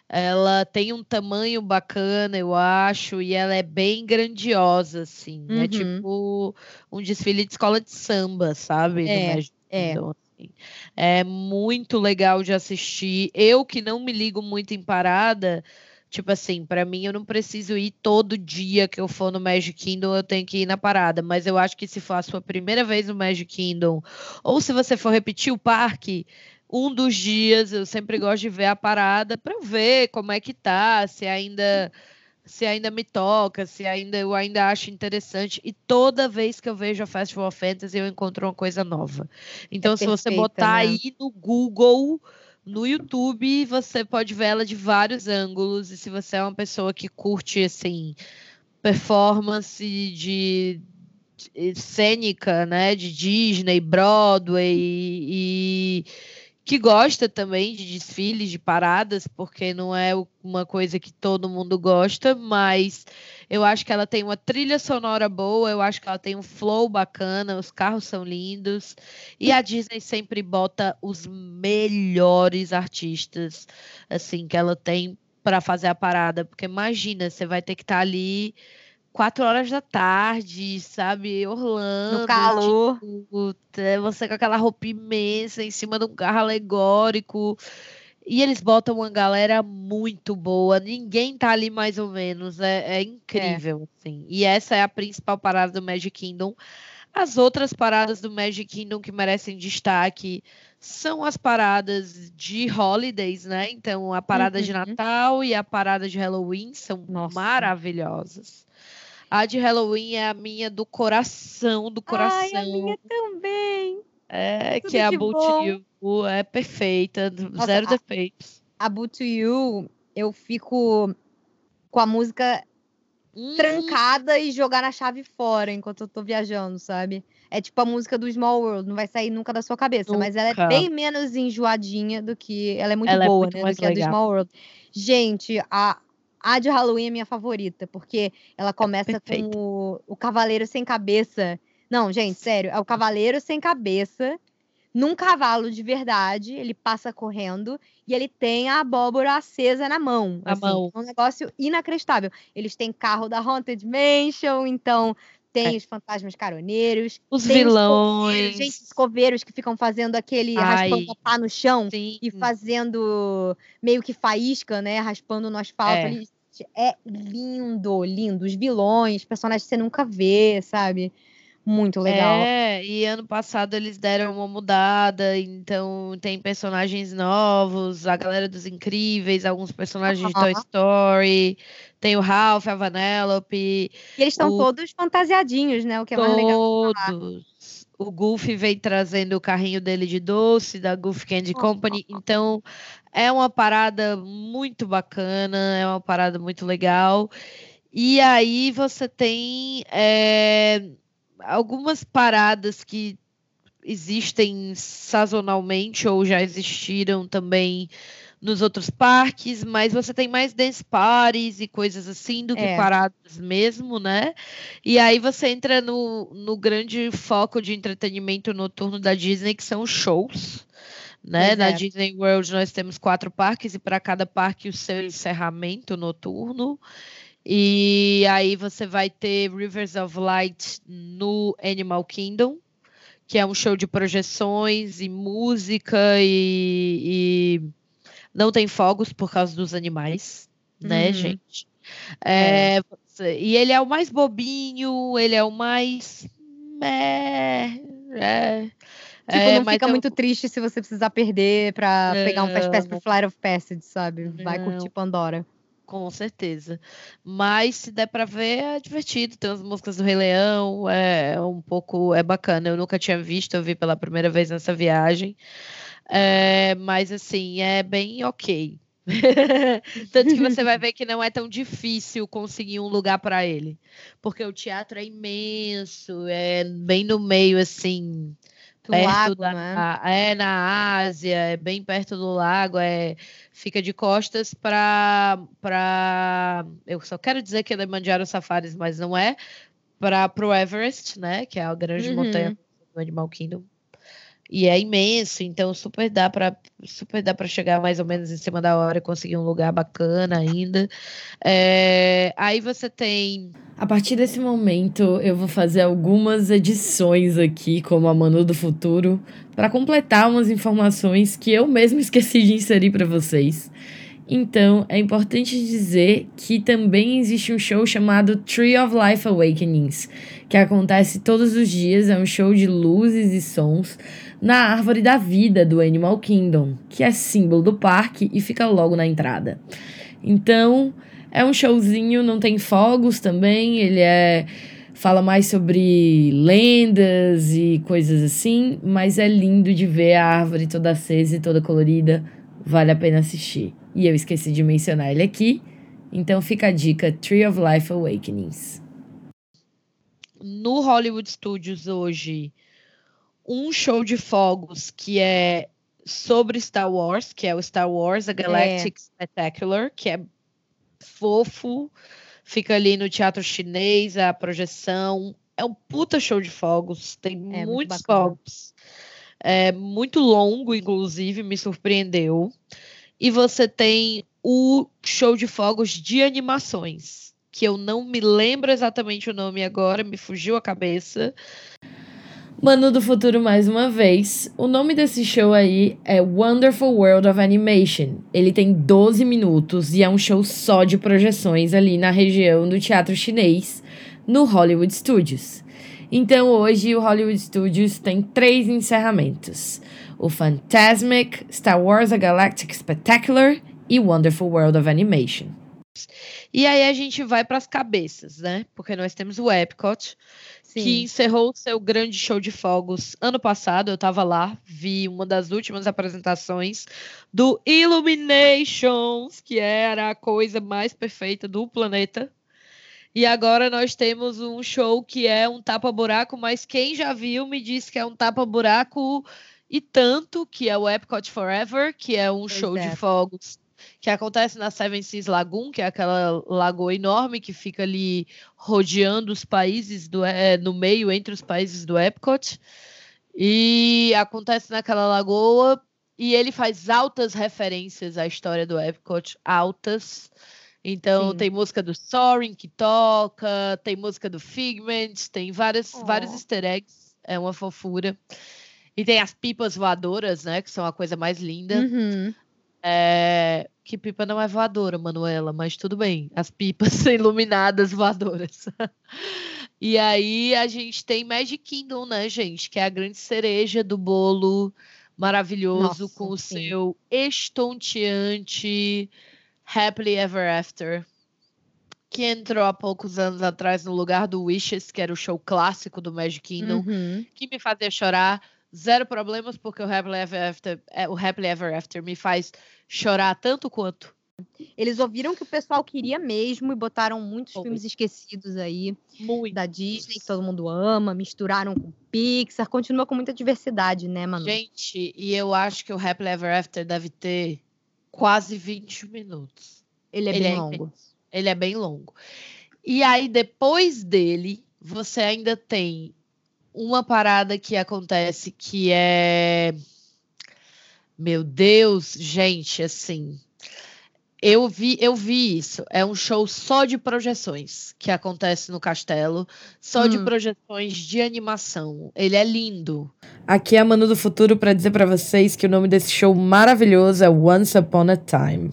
C: ela tem um tamanho bacana, eu acho, e ela é bem grandiosa, assim. É uhum. É tipo um desfile de escola de samba, sabe?
B: É, é.
C: Então, assim, é muito legal de assistir. Eu que não me ligo muito em parada, Tipo assim, para mim eu não preciso ir todo dia que eu for no Magic Kingdom, eu tenho que ir na parada. Mas eu acho que se for a sua primeira vez no Magic Kingdom, ou se você for repetir o parque, um dos dias eu sempre gosto de ver a parada para ver como é que tá, se ainda se ainda me toca, se ainda eu ainda acho interessante. E toda vez que eu vejo a Festival of Fantasy, eu encontro uma coisa nova. Então, é se perfeita, você botar né? aí no Google no YouTube você pode ver ela de vários ângulos, e se você é uma pessoa que curte assim performance de, de cênica, né, de Disney, Broadway e, e que gosta também de desfiles, de paradas, porque não é uma coisa que todo mundo gosta, mas eu acho que ela tem uma trilha sonora boa, eu acho que ela tem um flow bacana, os carros são lindos, e a Disney sempre bota os melhores artistas, assim, que ela tem para fazer a parada, porque imagina, você vai ter que estar tá ali quatro horas da tarde, sabe? Orlando.
B: No calor.
C: Tipo, você com aquela roupa imensa em cima de um carro alegórico. E eles botam uma galera muito boa. Ninguém tá ali mais ou menos. É, é incrível, é. assim. E essa é a principal parada do Magic Kingdom. As outras paradas do Magic Kingdom que merecem destaque são as paradas de holidays, né? Então, a parada uhum. de Natal e a parada de Halloween são Nossa. maravilhosas. A de Halloween é a minha do coração, do coração. Ai, a
B: minha também.
C: É, Tudo que é a Boot You. É perfeita, Nossa, zero a, defeitos.
B: A Boot You, eu fico com a música hum. trancada e jogar a chave fora enquanto eu tô viajando, sabe? É tipo a música do Small World, não vai sair nunca da sua cabeça, nunca. mas ela é bem menos enjoadinha do que. Ela é muito ela é boa, é muito né? do que legal. a do Small World. Gente, a, a de Halloween é minha favorita, porque ela começa é com o, o Cavaleiro Sem Cabeça. Não, gente, sério, é o Cavaleiro Sem Cabeça num cavalo de verdade, ele passa correndo e ele tem a abóbora acesa na mão.
C: A assim, mão.
B: É um negócio inacreditável. Eles têm carro da Haunted Mansion, então tem é. os fantasmas caroneiros,
C: os vilões,
B: os gente, os coveiros que ficam fazendo aquele Ai, raspando pá no chão sim. e fazendo meio que faísca, né, raspando no asfalto. É. é lindo, lindo. Os vilões, personagens que você nunca vê, sabe? Muito legal.
C: É, e ano passado eles deram uma mudada, então tem personagens novos, a galera dos incríveis, alguns personagens de Toy Story, tem o Ralph, a Vanellope. E
B: eles estão todos fantasiadinhos, né? O que é mais legal. Todos.
C: O Goofy vem trazendo o carrinho dele de doce, da Goofy Candy Company. Então, é uma parada muito bacana, é uma parada muito legal. E aí você tem. É algumas paradas que existem sazonalmente ou já existiram também nos outros parques, mas você tem mais dance parties e coisas assim do que é. paradas mesmo, né? E aí você entra no, no grande foco de entretenimento noturno da Disney, que são os shows. Né? Na Disney World nós temos quatro parques e para cada parque o seu encerramento noturno. E aí você vai ter Rivers of Light no Animal Kingdom, que é um show de projeções e música e, e não tem fogos por causa dos animais, né,
B: Uhum.
C: gente? É, você- E ele é o mais bobinho, ele é o mais. É, é,
B: Tipo,
C: é,
B: não fica
C: eu-
B: muito triste se você precisar perder pra pegar um Fast Pass pro. Flight of Passage, sabe? Vai
C: Não.
B: curtir Pandora.
C: Com certeza. Mas se der pra ver, é divertido. Tem as músicas do Rei Leão, é um pouco, é bacana. Eu nunca tinha visto, eu vi pela primeira vez nessa viagem. É, mas assim, é bem ok. Tanto que você vai ver que não é tão difícil conseguir um lugar para ele, porque o teatro é imenso, é bem no meio assim, perto
B: lago,
C: da,
B: né?
C: é na Ásia, é bem perto do lago, é fica de costas para para eu só quero dizer que é Kilimanjaro Safaris, mas não é para pro Everest, né, que é a grande
B: Uhum.
C: montanha do Animal Kingdom. E é imenso, então super dá para super dá para chegar mais ou menos em cima da hora e conseguir um lugar bacana ainda. É, aí você tem
D: A partir desse momento, eu vou fazer algumas edições aqui, como a Manu do Futuro, para completar umas informações que eu mesmo esqueci de inserir para vocês. Então, é importante dizer que também existe um show chamado Tree of Life Awakenings, que acontece todos os dias, é um show de luzes e sons na árvore da vida do Animal Kingdom, que é símbolo do parque e fica logo na entrada. Então, é um showzinho, não tem fogos também, ele é fala mais sobre lendas e coisas assim, mas é lindo de ver a árvore toda acesa e toda colorida, vale a pena assistir. E eu esqueci de mencionar ele aqui, então fica a dica Tree of Life Awakenings.
C: no Hollywood Studios hoje um show de fogos que é sobre Star Wars, que é o Star Wars A Galactic Spectacular, que é fofo, fica ali no teatro chinês, a projeção. É um puta show de fogos, tem
B: É, muito
C: muitos fogos. É muito longo, inclusive, me surpreendeu. E você tem o show de fogos de animações, que eu não me lembro exatamente o nome agora, me fugiu a cabeça.
D: Manu do Futuro mais uma vez. O nome desse show aí é Wonderful World of Animation. Ele tem 12 minutos e é um show só de projeções ali na região do teatro chinês, no Hollywood Studios. Então hoje o Hollywood Studios tem três encerramentos: o Fantasmic, Star Wars A Galactic Spectacular e Wonderful World of Animation.
C: E aí a gente vai para as cabeças, né? Porque nós temos o Epcot,
B: Sim.
C: que encerrou o seu grande show de fogos ano passado. Eu estava lá, vi uma das últimas apresentações do Illuminations, que era a coisa mais perfeita do planeta. E agora nós temos um show que é um tapa-buraco, mas quem já viu me disse que é um tapa-buraco e tanto, que é o Epcot Forever, que é um
B: Pois
C: show
B: é.
C: de fogos que acontece na Seven Seas Lagoon, que é aquela lagoa enorme que fica ali rodeando os países do é, no meio entre os países do Epcot. E acontece naquela lagoa e ele faz altas referências à história do Epcot, altas. Então
B: Sim.
C: tem música do Soaring que toca, tem música do Figment, tem várias, vários
B: Oh.
C: easter eggs, é uma fofura. E tem as pipas voadoras, né, que são a coisa mais linda.
B: Uhum.
C: É, Que pipa não é voadora, Manuela, mas tudo bem. As pipas iluminadas voadoras. e aí a gente tem Magic Kingdom, né, gente? Que é a grande cereja do bolo maravilhoso
B: Nossa,
C: com o
B: sim.
C: seu estonteante Happily Ever After. Que entrou há poucos anos atrás no lugar do Wishes, que era o show clássico do Magic Kingdom
B: Uhum.
C: que me fazia chorar. Zero problemas, porque o Happily Ever After, é, o Happily Ever After me faz chorar tanto quanto.
B: Eles ouviram que o pessoal queria mesmo e botaram muitos filmes esquecidos aí
C: Muito.
B: da Disney, que todo mundo ama, misturaram com Pixar, continua com muita diversidade, né, Manu?
C: Gente, e eu acho que o Happily Ever After deve ter quase 20 minutos.
B: ele é
C: ele
B: bem
C: é
B: longo.
C: Ele é bem longo. E aí, depois dele, você ainda tem uma parada que acontece que é. Meu Deus, gente, assim. Eu vi, eu vi isso. É um show só de projeções que acontece no castelo, só de
B: Hum.
C: projeções de animação. Ele é lindo.
D: Aqui é a Manu do Futuro para dizer para vocês que o nome desse show maravilhoso é Once Upon a Time.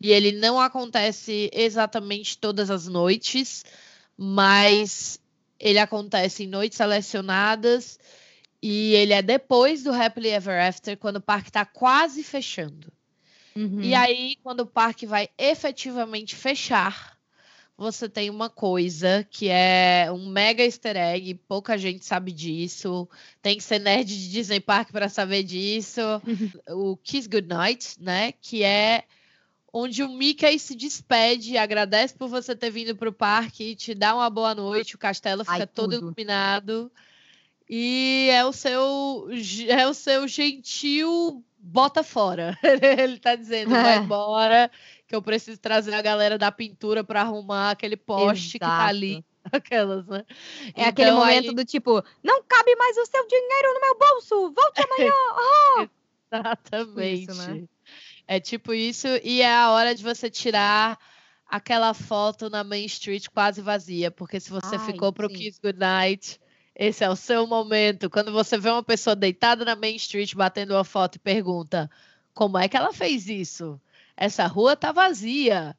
C: E ele não acontece exatamente todas as noites, mas ele acontece em noites selecionadas e ele é depois do Happily Ever After, quando o parque está quase fechando.
B: Uhum.
C: E aí, quando o parque vai efetivamente fechar, você tem uma coisa que é um mega easter egg, pouca gente sabe disso. Tem que ser nerd de Disney Park para saber disso. o Kiss Goodnight, né? Que é onde o Mickey se despede, agradece por você ter vindo para o parque, te dá uma boa noite, o castelo fica
B: Ai,
C: todo iluminado. E é o seu é o seu gentil bota fora. Ele tá dizendo, vai
B: É.
C: embora, que eu preciso trazer a galera da pintura para arrumar aquele poste que tá ali. Aquelas, né?
B: É aquele
C: Então,
B: momento
C: aí-
B: do tipo, não cabe mais o seu dinheiro no meu bolso, volte amanhã.
C: Exatamente.
B: Isso, né?
C: É tipo isso, e é a hora de você tirar aquela foto na Main Street quase vazia, porque se você
B: Ai,
C: ficou pro
B: sim.
C: Kiss Goodnight, esse é o seu momento. Quando você vê uma pessoa deitada na Main Street batendo uma foto e pergunta: como é que ela fez isso? Essa rua tá vazia.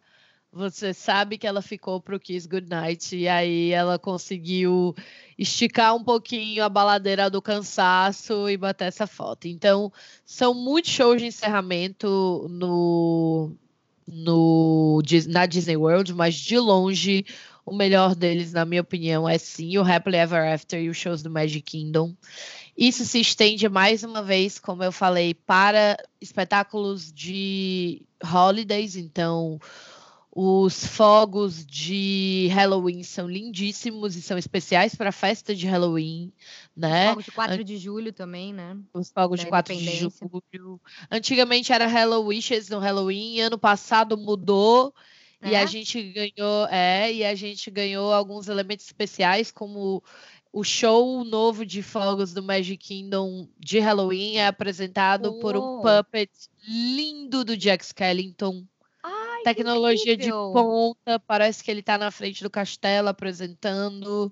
C: Você sabe que ela ficou pro Kiss Goodnight e aí ela conseguiu esticar um pouquinho a baladeira do cansaço e bater essa foto. Então, são muitos shows de encerramento no, no na Disney World, mas de longe o melhor deles, na minha opinião, é sim o Happily Ever After e os shows do Magic Kingdom. Isso se estende mais uma vez, como eu falei, para espetáculos de holidays, então os fogos de Halloween são lindíssimos e são especiais para a festa de Halloween, né?
B: Fogos de 4 de julho também, né?
C: Os fogos de
B: da
C: 4 de julho. Antigamente era Hello Wishes no Halloween, ano passado mudou e
B: É?
C: a gente ganhou, é, e a gente ganhou alguns elementos especiais como o show novo de fogos do Magic Kingdom de Halloween é apresentado por um
B: Uou.
C: puppet lindo do Jack Skellington. Tecnologia de ponta, parece que ele está na frente do castelo apresentando.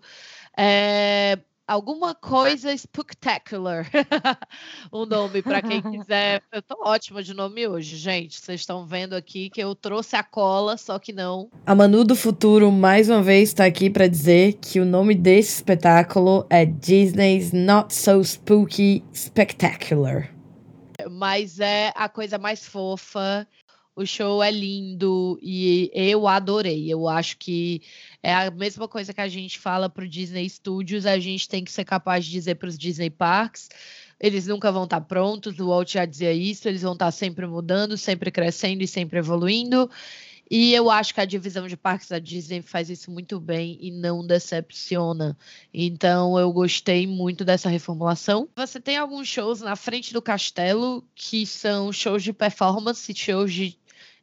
C: É, alguma coisa spectacular. o nome, para quem quiser. Eu tô ótima de nome hoje, gente. Vocês estão vendo aqui que eu trouxe a cola, só que não.
D: A Manu do Futuro, mais uma vez, está aqui para dizer que o nome desse espetáculo é Disney's Not So Spooky Spectacular.
C: Mas é a coisa mais fofa. O show é lindo e eu adorei. Eu acho que é a mesma coisa que a gente fala para o Disney Studios, a gente tem que ser capaz de dizer para os Disney Parks. Eles nunca vão estar prontos, o Walt já dizia isso, eles vão estar sempre mudando, sempre crescendo e sempre evoluindo. E eu acho que a divisão de parques da Disney faz isso muito bem e não decepciona. Então eu gostei muito dessa reformulação. Você tem alguns shows na frente do castelo que são shows de performance, shows de,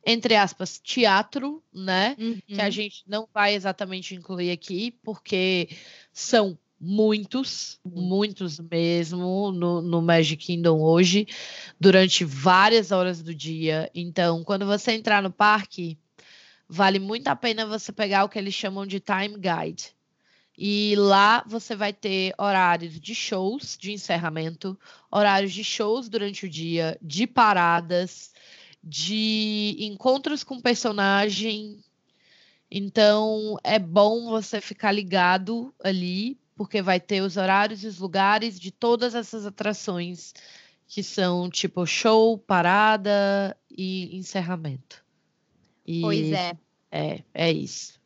C: entre aspas, teatro, né? Que a
B: Uhum.
C: gente não vai exatamente incluir aqui, porque são muitos, muitos mesmo no, no Magic Kingdom hoje, durante várias horas do dia. Então, quando você entrar no parque, vale muito a pena você pegar o que eles chamam de time guide. E lá você vai ter horários de shows de encerramento, horários de shows durante o dia, de paradas, de encontros com personagem. Então é bom você ficar ligado ali, porque vai ter os horários e os lugares de todas essas atrações que são tipo show, parada e encerramento. E
B: Pois é.
C: é, é isso.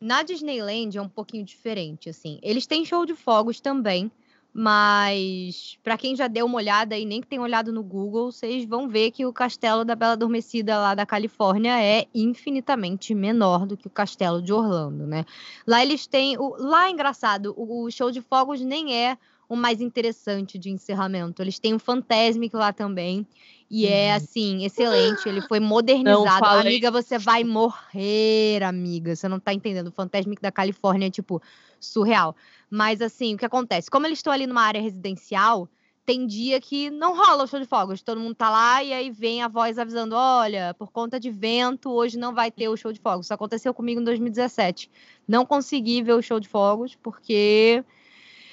B: Na Disneyland é um pouquinho diferente, assim. Eles têm show de fogos também, mas para quem já deu uma olhada e nem que tem olhado no Google, vocês vão ver que o castelo da Bela Adormecida lá da Califórnia é infinitamente menor do que o castelo de Orlando, né? Lá eles têm, o, lá engraçado, o, show de fogos nem é o mais interessante de encerramento. Eles têm o Fantasmic lá também. E é
C: Uhum.
B: assim, excelente. Ele foi modernizado. Amiga, você vai morrer, amiga. Você não tá entendendo. O Fantasmic da Califórnia é, tipo, surreal. Mas assim, o que acontece? Como eles estão ali numa área residencial, tem dia que não rola o show de fogos. Todo mundo tá lá e aí vem a voz avisando: olha, por conta de vento, hoje não vai ter o show de fogos. Isso aconteceu comigo em 2017. Não consegui ver o show de fogos, porque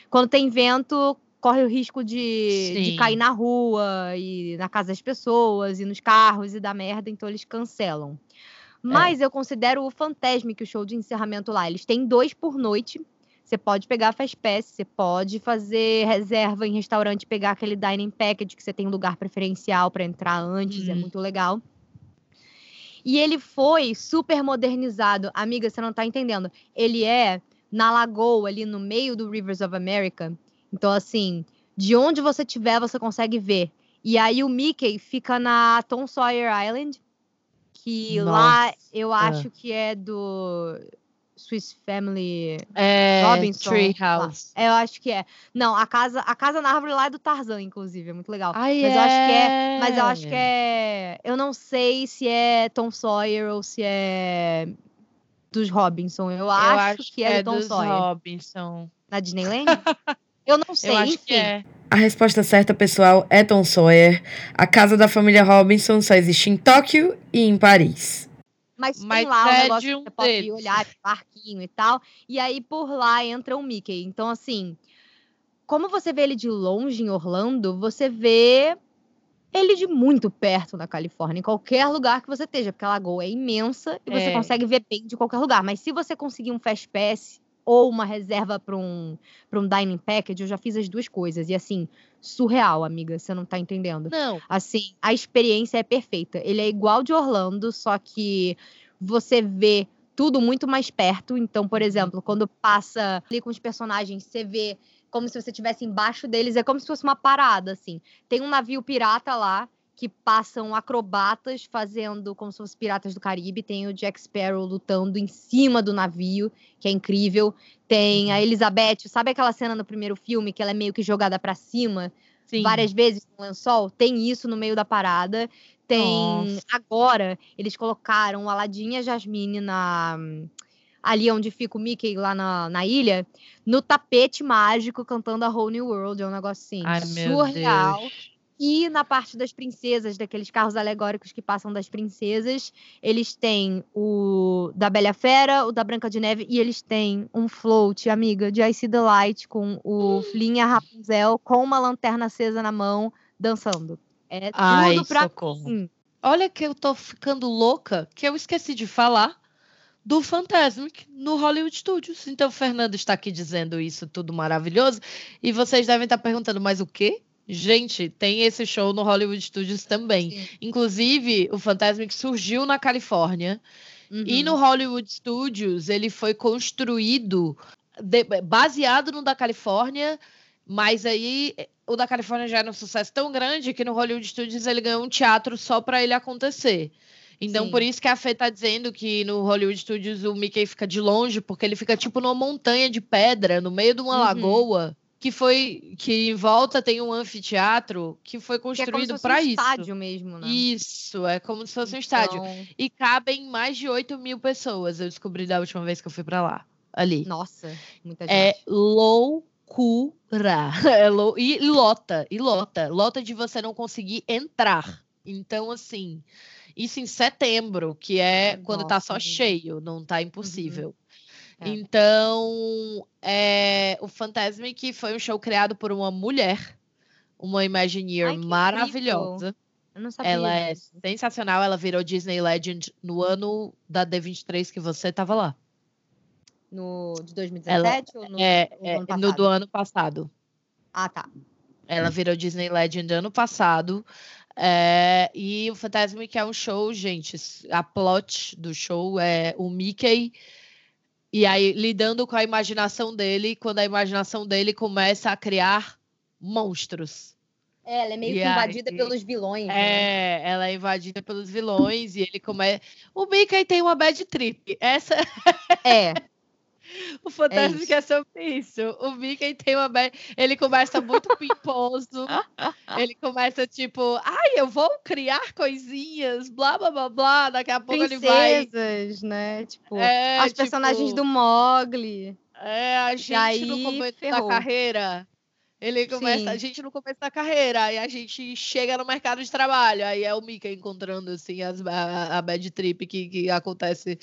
B: quando tem vento, corre o risco de, de cair na rua e na casa das pessoas e nos carros e dar merda, então eles cancelam. Mas eu considero o Fantasmic o show de encerramento lá. Eles têm dois por noite. Você pode pegar a Fast Pass, você pode fazer reserva em restaurante, pegar aquele dining package que você tem lugar preferencial para entrar antes, é
C: Uhum.
B: muito legal. E ele foi super modernizado. Amiga, você não tá entendendo. Ele é na lagoa, ali no meio do Rivers of America. Então, assim, de onde você estiver, você consegue ver. E aí o Mickey fica na Tom Sawyer Island, que lá
C: Nossa.
B: eu acho que é do Swiss Family
C: É,
B: Robinson.
C: Treehouse.
B: lá. É, eu acho que é. Não, a casa, a casa na árvore lá é do Tarzan, inclusive, é muito legal.
C: Ai,
B: mas eu acho que é, mas eu acho que é, eu não sei se é Tom Sawyer ou se é dos Robinson. Eu,
C: Eu
B: acho, que é, do Tom
C: dos
B: Sawyer.
C: Robinson.
B: Na Disneyland? eu não sei,
C: Eu acho
B: enfim.
C: que é.
D: A resposta certa, pessoal, é Tom Sawyer. A casa da família Robinson só existe em Tóquio e em Paris.
B: Mas,
C: Mas
B: tem lá um
C: é
B: negócio
C: de
B: que
C: um
B: você pode olhar, de parquinho e tal. E aí por lá entra o Mickey. Então, assim, como você vê ele de longe em Orlando, você vê ele de muito perto na Califórnia, em qualquer lugar que você esteja, porque a lagoa é imensa e você
C: É.
B: consegue ver bem de qualquer lugar. Mas se você conseguir um Fast Pass ou uma reserva para um, pra um dining package, eu já fiz as duas coisas. E assim, surreal, amiga, você não tá entendendo.
C: Não,
B: Assim, a experiência é perfeita. Ele é igual de Orlando, só que você vê tudo muito mais perto. Então, por exemplo, quando passa ali com os personagens, você vê como se você estivesse embaixo deles, é como se fosse uma parada, assim. Tem um navio pirata lá que passam acrobatas fazendo como se fossem piratas do Caribe. Tem o Jack Sparrow lutando em cima do navio, que é incrível. Tem a Elizabeth, sabe aquela cena no primeiro filme que ela é meio que jogada pra cima?
C: sim.
B: várias vezes no lençol, tem isso no meio da parada. Tem.
C: Nossa.
B: Agora, eles colocaram o Aladdin e a Jasmine na. Ali onde fica o Mickey, lá na, na ilha, no tapete mágico, cantando a Whole New World. É um negócio assim,
C: Ai,
B: surreal.
C: Deus.
B: E na parte das princesas, daqueles carros alegóricos que passam das princesas, eles têm o da Bela Fera, o da Branca de Neve, e eles têm um float, amiga, de I See the Light, com o Flynn e a Rapunzel, com uma lanterna acesa na mão, dançando. É tudo
C: Ai,
B: pra
C: socorro.
B: mim.
C: Olha que eu tô ficando louca, que eu esqueci de falar do Fantasmic no Hollywood Studios. Então, o Fernando está aqui dizendo isso tudo maravilhoso. E vocês devem estar perguntando, mas o quê? Gente, tem esse show no Hollywood Studios também.
B: Sim.
C: Inclusive, o Fantasmic surgiu na Califórnia. E
B: Uhum.
C: no Hollywood Studios, ele foi construído de- baseado no da Califórnia, mas aí o da Califórnia já era um sucesso tão grande que no Hollywood Studios ele ganhou um teatro só para ele acontecer. Então,
B: Sim.
C: por isso que a Fê tá dizendo que no Hollywood Studios o Mickey fica de longe, porque ele fica tipo numa montanha de pedra, no meio de uma
B: Uhum.
C: lagoa, que foi que em volta tem um anfiteatro que foi
B: é como se
C: construído
B: fosse
C: para
B: um
C: isso.
B: estádio mesmo, né?
C: Isso, é como se fosse um estádio.
B: Então,
C: E cabem mais de 8 mil pessoas, eu descobri da última vez que eu fui pra lá. Ali.
B: Nossa, muita
C: É
B: gente.
C: loucura. É lou... e, lota, e lota. Lota de você não conseguir entrar. Então, assim, isso em setembro, que é quando tá só
B: Nossa, amiga.
C: cheio, não tá impossível.
B: É.
C: Então, é, o Fantasmic foi um show criado por uma mulher, uma Imagineer
B: Ai,
C: maravilhosa.
B: Eu não sabia
C: Ela é sensacional. Ela virou Disney Legend no ano da D23 que você tava lá.
B: No, de 2017 ou no,
C: é, é,
B: ano
C: no do ano passado.
B: Ah, tá.
C: Ela virou Disney Legend ano passado. É, e o Fantasmic é um show, gente. A plot do show é o Mickey. E aí, lidando com a imaginação dele, quando a imaginação dele começa a criar monstros.
B: É, ela é meio
C: E
B: que invadida
C: aí-
B: pelos vilões. né?
C: É, ela é invadida pelos vilões e ele começa. O Mickey tem uma bad trip. Essa
B: É,
C: O Fantasmic
B: isso.
C: é, sobre isso. O Mickey tem uma. Ele começa muito pimposo. ele começa tipo, ai, eu vou criar coisinhas, blá blá blá blá. Daqui a pouco ele vai.
B: princesas, né? Tipo,
C: É,
B: as personagens
C: tipo,
B: do Mogli.
C: É, a gente no
B: aí,
C: começo da
B: ferrou.
C: carreira. Ele começa,
B: Sim.
C: a gente no começo da carreira, aí a gente chega no mercado de trabalho, aí é o Mika encontrando assim as, a, a bad trip que, que acontece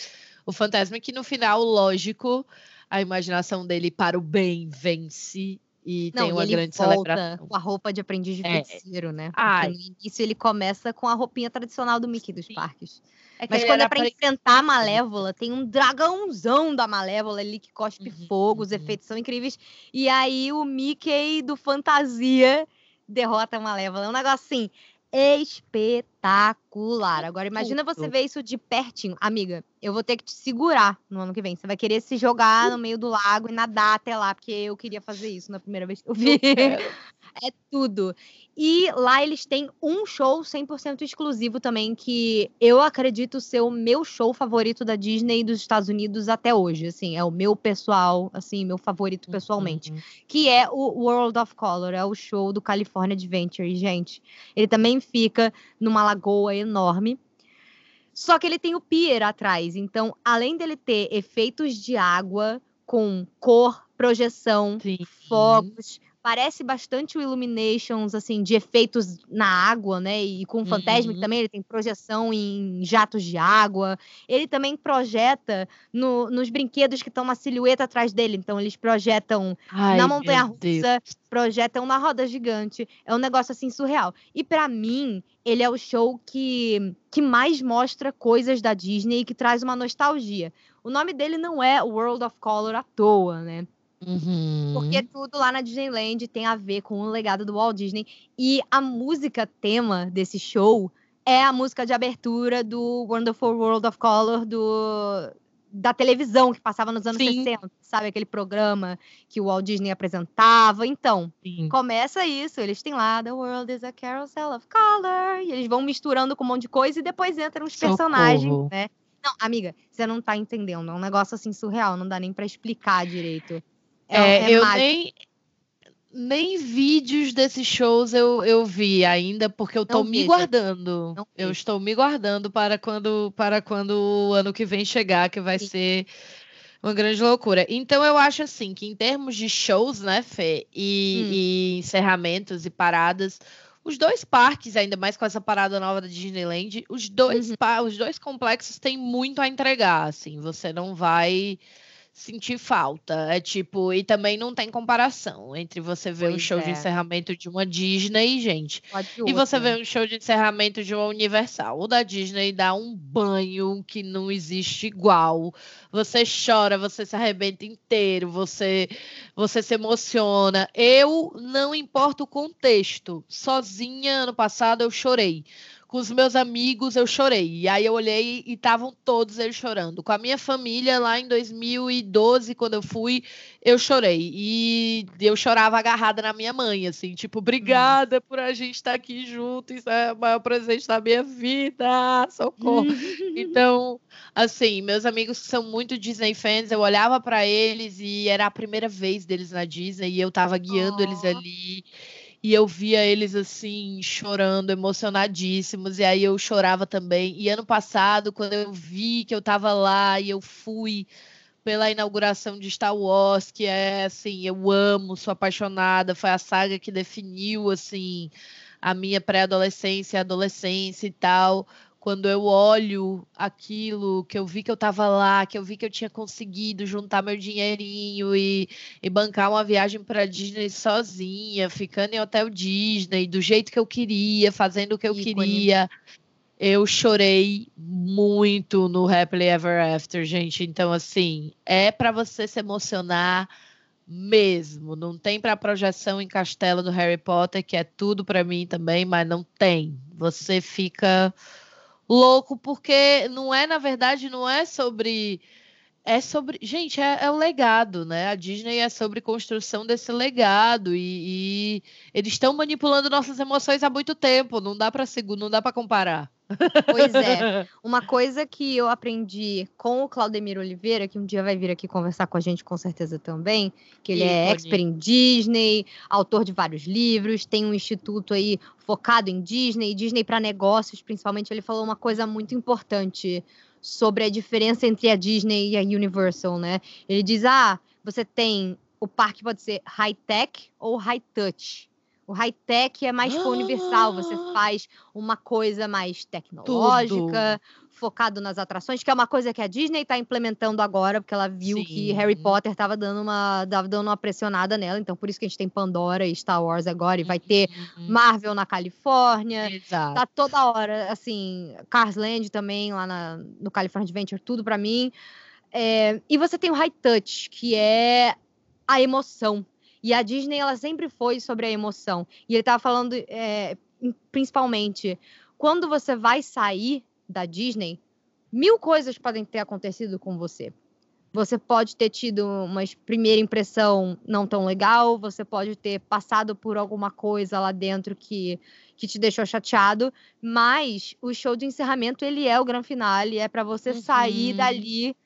C: o fantasma, que no final, lógico, a imaginação dele para o bem vence e
B: Não,
C: tem uma
B: ele
C: grande
B: volta
C: celebração.
B: com a roupa de aprendiz de
C: É.
B: feiticeiro, né?
C: Ai.
B: Porque no início ele começa com a roupinha tradicional do Mickey dos
C: Sim.
B: parques.
C: É
B: Mas quando é pra- enfrentar a Malévola, tem um dragãozão da Malévola ali que cospe
C: Uhum,
B: fogo, os
C: uhum.
B: efeitos são incríveis. E aí o Mickey do Fantasia derrota a Malévola. É um negócio assim espetacular. Agora imagina você ver isso de pertinho. Amiga, eu vou ter que te segurar no ano que vem. Você vai querer se jogar no meio do lago e nadar até lá, porque eu queria fazer isso na primeira vez que eu vi. É tudo. E lá eles têm um show 100% exclusivo também, que eu acredito ser o meu show favorito da Disney dos Estados Unidos até hoje. Assim, é o meu pessoal, assim, meu favorito pessoalmente.
C: Uhum.
B: Que é o World of Color, é o show do California Adventure, gente. Ele também fica numa lagoa enorme. Só que ele tem o pier atrás. Então, além dele ter efeitos de água com cor, projeção,
C: Sim.
B: fogos. Parece bastante o Illuminations, assim, de efeitos na água, né? E com o Fantasmic
C: Uhum.
B: também, ele tem projeção em jatos de água. Ele também projeta no- nos brinquedos que estão uma silhueta atrás dele. Então, eles projetam
C: Ai,
B: na montanha russa, projetam na roda gigante. É um negócio assim surreal. E pra mim, ele é o show que, que mais mostra coisas da Disney e que traz uma nostalgia. O nome dele não é World of Color à toa, né?
C: Uhum.
B: Porque tudo lá na Disneyland tem a ver com o legado do Walt Disney. E a música tema desse show é a música de abertura do Wonderful World of Color do, da televisão que passava nos anos
C: Sim.
B: 60. Sabe aquele programa que o Walt Disney apresentava? Então,
C: Sim.
B: começa isso. Eles têm lá The World is a Carousel of Color. E eles vão misturando com um monte de coisa e depois entram os personagens,
C: Socorro.
B: né? Não, amiga, você não tá entendendo. É um negócio assim surreal, não dá nem pra explicar direito.
C: É, eu
B: mágico.
C: nem, nem vídeos desses shows eu, eu vi ainda, porque eu
B: Não
C: me guardando. Eu estou me guardando para quando, para quando o ano que vem chegar, que vai
B: Sim.
C: ser uma grande loucura. Então eu acho assim que em termos de shows, né, Fê,
B: Hum.
C: e, e encerramentos e paradas, os dois parques, ainda mais com essa parada nova da Disneyland, os dois,
B: Uhum.
C: os dois complexos têm muito a entregar, assim, você não vai sentir falta. É tipo, e também não tem comparação entre você ver um
B: Pois
C: show de
B: é.
C: encerramento de uma Disney, gente, e você vê um show de encerramento de uma Universal. O da Disney dá um banho que não existe igual. Você chora, você se arrebenta inteiro, você, você se emociona. Eu não importa o contexto. Sozinha, ano passado, eu chorei. Com os meus amigos, eu chorei. E aí eu olhei e estavam todos eles chorando. Com a minha família, lá em 2012, quando eu fui, eu chorei. E eu chorava agarrada na minha mãe, assim, tipo, obrigada por a gente estar aqui junto. Isso é o maior presente da minha vida. Socorro. Então, assim, meus amigos que são muito Disney fans, eu olhava pra eles e era a primeira vez deles na Disney e eu tava guiando eles
B: Oh.
C: ali. E eu via eles assim, chorando, emocionadíssimos, e aí eu chorava também. E ano passado, quando eu vi que eu tava lá e eu fui pela inauguração de Star Wars, que é assim, eu amo, sou apaixonada, foi a saga que definiu assim a minha pré-adolescência, adolescência e tal. Quando eu olho aquilo, que eu vi que eu tava lá, que eu vi que eu tinha conseguido juntar meu dinheirinho e, e bancar uma viagem para Disney sozinha, ficando em hotel Disney, do jeito que eu queria, fazendo o que eu
B: Ícone.
C: queria. Eu chorei muito no Happily Ever After, gente. Então, assim, é para você se emocionar mesmo. Não tem para projeção em castelo do Harry Potter, que é tudo para mim também, mas não tem. Você fica louco porque não é, na verdade, não é sobre é sobre. Gente, é, é o legado, né? A Disney é sobre construção desse legado e, e eles estão manipulando nossas emoções há muito tempo. Não dá para não dá para comparar.
B: Pois é. Uma coisa que eu aprendi com o Claudemir Oliveira, que um dia vai vir aqui conversar com a gente com certeza também, que ele é expert em Disney, autor de vários livros, tem um instituto aí focado em Disney, Disney para negócios, principalmente. Ele falou uma coisa muito importante sobre a diferença entre a Disney e a Universal, né? Ele diz: "Ah, você tem o parque pode ser high-tech ou high-touch. O high-tech é mais tipo, universal, você
C: Ah!
B: faz uma coisa mais tecnológica, focado nas atrações, que é uma coisa que a Disney está implementando agora, porque ela viu que
C: Sim.
B: Harry Potter estava dando uma, tava dando uma pressionada nela, então por isso que a gente tem Pandora e Star Wars agora, e vai ter
C: Uhum.
B: Marvel na Califórnia,
C: Exato.
B: Tá toda hora, assim, Cars Land também, lá na- no California Adventure, tudo pra mim. É, e você tem o High Touch, que é a emoção. E a Disney, ela sempre foi sobre a emoção. E ele tava falando, é, principalmente, quando você vai sair da Disney, mil coisas podem ter acontecido com você. Você pode ter tido uma primeira impressão não tão legal, você pode ter passado por alguma coisa lá dentro que, que te deixou chateado, mas o show de encerramento, ele é o grande finale, é para você sair
C: Uhum.
B: dali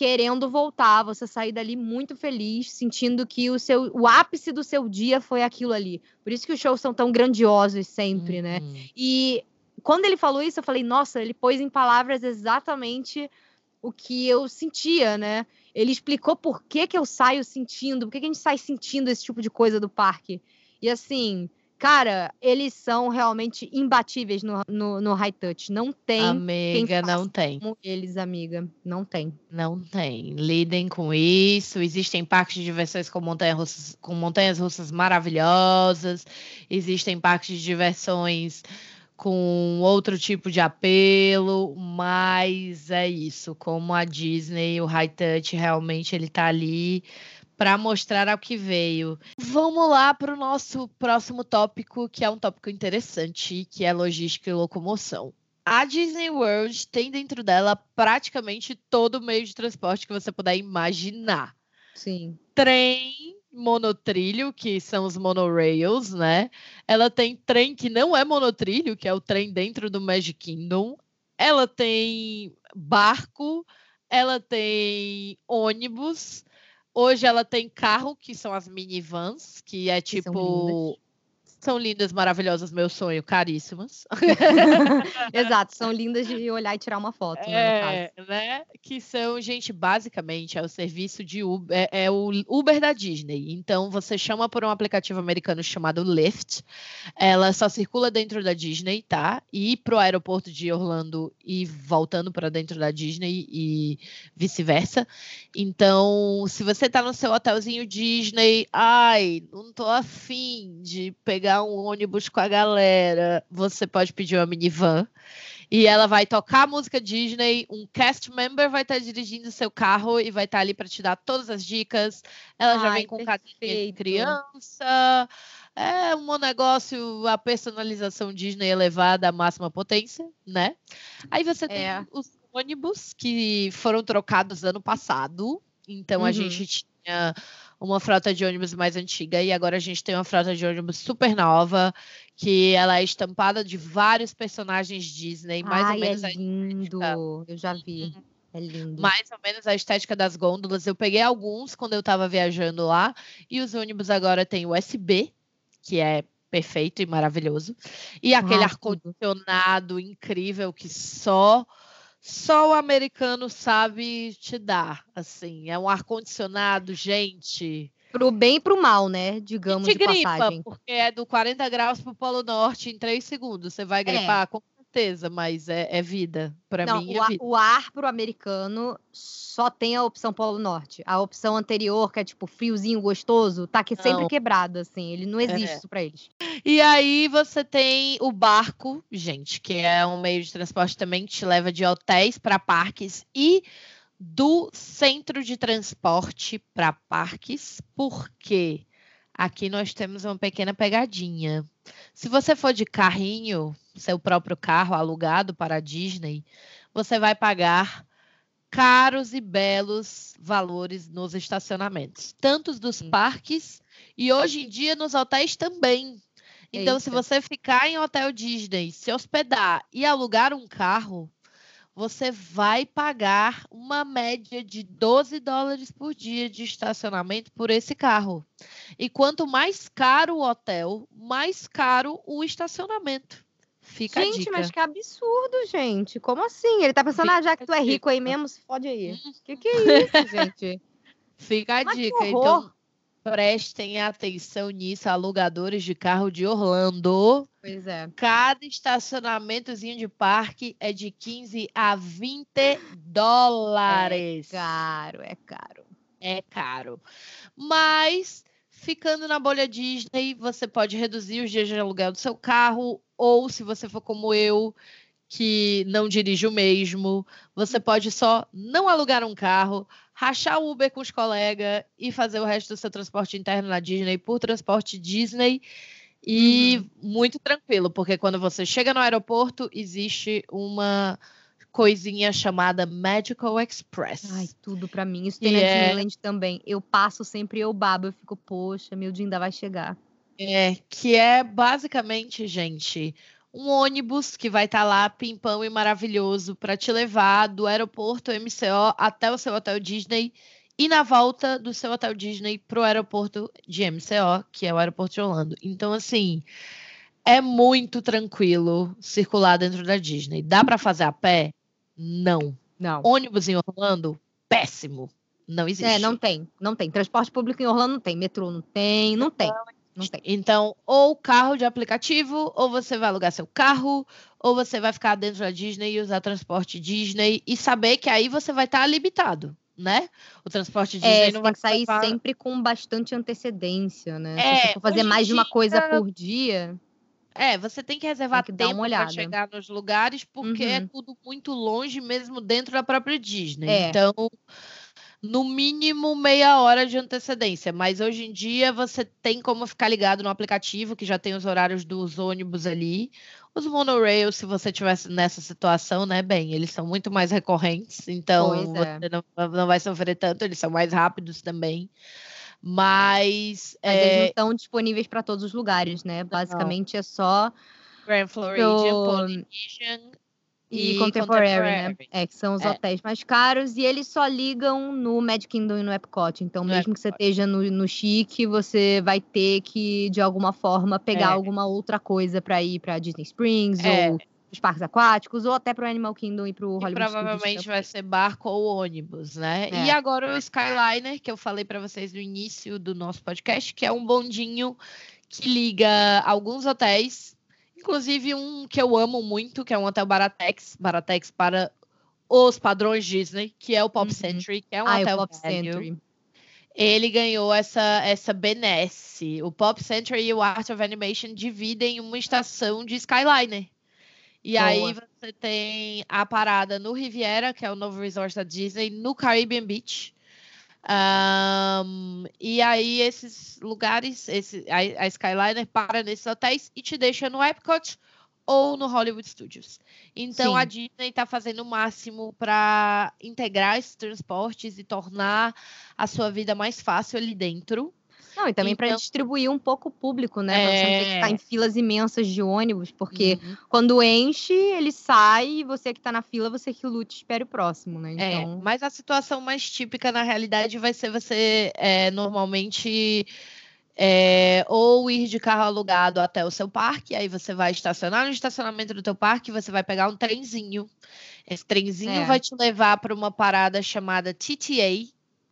B: querendo voltar, você sair dali muito feliz, sentindo que o seu o ápice do seu dia foi aquilo ali. Por isso que os shows são tão grandiosos sempre, né?
C: Uhum.
B: E quando ele falou isso, eu falei, nossa, ele pôs em palavras exatamente o que eu sentia, né? Ele explicou por que, que eu saio sentindo, por que, que a gente sai sentindo esse tipo de coisa do parque. E assim, cara, eles são realmente imbatíveis no, no, no high touch. Não tem
C: Amiga, não tem.
B: como eles, amiga. Não tem.
C: Não tem. Lidem com isso. Existem parques de diversões com, montanha russas, com montanhas russas maravilhosas. Existem parques de diversões com outro tipo de apelo, mas é isso. Como a Disney, o High Touch realmente ele tá ali para mostrar ao que veio. Vamos lá para o nosso próximo tópico, que é um tópico interessante, que é logística e locomoção. A Disney World tem dentro dela praticamente todo o meio de transporte que você puder imaginar.
B: Sim.
C: Trem, monotrilho, que são os monorails, né? Ela tem trem que não é monotrilho, que é o trem dentro do Magic Kingdom. Ela tem barco, ela tem ônibus. Hoje ela tem carro, que são as minivans, que é
B: Que
C: tipo. São lindas, maravilhosas, meu sonho, caríssimas.
B: Exato, são lindas de olhar e tirar uma foto, né, no caso.
C: É, né? Que são, gente, basicamente é o serviço de Uber, é, é o Uber da Disney. Então você chama por um aplicativo americano chamado Lyft. Ela só circula dentro da Disney, tá? E pro aeroporto de Orlando e voltando para dentro da Disney e vice-versa. Então, se você tá no seu hotelzinho Disney, ai, não tô afim de pegar um ônibus com a galera, você pode pedir uma minivan. E ela vai tocar a música Disney, um cast member vai estar dirigindo seu carro e vai estar ali para te dar todas as dicas. Ela já
B: Ai,
C: vem com cadeirinha de criança. É um negócio, a personalização Disney elevada à máxima potência, né? Aí você tem
B: É.
C: os ônibus que foram trocados ano passado. Então a
B: Uhum.
C: gente tinha uma frota de ônibus mais antiga e agora a gente tem uma frota de ônibus super nova, que ela é estampada de vários personagens Disney, mais
B: Ai,
C: ou menos
B: é
C: a
B: lindo. Eu já vi. É lindo.
C: mais ou menos a estética das gôndolas. Eu peguei alguns quando eu estava viajando lá, e os ônibus agora têm USB, que é perfeito e maravilhoso, e aquele
B: Ah,
C: ar-condicionado incrível que só só o americano sabe te dar, assim, é um ar-condicionado, gente,
B: Pro bem e pro mal, né? Digamos
C: te
B: de
C: gripa,
B: passagem.
C: porque é do 40 graus pro Polo Norte em 3 segundos, você vai gripar, com certeza, mas é, é vida, para mim
B: o,
C: é vida.
B: o ar pro americano só tem a opção Polo Norte. A opção anterior, que é tipo friozinho gostoso, tá aqui sempre quebrado, assim. Ele não existe
C: É.
B: isso pra eles.
C: E aí você tem o barco, gente, que é um meio de transporte também que te leva de hotéis para parques e do centro de transporte para parques, porque aqui nós temos uma pequena pegadinha. Se você for de carrinho, seu próprio carro alugado para a Disney, você vai pagar caros e belos valores nos estacionamentos, tanto dos
B: Sim.
C: parques e hoje em dia nos hotéis também. Então, se
B: Eita.
C: você ficar em hotel Disney, se hospedar e alugar um carro, você vai pagar uma média de 12 dólares por dia de estacionamento por esse carro. E quanto mais caro o hotel, mais caro o estacionamento. Fica a
B: gente,
C: dica.
B: mas que absurdo, gente. Como assim? Ele tá pensando,
C: Fica
B: ah, já que tu é
C: a
B: rico aí mesmo, se fode aí.
C: Hum.
B: Que que é isso, gente?
C: Fica a
B: Mas
C: dica. Então, Prestem atenção nisso, alugadores de carro de Orlando.
B: Pois é.
C: Cada estacionamentozinho de parque é de 15 a 20 dólares.
B: É caro, é caro.
C: É caro. Mas, ficando na bolha Disney, você pode reduzir os dias de aluguel do seu carro, ou se você for como eu, que não dirige o mesmo, você pode só não alugar um carro, rachar o Uber com os colegas e fazer o resto do seu transporte interno na Disney por transporte Disney. E uhum. muito tranquilo, porque quando você chega no aeroporto, existe uma coisinha chamada Magical Express.
B: Ai, tudo para mim. Isso tem e na é... Disneyland também. Eu passo sempre, eu babo, eu fico, poxa, meu dia ainda vai chegar.
C: É, que é basicamente, gente, um ônibus que vai estar tá lá pimpão e maravilhoso para te levar do aeroporto MCO até o seu hotel Disney e na volta do seu hotel Disney para o aeroporto de MCO, que é o aeroporto de Orlando. Então, assim, é muito tranquilo circular dentro da Disney. Dá para fazer a pé? Não.
B: Não.
C: Ônibus em Orlando? Péssimo. Não existe.
B: É, não tem. Não tem. Transporte público em Orlando não tem. Metrô não tem. Não tem. Não tem.
C: Então, ou carro de aplicativo, ou você vai alugar seu carro, ou você vai ficar dentro da Disney e usar transporte Disney e saber que aí você vai estar limitado, né? O transporte é, Disney
B: é, não vai sair levar... sempre com bastante antecedência, né? É, Se você for fazer mais de uma coisa por dia.
C: É, você tem que reservar tem que tempo para chegar nos lugares, porque é uhum. é tudo muito longe, mesmo dentro da própria Disney. É. Então, no mínimo meia hora de antecedência. Mas hoje em dia você tem como ficar ligado no aplicativo, que já tem os horários dos ônibus ali. Os monorails, se você tivesse nessa situação, né, bem, eles são muito mais recorrentes, então é. você não, não vai sofrer tanto, eles são mais rápidos também. Mas,
B: Mas é... eles não estão disponíveis para todos os lugares, né? Basicamente não. é só
C: Grand Floridian, pro... Polynesian
B: e, e Contemporary, Contemporary, né? É, que são os é. hotéis mais caros e eles só ligam no Magic Kingdom e no Epcot. Então, no mesmo Epcot. que você esteja no, no Chique, você vai ter que, de alguma forma, pegar é. alguma outra coisa para ir para Disney Springs é. ou os parques aquáticos, ou até para o Animal Kingdom e para o Hollywood
C: provavelmente vai ser barco ou ônibus, né? É. E agora o Skyliner, que eu falei para vocês no início do nosso podcast, que é um bondinho que liga alguns hotéis Inclusive um que eu amo muito, que é um hotel Baratex, Baratex para os padrões Disney, que é o Pop uhum. Century, que é um ah, hotel Pop velho. Century. Ele ganhou essa essa benesse. O Pop Century e o Art of Animation dividem uma estação de Skyliner. E Boa. aí você tem a parada no Riviera, que é o novo resort da Disney, no Caribbean Beach. Um, e aí esses lugares, esse, a, a, Skyliner para nesses hotéis e te deixa no Epcot ou no Hollywood Studios. Então Sim. a Disney está fazendo o máximo para integrar esses transportes e tornar a sua vida mais fácil ali dentro.
B: Não, e também então, para distribuir um pouco o público, né? Pra você não ter que ficar em é. filas imensas de ônibus, porque uhum. quando enche, ele sai e você que está na fila, você que lute, espere o próximo, né?
C: É, então... É, mas a situação mais típica, na realidade, vai ser você é, normalmente. É, ou ir de carro alugado até o seu parque, aí você vai estacionar no estacionamento do teu parque, você vai pegar um trenzinho. Esse trenzinho é. vai te levar para uma parada chamada TTA,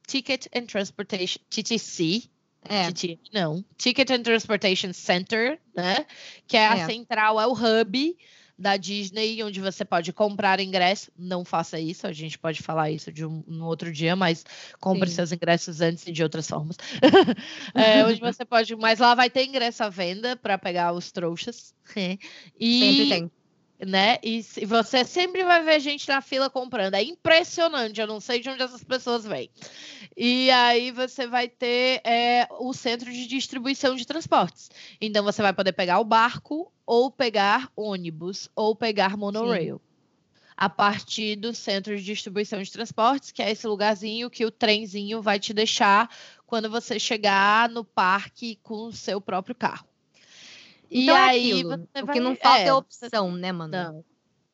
C: Ticket and Transportation, TTC, é. não. Ticket and Transportation Center, né? Que é, é a central, é o hub da Disney, onde você pode comprar ingresso. Não faça isso, a gente pode falar isso de um, um outro dia, mas compre Sim. seus ingressos antes e de outras formas. é, onde você pode, mas lá vai ter ingresso à venda para pegar os trouxas.
B: e, Sempre tem
C: né? E, você sempre vai ver gente na fila comprando. É impressionante, eu não sei de onde essas pessoas vêm. E aí você vai ter é, o centro de distribuição de transportes. Então você vai poder pegar o barco, ou pegar ônibus, ou pegar monorail. Sim. A partir do centro de distribuição de transportes, que é esse lugarzinho que o trenzinho vai te deixar quando você chegar no parque com o seu próprio carro.
B: E então é aí aquilo. você vai... O que não falta é, é opção, né, mano? Não.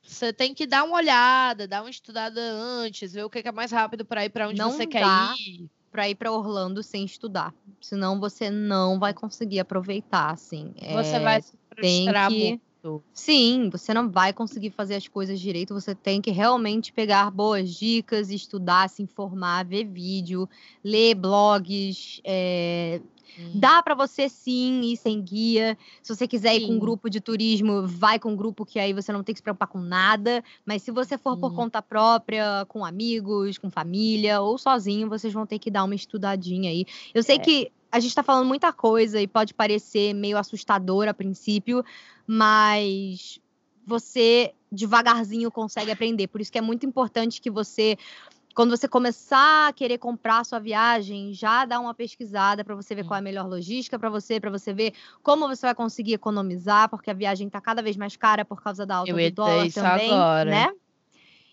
C: Você tem que dar uma olhada, dar uma estudada antes, ver o que é mais rápido para ir para onde
B: não
C: você quer ir.
B: Para ir para Orlando sem estudar, senão você não vai conseguir aproveitar, assim.
C: Você é, vai se frustrar
B: que,
C: direito.
B: Sim, você não vai conseguir fazer as coisas direito. Você tem que realmente pegar boas dicas, estudar, se informar, ver vídeo, ler blogs. É... Hum. Dá para você sim ir sem guia. Se você quiser sim. ir com um grupo de turismo, vai com um grupo que aí você não tem que se preocupar com nada. Mas se você for por conta própria, com amigos, com família ou sozinho, vocês vão ter que dar uma estudadinha aí. Eu sei é. que a gente está falando muita coisa e pode parecer meio assustador a princípio, mas você devagarzinho consegue aprender. Por isso que é muito importante que você quando você começar a querer comprar a sua viagem, já dá uma pesquisada para você ver qual é a melhor logística para você, para você ver como você vai conseguir economizar, porque a viagem está cada vez mais cara por causa da alta Eu do dólar também, agora. né?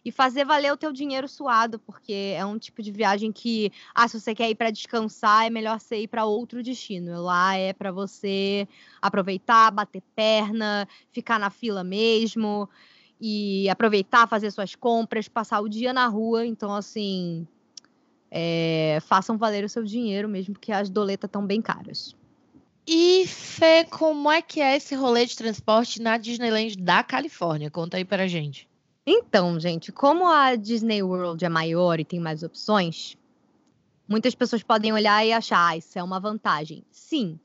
B: e fazer valer o teu dinheiro suado, porque é um tipo de viagem que, ah, se você quer ir para descansar, é melhor você ir para outro destino. Lá é para você aproveitar, bater perna, ficar na fila mesmo e aproveitar, fazer suas compras, passar o dia na rua. Então, assim, é, façam valer o seu dinheiro mesmo, porque as doletas estão bem caras.
C: E Fê, como é que é esse rolê de transporte na Disneyland da Califórnia? Conta aí pra gente.
B: Então, gente, como a Disney World é maior e tem mais opções, muitas pessoas podem olhar e achar, ah, isso é uma vantagem. Sim.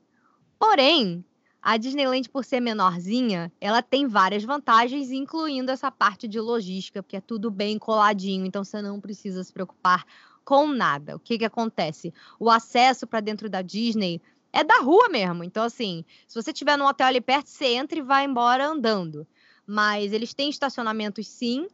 B: Porém, a Disneyland, por ser menorzinha, ela tem várias vantagens, incluindo essa parte de logística, porque é tudo bem coladinho, então você não precisa se preocupar com nada. O que, que acontece? O acesso para dentro da Disney é da rua mesmo. Então, assim, se você estiver num hotel ali perto, você entra e vai embora andando mas eles têm estacionamentos sim.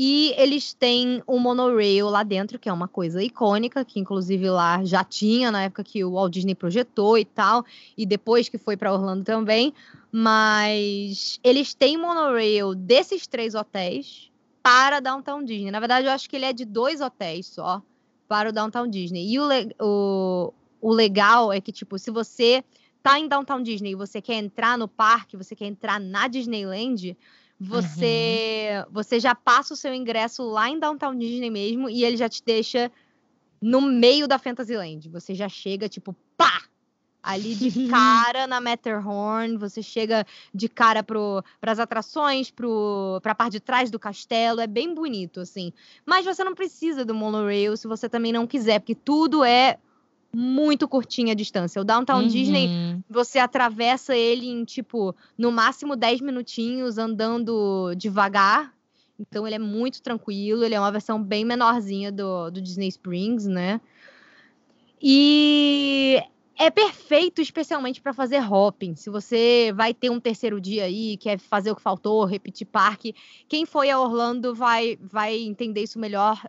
B: E eles têm um monorail lá dentro, que é uma coisa icônica, que inclusive lá já tinha na época que o Walt Disney projetou e tal, e depois que foi para Orlando também. Mas eles têm monorail desses três hotéis para Downtown Disney. Na verdade, eu acho que ele é de dois hotéis só para o Downtown Disney. E o, o, o legal é que, tipo, se você tá em Downtown Disney e você quer entrar no parque, você quer entrar na Disneyland, você uhum. você já passa o seu ingresso lá em Downtown Disney mesmo e ele já te deixa no meio da Fantasyland. Você já chega tipo, pá! Ali de cara na Matterhorn, você chega de cara para as atrações, para a parte de trás do castelo, é bem bonito, assim. Mas você não precisa do monorail se você também não quiser, porque tudo é muito curtinha a distância. O Downtown uhum. Disney, você atravessa ele em, tipo, no máximo 10 minutinhos andando devagar. Então ele é muito tranquilo, ele é uma versão bem menorzinha do, do Disney Springs, né? E é perfeito especialmente para fazer hopping. Se você vai ter um terceiro dia aí, quer fazer o que faltou, repetir parque, quem foi a Orlando vai vai entender isso melhor.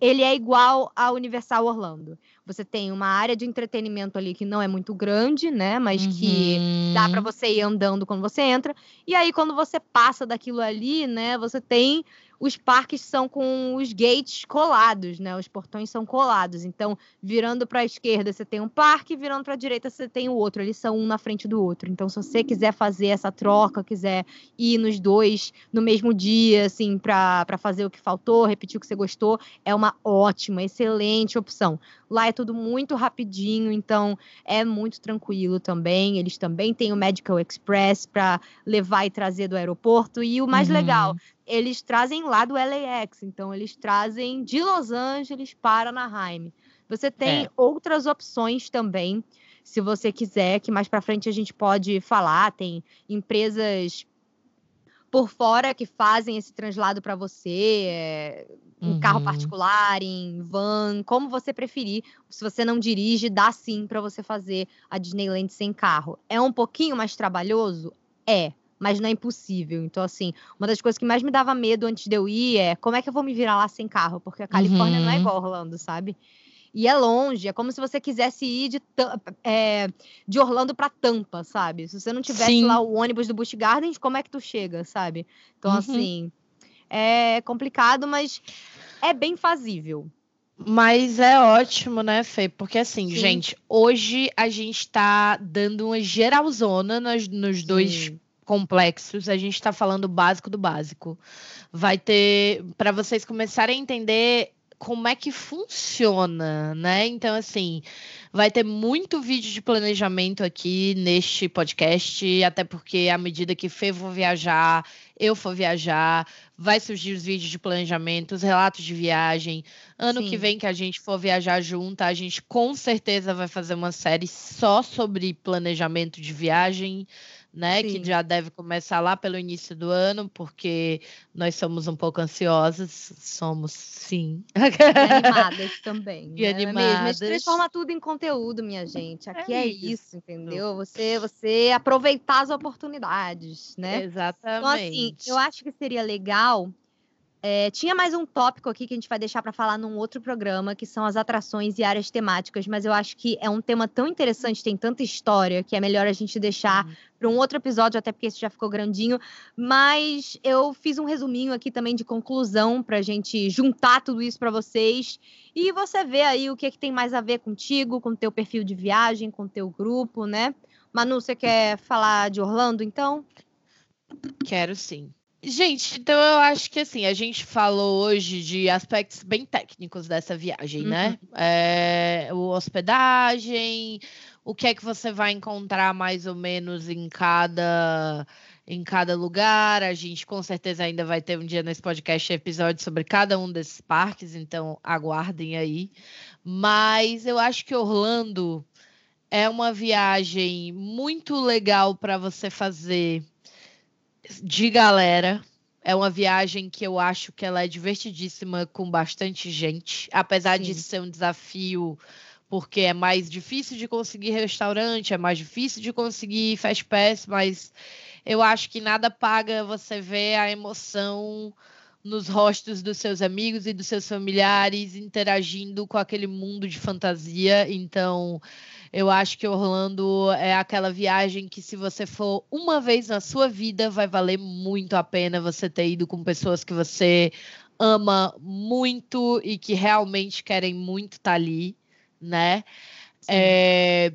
B: Ele é igual a Universal Orlando. Você tem uma área de entretenimento ali que não é muito grande, né? Mas uhum. que dá para você ir andando quando você entra. E aí, quando você passa daquilo ali, né? Você tem os parques são com os gates colados, né? Os portões são colados. Então, virando para a esquerda, você tem um parque, virando para a direita, você tem o outro. Eles são um na frente do outro. Então, se você quiser fazer essa troca, quiser ir nos dois no mesmo dia, assim, para fazer o que faltou, repetir o que você gostou, é uma ótima, excelente opção. Lá é tudo muito rapidinho, então é muito tranquilo também. Eles também têm o Medical Express para levar e trazer do aeroporto. E o mais uhum. legal, eles trazem lá do LAX, então eles trazem de Los Angeles para Anaheim. Você tem é. outras opções também, se você quiser, que mais para frente a gente pode falar. Tem empresas por fora que fazem esse translado para você, é, em uhum. carro particular, em van, como você preferir. Se você não dirige, dá sim para você fazer a Disneyland sem carro. É um pouquinho mais trabalhoso? É mas não é impossível. Então, assim, uma das coisas que mais me dava medo antes de eu ir é como é que eu vou me virar lá sem carro? Porque a Califórnia uhum. não é uhum. igual Orlando, sabe? E é longe, é como se você quisesse ir de, é, de Orlando para Tampa, sabe? Se você não tivesse Sim. lá o ônibus do Busch Gardens, como é que tu chega, sabe? Então, uhum. assim, é complicado, mas é bem fazível.
C: Mas é ótimo, né, Fê? Porque assim, Sim. gente, hoje a gente tá dando uma geralzona nos, nos dois complexos, a gente está falando básico do básico. Vai ter, para vocês começarem a entender como é que funciona, né? Então, assim, vai ter muito vídeo de planejamento aqui neste podcast, até porque à medida que Fê for viajar, eu for viajar, vai surgir os vídeos de planejamento, os relatos de viagem. Ano Sim. que vem que a gente for viajar junto, a gente com certeza vai fazer uma série só sobre planejamento de viagem né? Sim. Que já deve começar lá pelo início do ano, porque nós somos um pouco ansiosas, somos sim.
B: E animadas também.
C: E né? animadas.
B: Mesmo. A transforma tudo em conteúdo, minha gente. Aqui é, é isso. entendeu? Você, você aproveitar as oportunidades, né?
C: Exatamente.
B: Então, assim, eu acho que seria legal é, tinha mais um tópico aqui que a gente vai deixar para falar num outro programa, que são as atrações e áreas temáticas, mas eu acho que é um tema tão interessante, tem tanta história, que é melhor a gente deixar uhum. para um outro episódio, até porque esse já ficou grandinho. Mas eu fiz um resuminho aqui também de conclusão para a gente juntar tudo isso para vocês e você ver aí o que, é que tem mais a ver contigo, com o teu perfil de viagem, com o teu grupo, né? Manu, você quer falar de Orlando, então?
C: Quero sim. Gente, então eu acho que assim, a gente falou hoje de aspectos bem técnicos dessa viagem, né? uhum. né? É, o hospedagem, o que é que você vai encontrar mais ou menos em cada em cada lugar. A gente com certeza ainda vai ter um dia nesse podcast episódio sobre cada um desses parques, então aguardem aí. Mas eu acho que Orlando é uma viagem muito legal para você fazer de galera. É uma viagem que eu acho que ela é divertidíssima com bastante gente, apesar Sim. de ser um desafio porque é mais difícil de conseguir restaurante, é mais difícil de conseguir fast pass, mas eu acho que nada paga você ver a emoção nos rostos dos seus amigos e dos seus familiares interagindo com aquele mundo de fantasia. Então, eu acho que Orlando é aquela viagem que, se você for uma vez na sua vida, vai valer muito a pena você ter ido com pessoas que você ama muito e que realmente querem muito estar tá ali, né? É,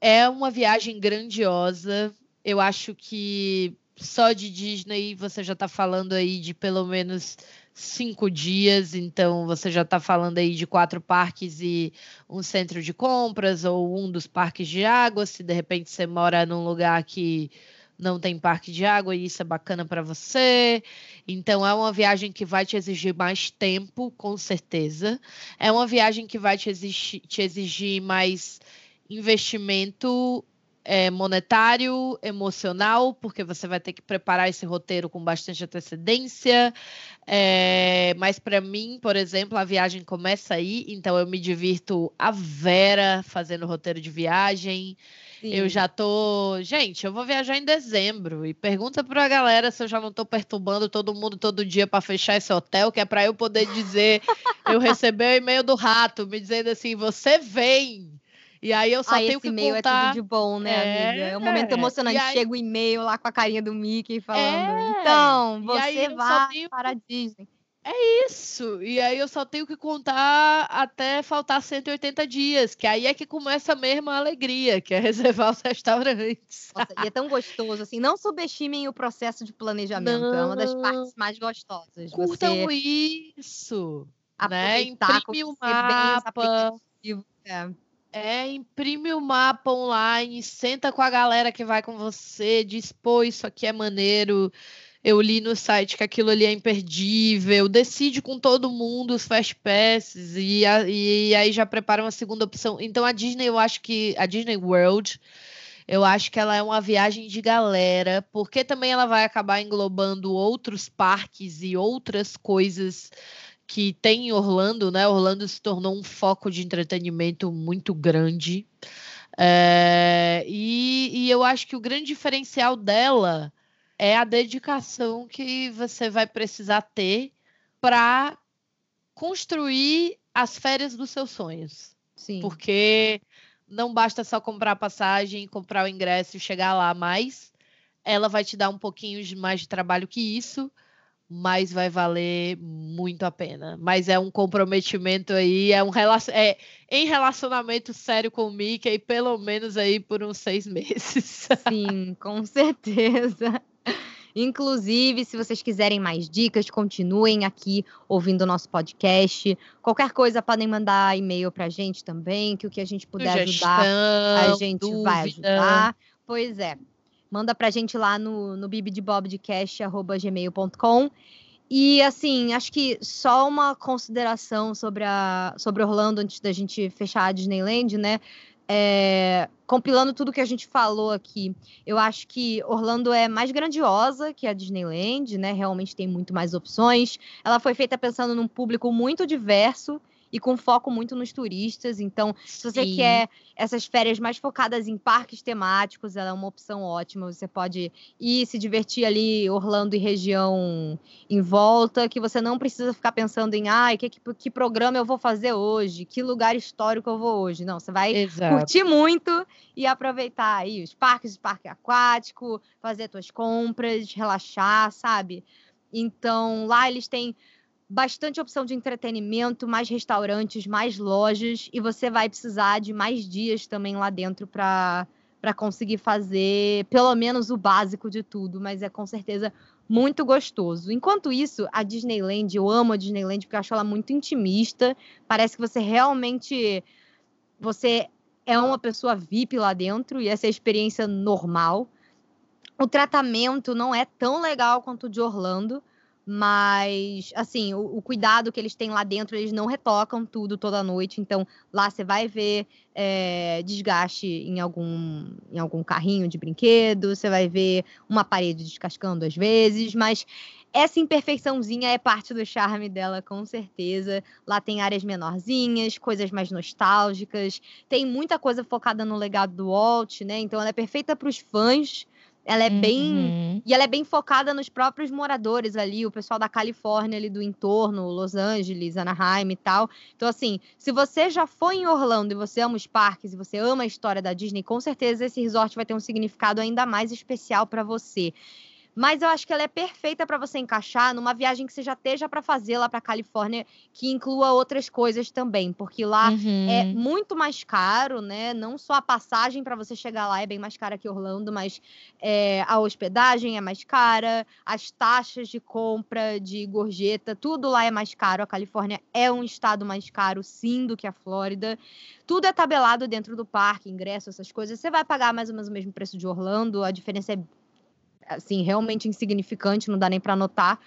C: é uma viagem grandiosa. Eu acho que só de Disney você já está falando aí de pelo menos cinco dias, então você já está falando aí de quatro parques e um centro de compras, ou um dos parques de água, se de repente você mora num lugar que não tem parque de água e isso é bacana para você. Então é uma viagem que vai te exigir mais tempo, com certeza. É uma viagem que vai te exigir, te exigir mais investimento é, monetário, emocional, porque você vai ter que preparar esse roteiro com bastante antecedência. É, mas para mim, por exemplo, a viagem começa aí, então eu me divirto a vera fazendo roteiro de viagem. Sim. Eu já tô. Gente, eu vou viajar em dezembro. E pergunta pra galera se eu já não tô perturbando todo mundo todo dia para fechar esse hotel, que é para eu poder dizer. eu recebi o e-mail do rato me dizendo assim: você vem. E aí eu só
B: aí
C: tenho que
B: e-mail
C: contar...
B: é tudo de bom, né, é, amiga? É um momento emocionante. Aí... Chega o e-mail lá com a carinha do Mickey falando. É, então, você vai tenho... para a Disney.
C: É isso. E aí eu só tenho que contar até faltar 180 dias, que aí é que começa mesmo a alegria, que é reservar os restaurantes.
B: Nossa, e é tão gostoso, assim, não subestimem o processo de planejamento, não. é uma das partes mais gostosas.
C: Curtam Você isso, né? Imprime o mapa. É. É, imprime o mapa online, senta com a galera que vai com você, diz, pô, isso aqui é maneiro. Eu li no site que aquilo ali é imperdível. Decide com todo mundo os fast passes e, a, e aí já prepara uma segunda opção. Então a Disney, eu acho que a Disney World, eu acho que ela é uma viagem de galera, porque também ela vai acabar englobando outros parques e outras coisas que tem em Orlando, né? Orlando se tornou um foco de entretenimento muito grande. É, e, e eu acho que o grande diferencial dela é a dedicação que você vai precisar ter para construir as férias dos seus sonhos.
B: Sim.
C: Porque não basta só comprar a passagem, comprar o ingresso e chegar lá, mas ela vai te dar um pouquinho mais de trabalho que isso mas vai valer muito a pena. Mas é um comprometimento aí, é um relacion... é em relacionamento sério com o Mickey, pelo menos aí por uns seis meses.
B: Sim, com certeza. Inclusive, se vocês quiserem mais dicas, continuem aqui ouvindo o nosso podcast. Qualquer coisa podem mandar e-mail pra gente também, que o que a gente puder
C: Sugestão,
B: ajudar, a gente vai
C: dúvida.
B: ajudar. Pois é. Manda pra gente lá no, no bibdebobdecast.gmail.com. E assim, acho que só uma consideração sobre, a, sobre Orlando antes da gente fechar a Disneyland, né? É, compilando tudo que a gente falou aqui, eu acho que Orlando é mais grandiosa que a Disneyland, né? Realmente tem muito mais opções. Ela foi feita pensando num público muito diverso e com foco muito nos turistas. Então, se você
C: Sim.
B: quer essas férias mais focadas em parques temáticos, ela é uma opção ótima. Você pode ir se divertir ali, Orlando e região em volta, que você não precisa ficar pensando em, ai, que, que, que programa eu vou fazer hoje, que lugar histórico eu vou hoje. Não, você vai
C: Exato.
B: curtir muito e aproveitar aí os parques de parque aquático, fazer suas compras, relaxar, sabe? Então, lá eles têm bastante opção de entretenimento, mais restaurantes, mais lojas, e você vai precisar de mais dias também lá dentro para para conseguir fazer pelo menos o básico de tudo, mas é com certeza muito gostoso. Enquanto isso, a Disneyland, eu amo a Disneyland porque eu acho ela muito intimista, parece que você realmente você é uma pessoa VIP lá dentro e essa é a experiência normal. O tratamento não é tão legal quanto o de Orlando, mas assim, o, o cuidado que eles têm lá dentro, eles não retocam tudo toda noite. Então, lá você vai ver é, desgaste em algum, em algum carrinho de brinquedo, você vai ver uma parede descascando às vezes, mas essa imperfeiçãozinha é parte do charme dela, com certeza. Lá tem áreas menorzinhas, coisas mais nostálgicas, tem muita coisa focada no legado do Walt, né? Então ela é perfeita para os fãs. Ela é bem
C: Uhum.
B: e ela é bem focada nos próprios moradores ali, o pessoal da Califórnia ali do entorno, Los Angeles, Anaheim e tal. Então, assim, se você já foi em Orlando e você ama os parques e você ama a história da Disney, com certeza esse resort vai ter um significado ainda mais especial para você. Mas eu acho que ela é perfeita para você encaixar numa viagem que você já esteja para fazer lá para Califórnia, que inclua outras coisas também, porque lá
C: Uhum.
B: é muito mais caro, né? Não só a passagem para você chegar lá é bem mais cara que Orlando, mas é, a hospedagem é mais cara, as taxas de compra de gorjeta, tudo lá é mais caro. A Califórnia é um estado mais caro, sim, do que a Flórida. Tudo é tabelado dentro do parque, ingresso, essas coisas. Você vai pagar mais ou menos o mesmo preço de Orlando, a diferença é assim, realmente insignificante, não dá nem para notar.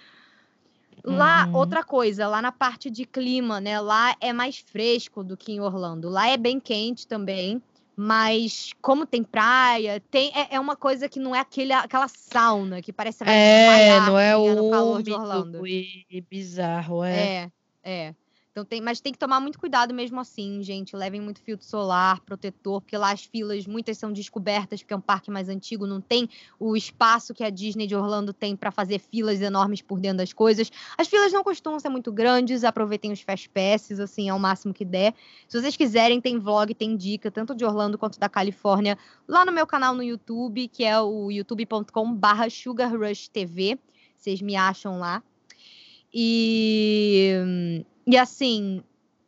B: Lá,
C: Uhum.
B: outra coisa, lá na parte de clima, né? Lá é mais fresco do que em Orlando. Lá é bem quente também, mas como tem praia, tem é, é uma coisa que não é aquele, aquela sauna que parece vai
C: É, não é
B: assim, no calor de Orlando.
C: e bizarro, é.
B: É, é. Então tem, mas tem que tomar muito cuidado mesmo assim, gente. Levem muito filtro solar, protetor, porque lá as filas, muitas são descobertas, porque é um parque mais antigo, não tem o espaço que a Disney de Orlando tem para fazer filas enormes por dentro das coisas. As filas não costumam ser muito grandes, aproveitem os fast passes, assim, ao máximo que der. Se vocês quiserem, tem vlog, tem dica, tanto de Orlando quanto da Califórnia, lá no meu canal no YouTube, que é o youtube.com/barra. Vocês me acham lá. E, e assim,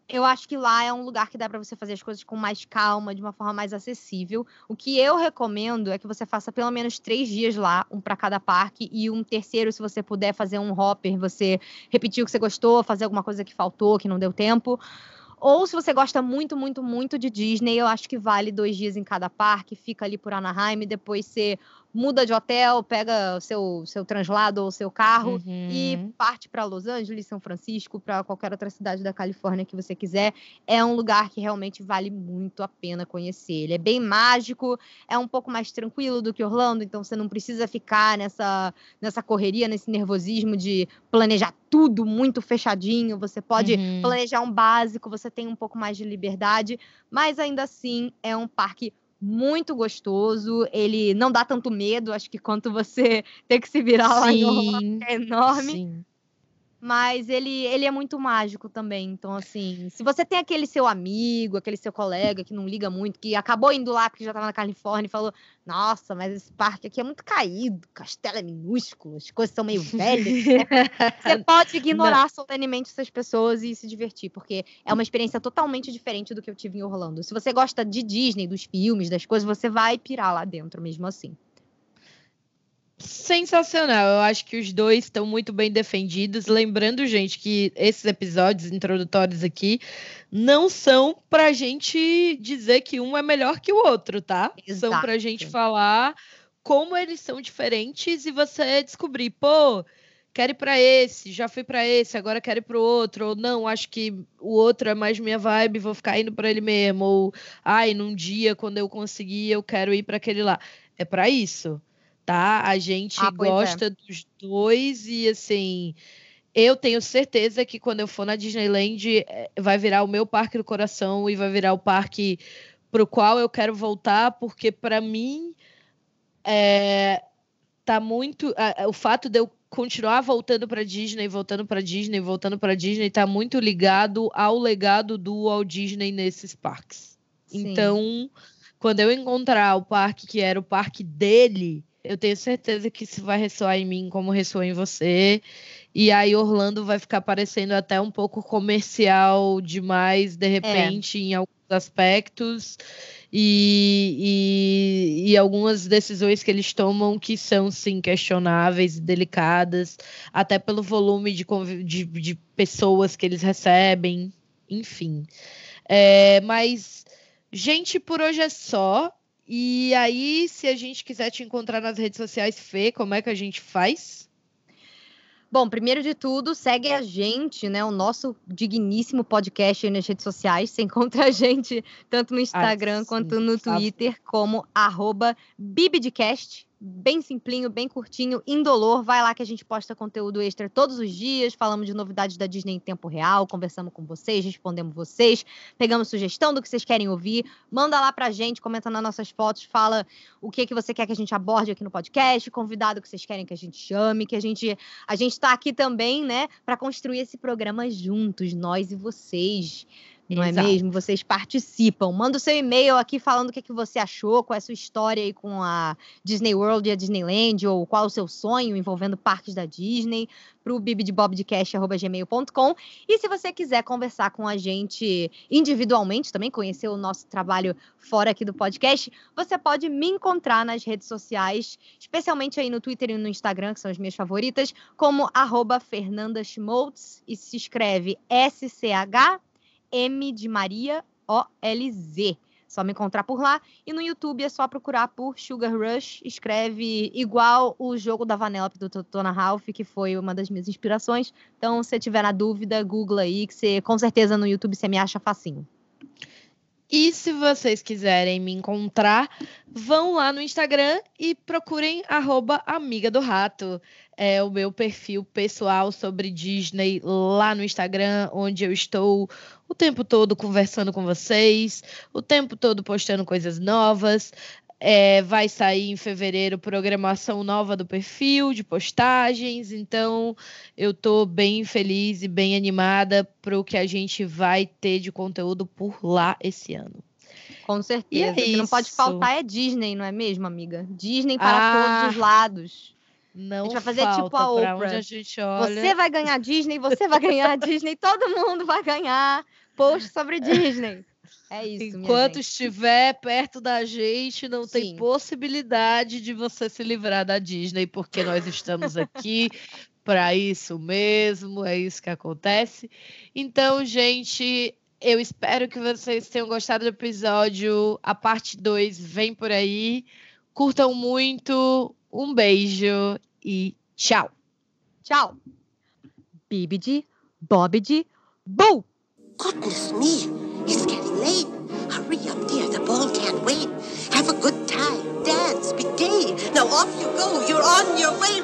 B: eu acho que lá é um lugar que dá para você fazer as coisas com mais calma, de uma forma mais acessível. O que eu recomendo é que você faça pelo menos três dias lá, um para cada parque, e um terceiro, se você puder fazer um hopper, você repetir o que você gostou, fazer alguma coisa que faltou, que não deu tempo. Ou se você gosta muito, muito, muito de Disney, eu acho que vale dois dias em cada parque, fica ali por Anaheim, depois você muda de hotel, pega o seu, seu translado ou o seu carro e
C: Uhum.
B: parte para Los Angeles, São Francisco, para qualquer outra cidade da Califórnia que você quiser. É um lugar que realmente vale muito a pena conhecer. Ele é bem mágico, é um pouco mais tranquilo do que Orlando, então você não precisa ficar nessa, nessa correria, nesse nervosismo de planejar tudo muito fechadinho. Você pode
C: Uhum.
B: planejar um básico, você tem um pouco mais de liberdade, mas ainda assim é um parque muito gostoso. Ele não dá tanto medo, acho que quanto você ter que se virar lá
C: Sim,
B: que é enorme.
C: sim.
B: Mas ele, ele é muito mágico também. Então, assim, se você tem aquele seu amigo, aquele seu colega que não liga muito, que acabou indo lá porque já estava na Califórnia e falou: Nossa, mas esse parque aqui é muito caído, o castelo é minúsculo, as coisas são meio velhas. você pode ignorar solenemente essas pessoas e se divertir, porque é uma experiência totalmente diferente do que eu tive em Orlando. Se você gosta de Disney, dos filmes, das coisas, você vai pirar lá dentro mesmo assim.
C: Sensacional. Eu acho que os dois estão muito bem defendidos. Lembrando, gente, que esses episódios introdutórios aqui não são pra gente dizer que um é melhor que o outro, tá?
B: Exato.
C: São pra gente falar como eles são diferentes e você descobrir, pô, quero ir para esse, já fui para esse, agora quero ir para o outro, ou não, acho que o outro é mais minha vibe, vou ficar indo para ele mesmo, ou ai, num dia quando eu conseguir, eu quero ir para aquele lá. É para isso, tá? A gente
B: Ah, é.
C: gosta dos dois e assim, eu tenho certeza que quando eu for na Disneyland eh, vai virar o meu parque do coração e vai virar o parque pro qual eu quero voltar, porque para mim é, tá muito a- o fato de eu continuar voltando para Disney, voltando para Disney, voltando para Disney tá muito ligado ao legado do Walt Disney nesses parques.
B: Sim.
C: Então, quando eu encontrar o parque que era o parque dele, eu tenho certeza que isso vai ressoar em mim como ressoou em você. E aí Orlando vai ficar parecendo até um pouco comercial demais, de repente, em alguns aspectos. E, e, e algumas decisões que eles tomam que são, sim, questionáveis e delicadas, até pelo volume de, de, de pessoas que eles recebem, enfim. É, mas, gente, por hoje é só. E aí, se a gente quiser te encontrar nas redes sociais, Fê, como é que a gente faz?
B: Bom, primeiro de tudo, segue a gente, né? O nosso digníssimo podcast aí nas redes sociais. Você encontra a gente tanto no Instagram
C: sim,
B: quanto no
C: favor.
B: Twitter como arroba Bibidcast. Bem simplinho, bem curtinho, indolor. Vai lá que a gente posta conteúdo extra todos os dias. Falamos de novidades da Disney em tempo real, conversamos com vocês, respondemos vocês, pegamos sugestão do que vocês querem ouvir. Manda lá pra gente, comenta nas nossas fotos, fala o que, que você quer que a gente aborde aqui no podcast, convidado que vocês querem que a gente chame, que a gente a gente está aqui também, né, para construir esse programa juntos, nós e vocês. Não é
C: Exato.
B: mesmo? Vocês participam. Manda o seu e-mail aqui falando o que, que você achou, qual é a sua história aí com a Disney World e a Disneyland, ou qual o seu sonho envolvendo parques da Disney, para o bibidebobcast.gmail.com. E se você quiser conversar com a gente individualmente, também conhecer o nosso trabalho fora aqui do podcast, você pode me encontrar nas redes sociais, especialmente aí no Twitter e no Instagram, que são as minhas favoritas, como arroba Fernanda Schmoltz, e se escreve S-C-H M de Maria O-L-Z. Só me encontrar por lá. E no YouTube é só procurar por Sugar Rush. Escreve igual o jogo da Vanellope do Totona Ralph, que foi uma das minhas inspirações. Então, se tiver na dúvida, Google aí, que você, com certeza no YouTube você me acha facinho.
C: E se vocês quiserem me encontrar, vão lá no Instagram e procurem Amiga do Rato. É o meu perfil pessoal sobre Disney lá no Instagram, onde eu estou o tempo todo conversando com vocês, o tempo todo postando coisas novas. É, vai sair em fevereiro programação nova do perfil, de postagens. Então, eu tô bem feliz e bem animada para o que a gente vai ter de conteúdo por lá esse ano.
B: Com certeza.
C: é
B: O que não pode faltar é Disney, não é mesmo, amiga? Disney para
C: Ah,
B: todos os lados.
C: Não
B: gente vai fazer tipo a
C: pra
B: Oprah.
C: onde a gente olha.
B: Você vai ganhar Disney, você vai ganhar Disney, todo mundo vai ganhar post sobre Disney. É isso, minha
C: Enquanto
B: gente.
C: estiver perto da gente, não tem
B: Sim.
C: possibilidade de você se livrar da Disney, porque nós estamos aqui para isso mesmo, é isso que acontece. Então, gente, eu espero que vocês tenham gostado do episódio. A parte 2 vem por aí. Curtam muito. Um beijo e tchau.
B: Tchau. Bibidi, Bobidi, Boo!
A: Goodness me, it's late. Hurry up, dear. The ball can't wait. Have a good time. Dance. Be gay. Now off you go. You're on your way.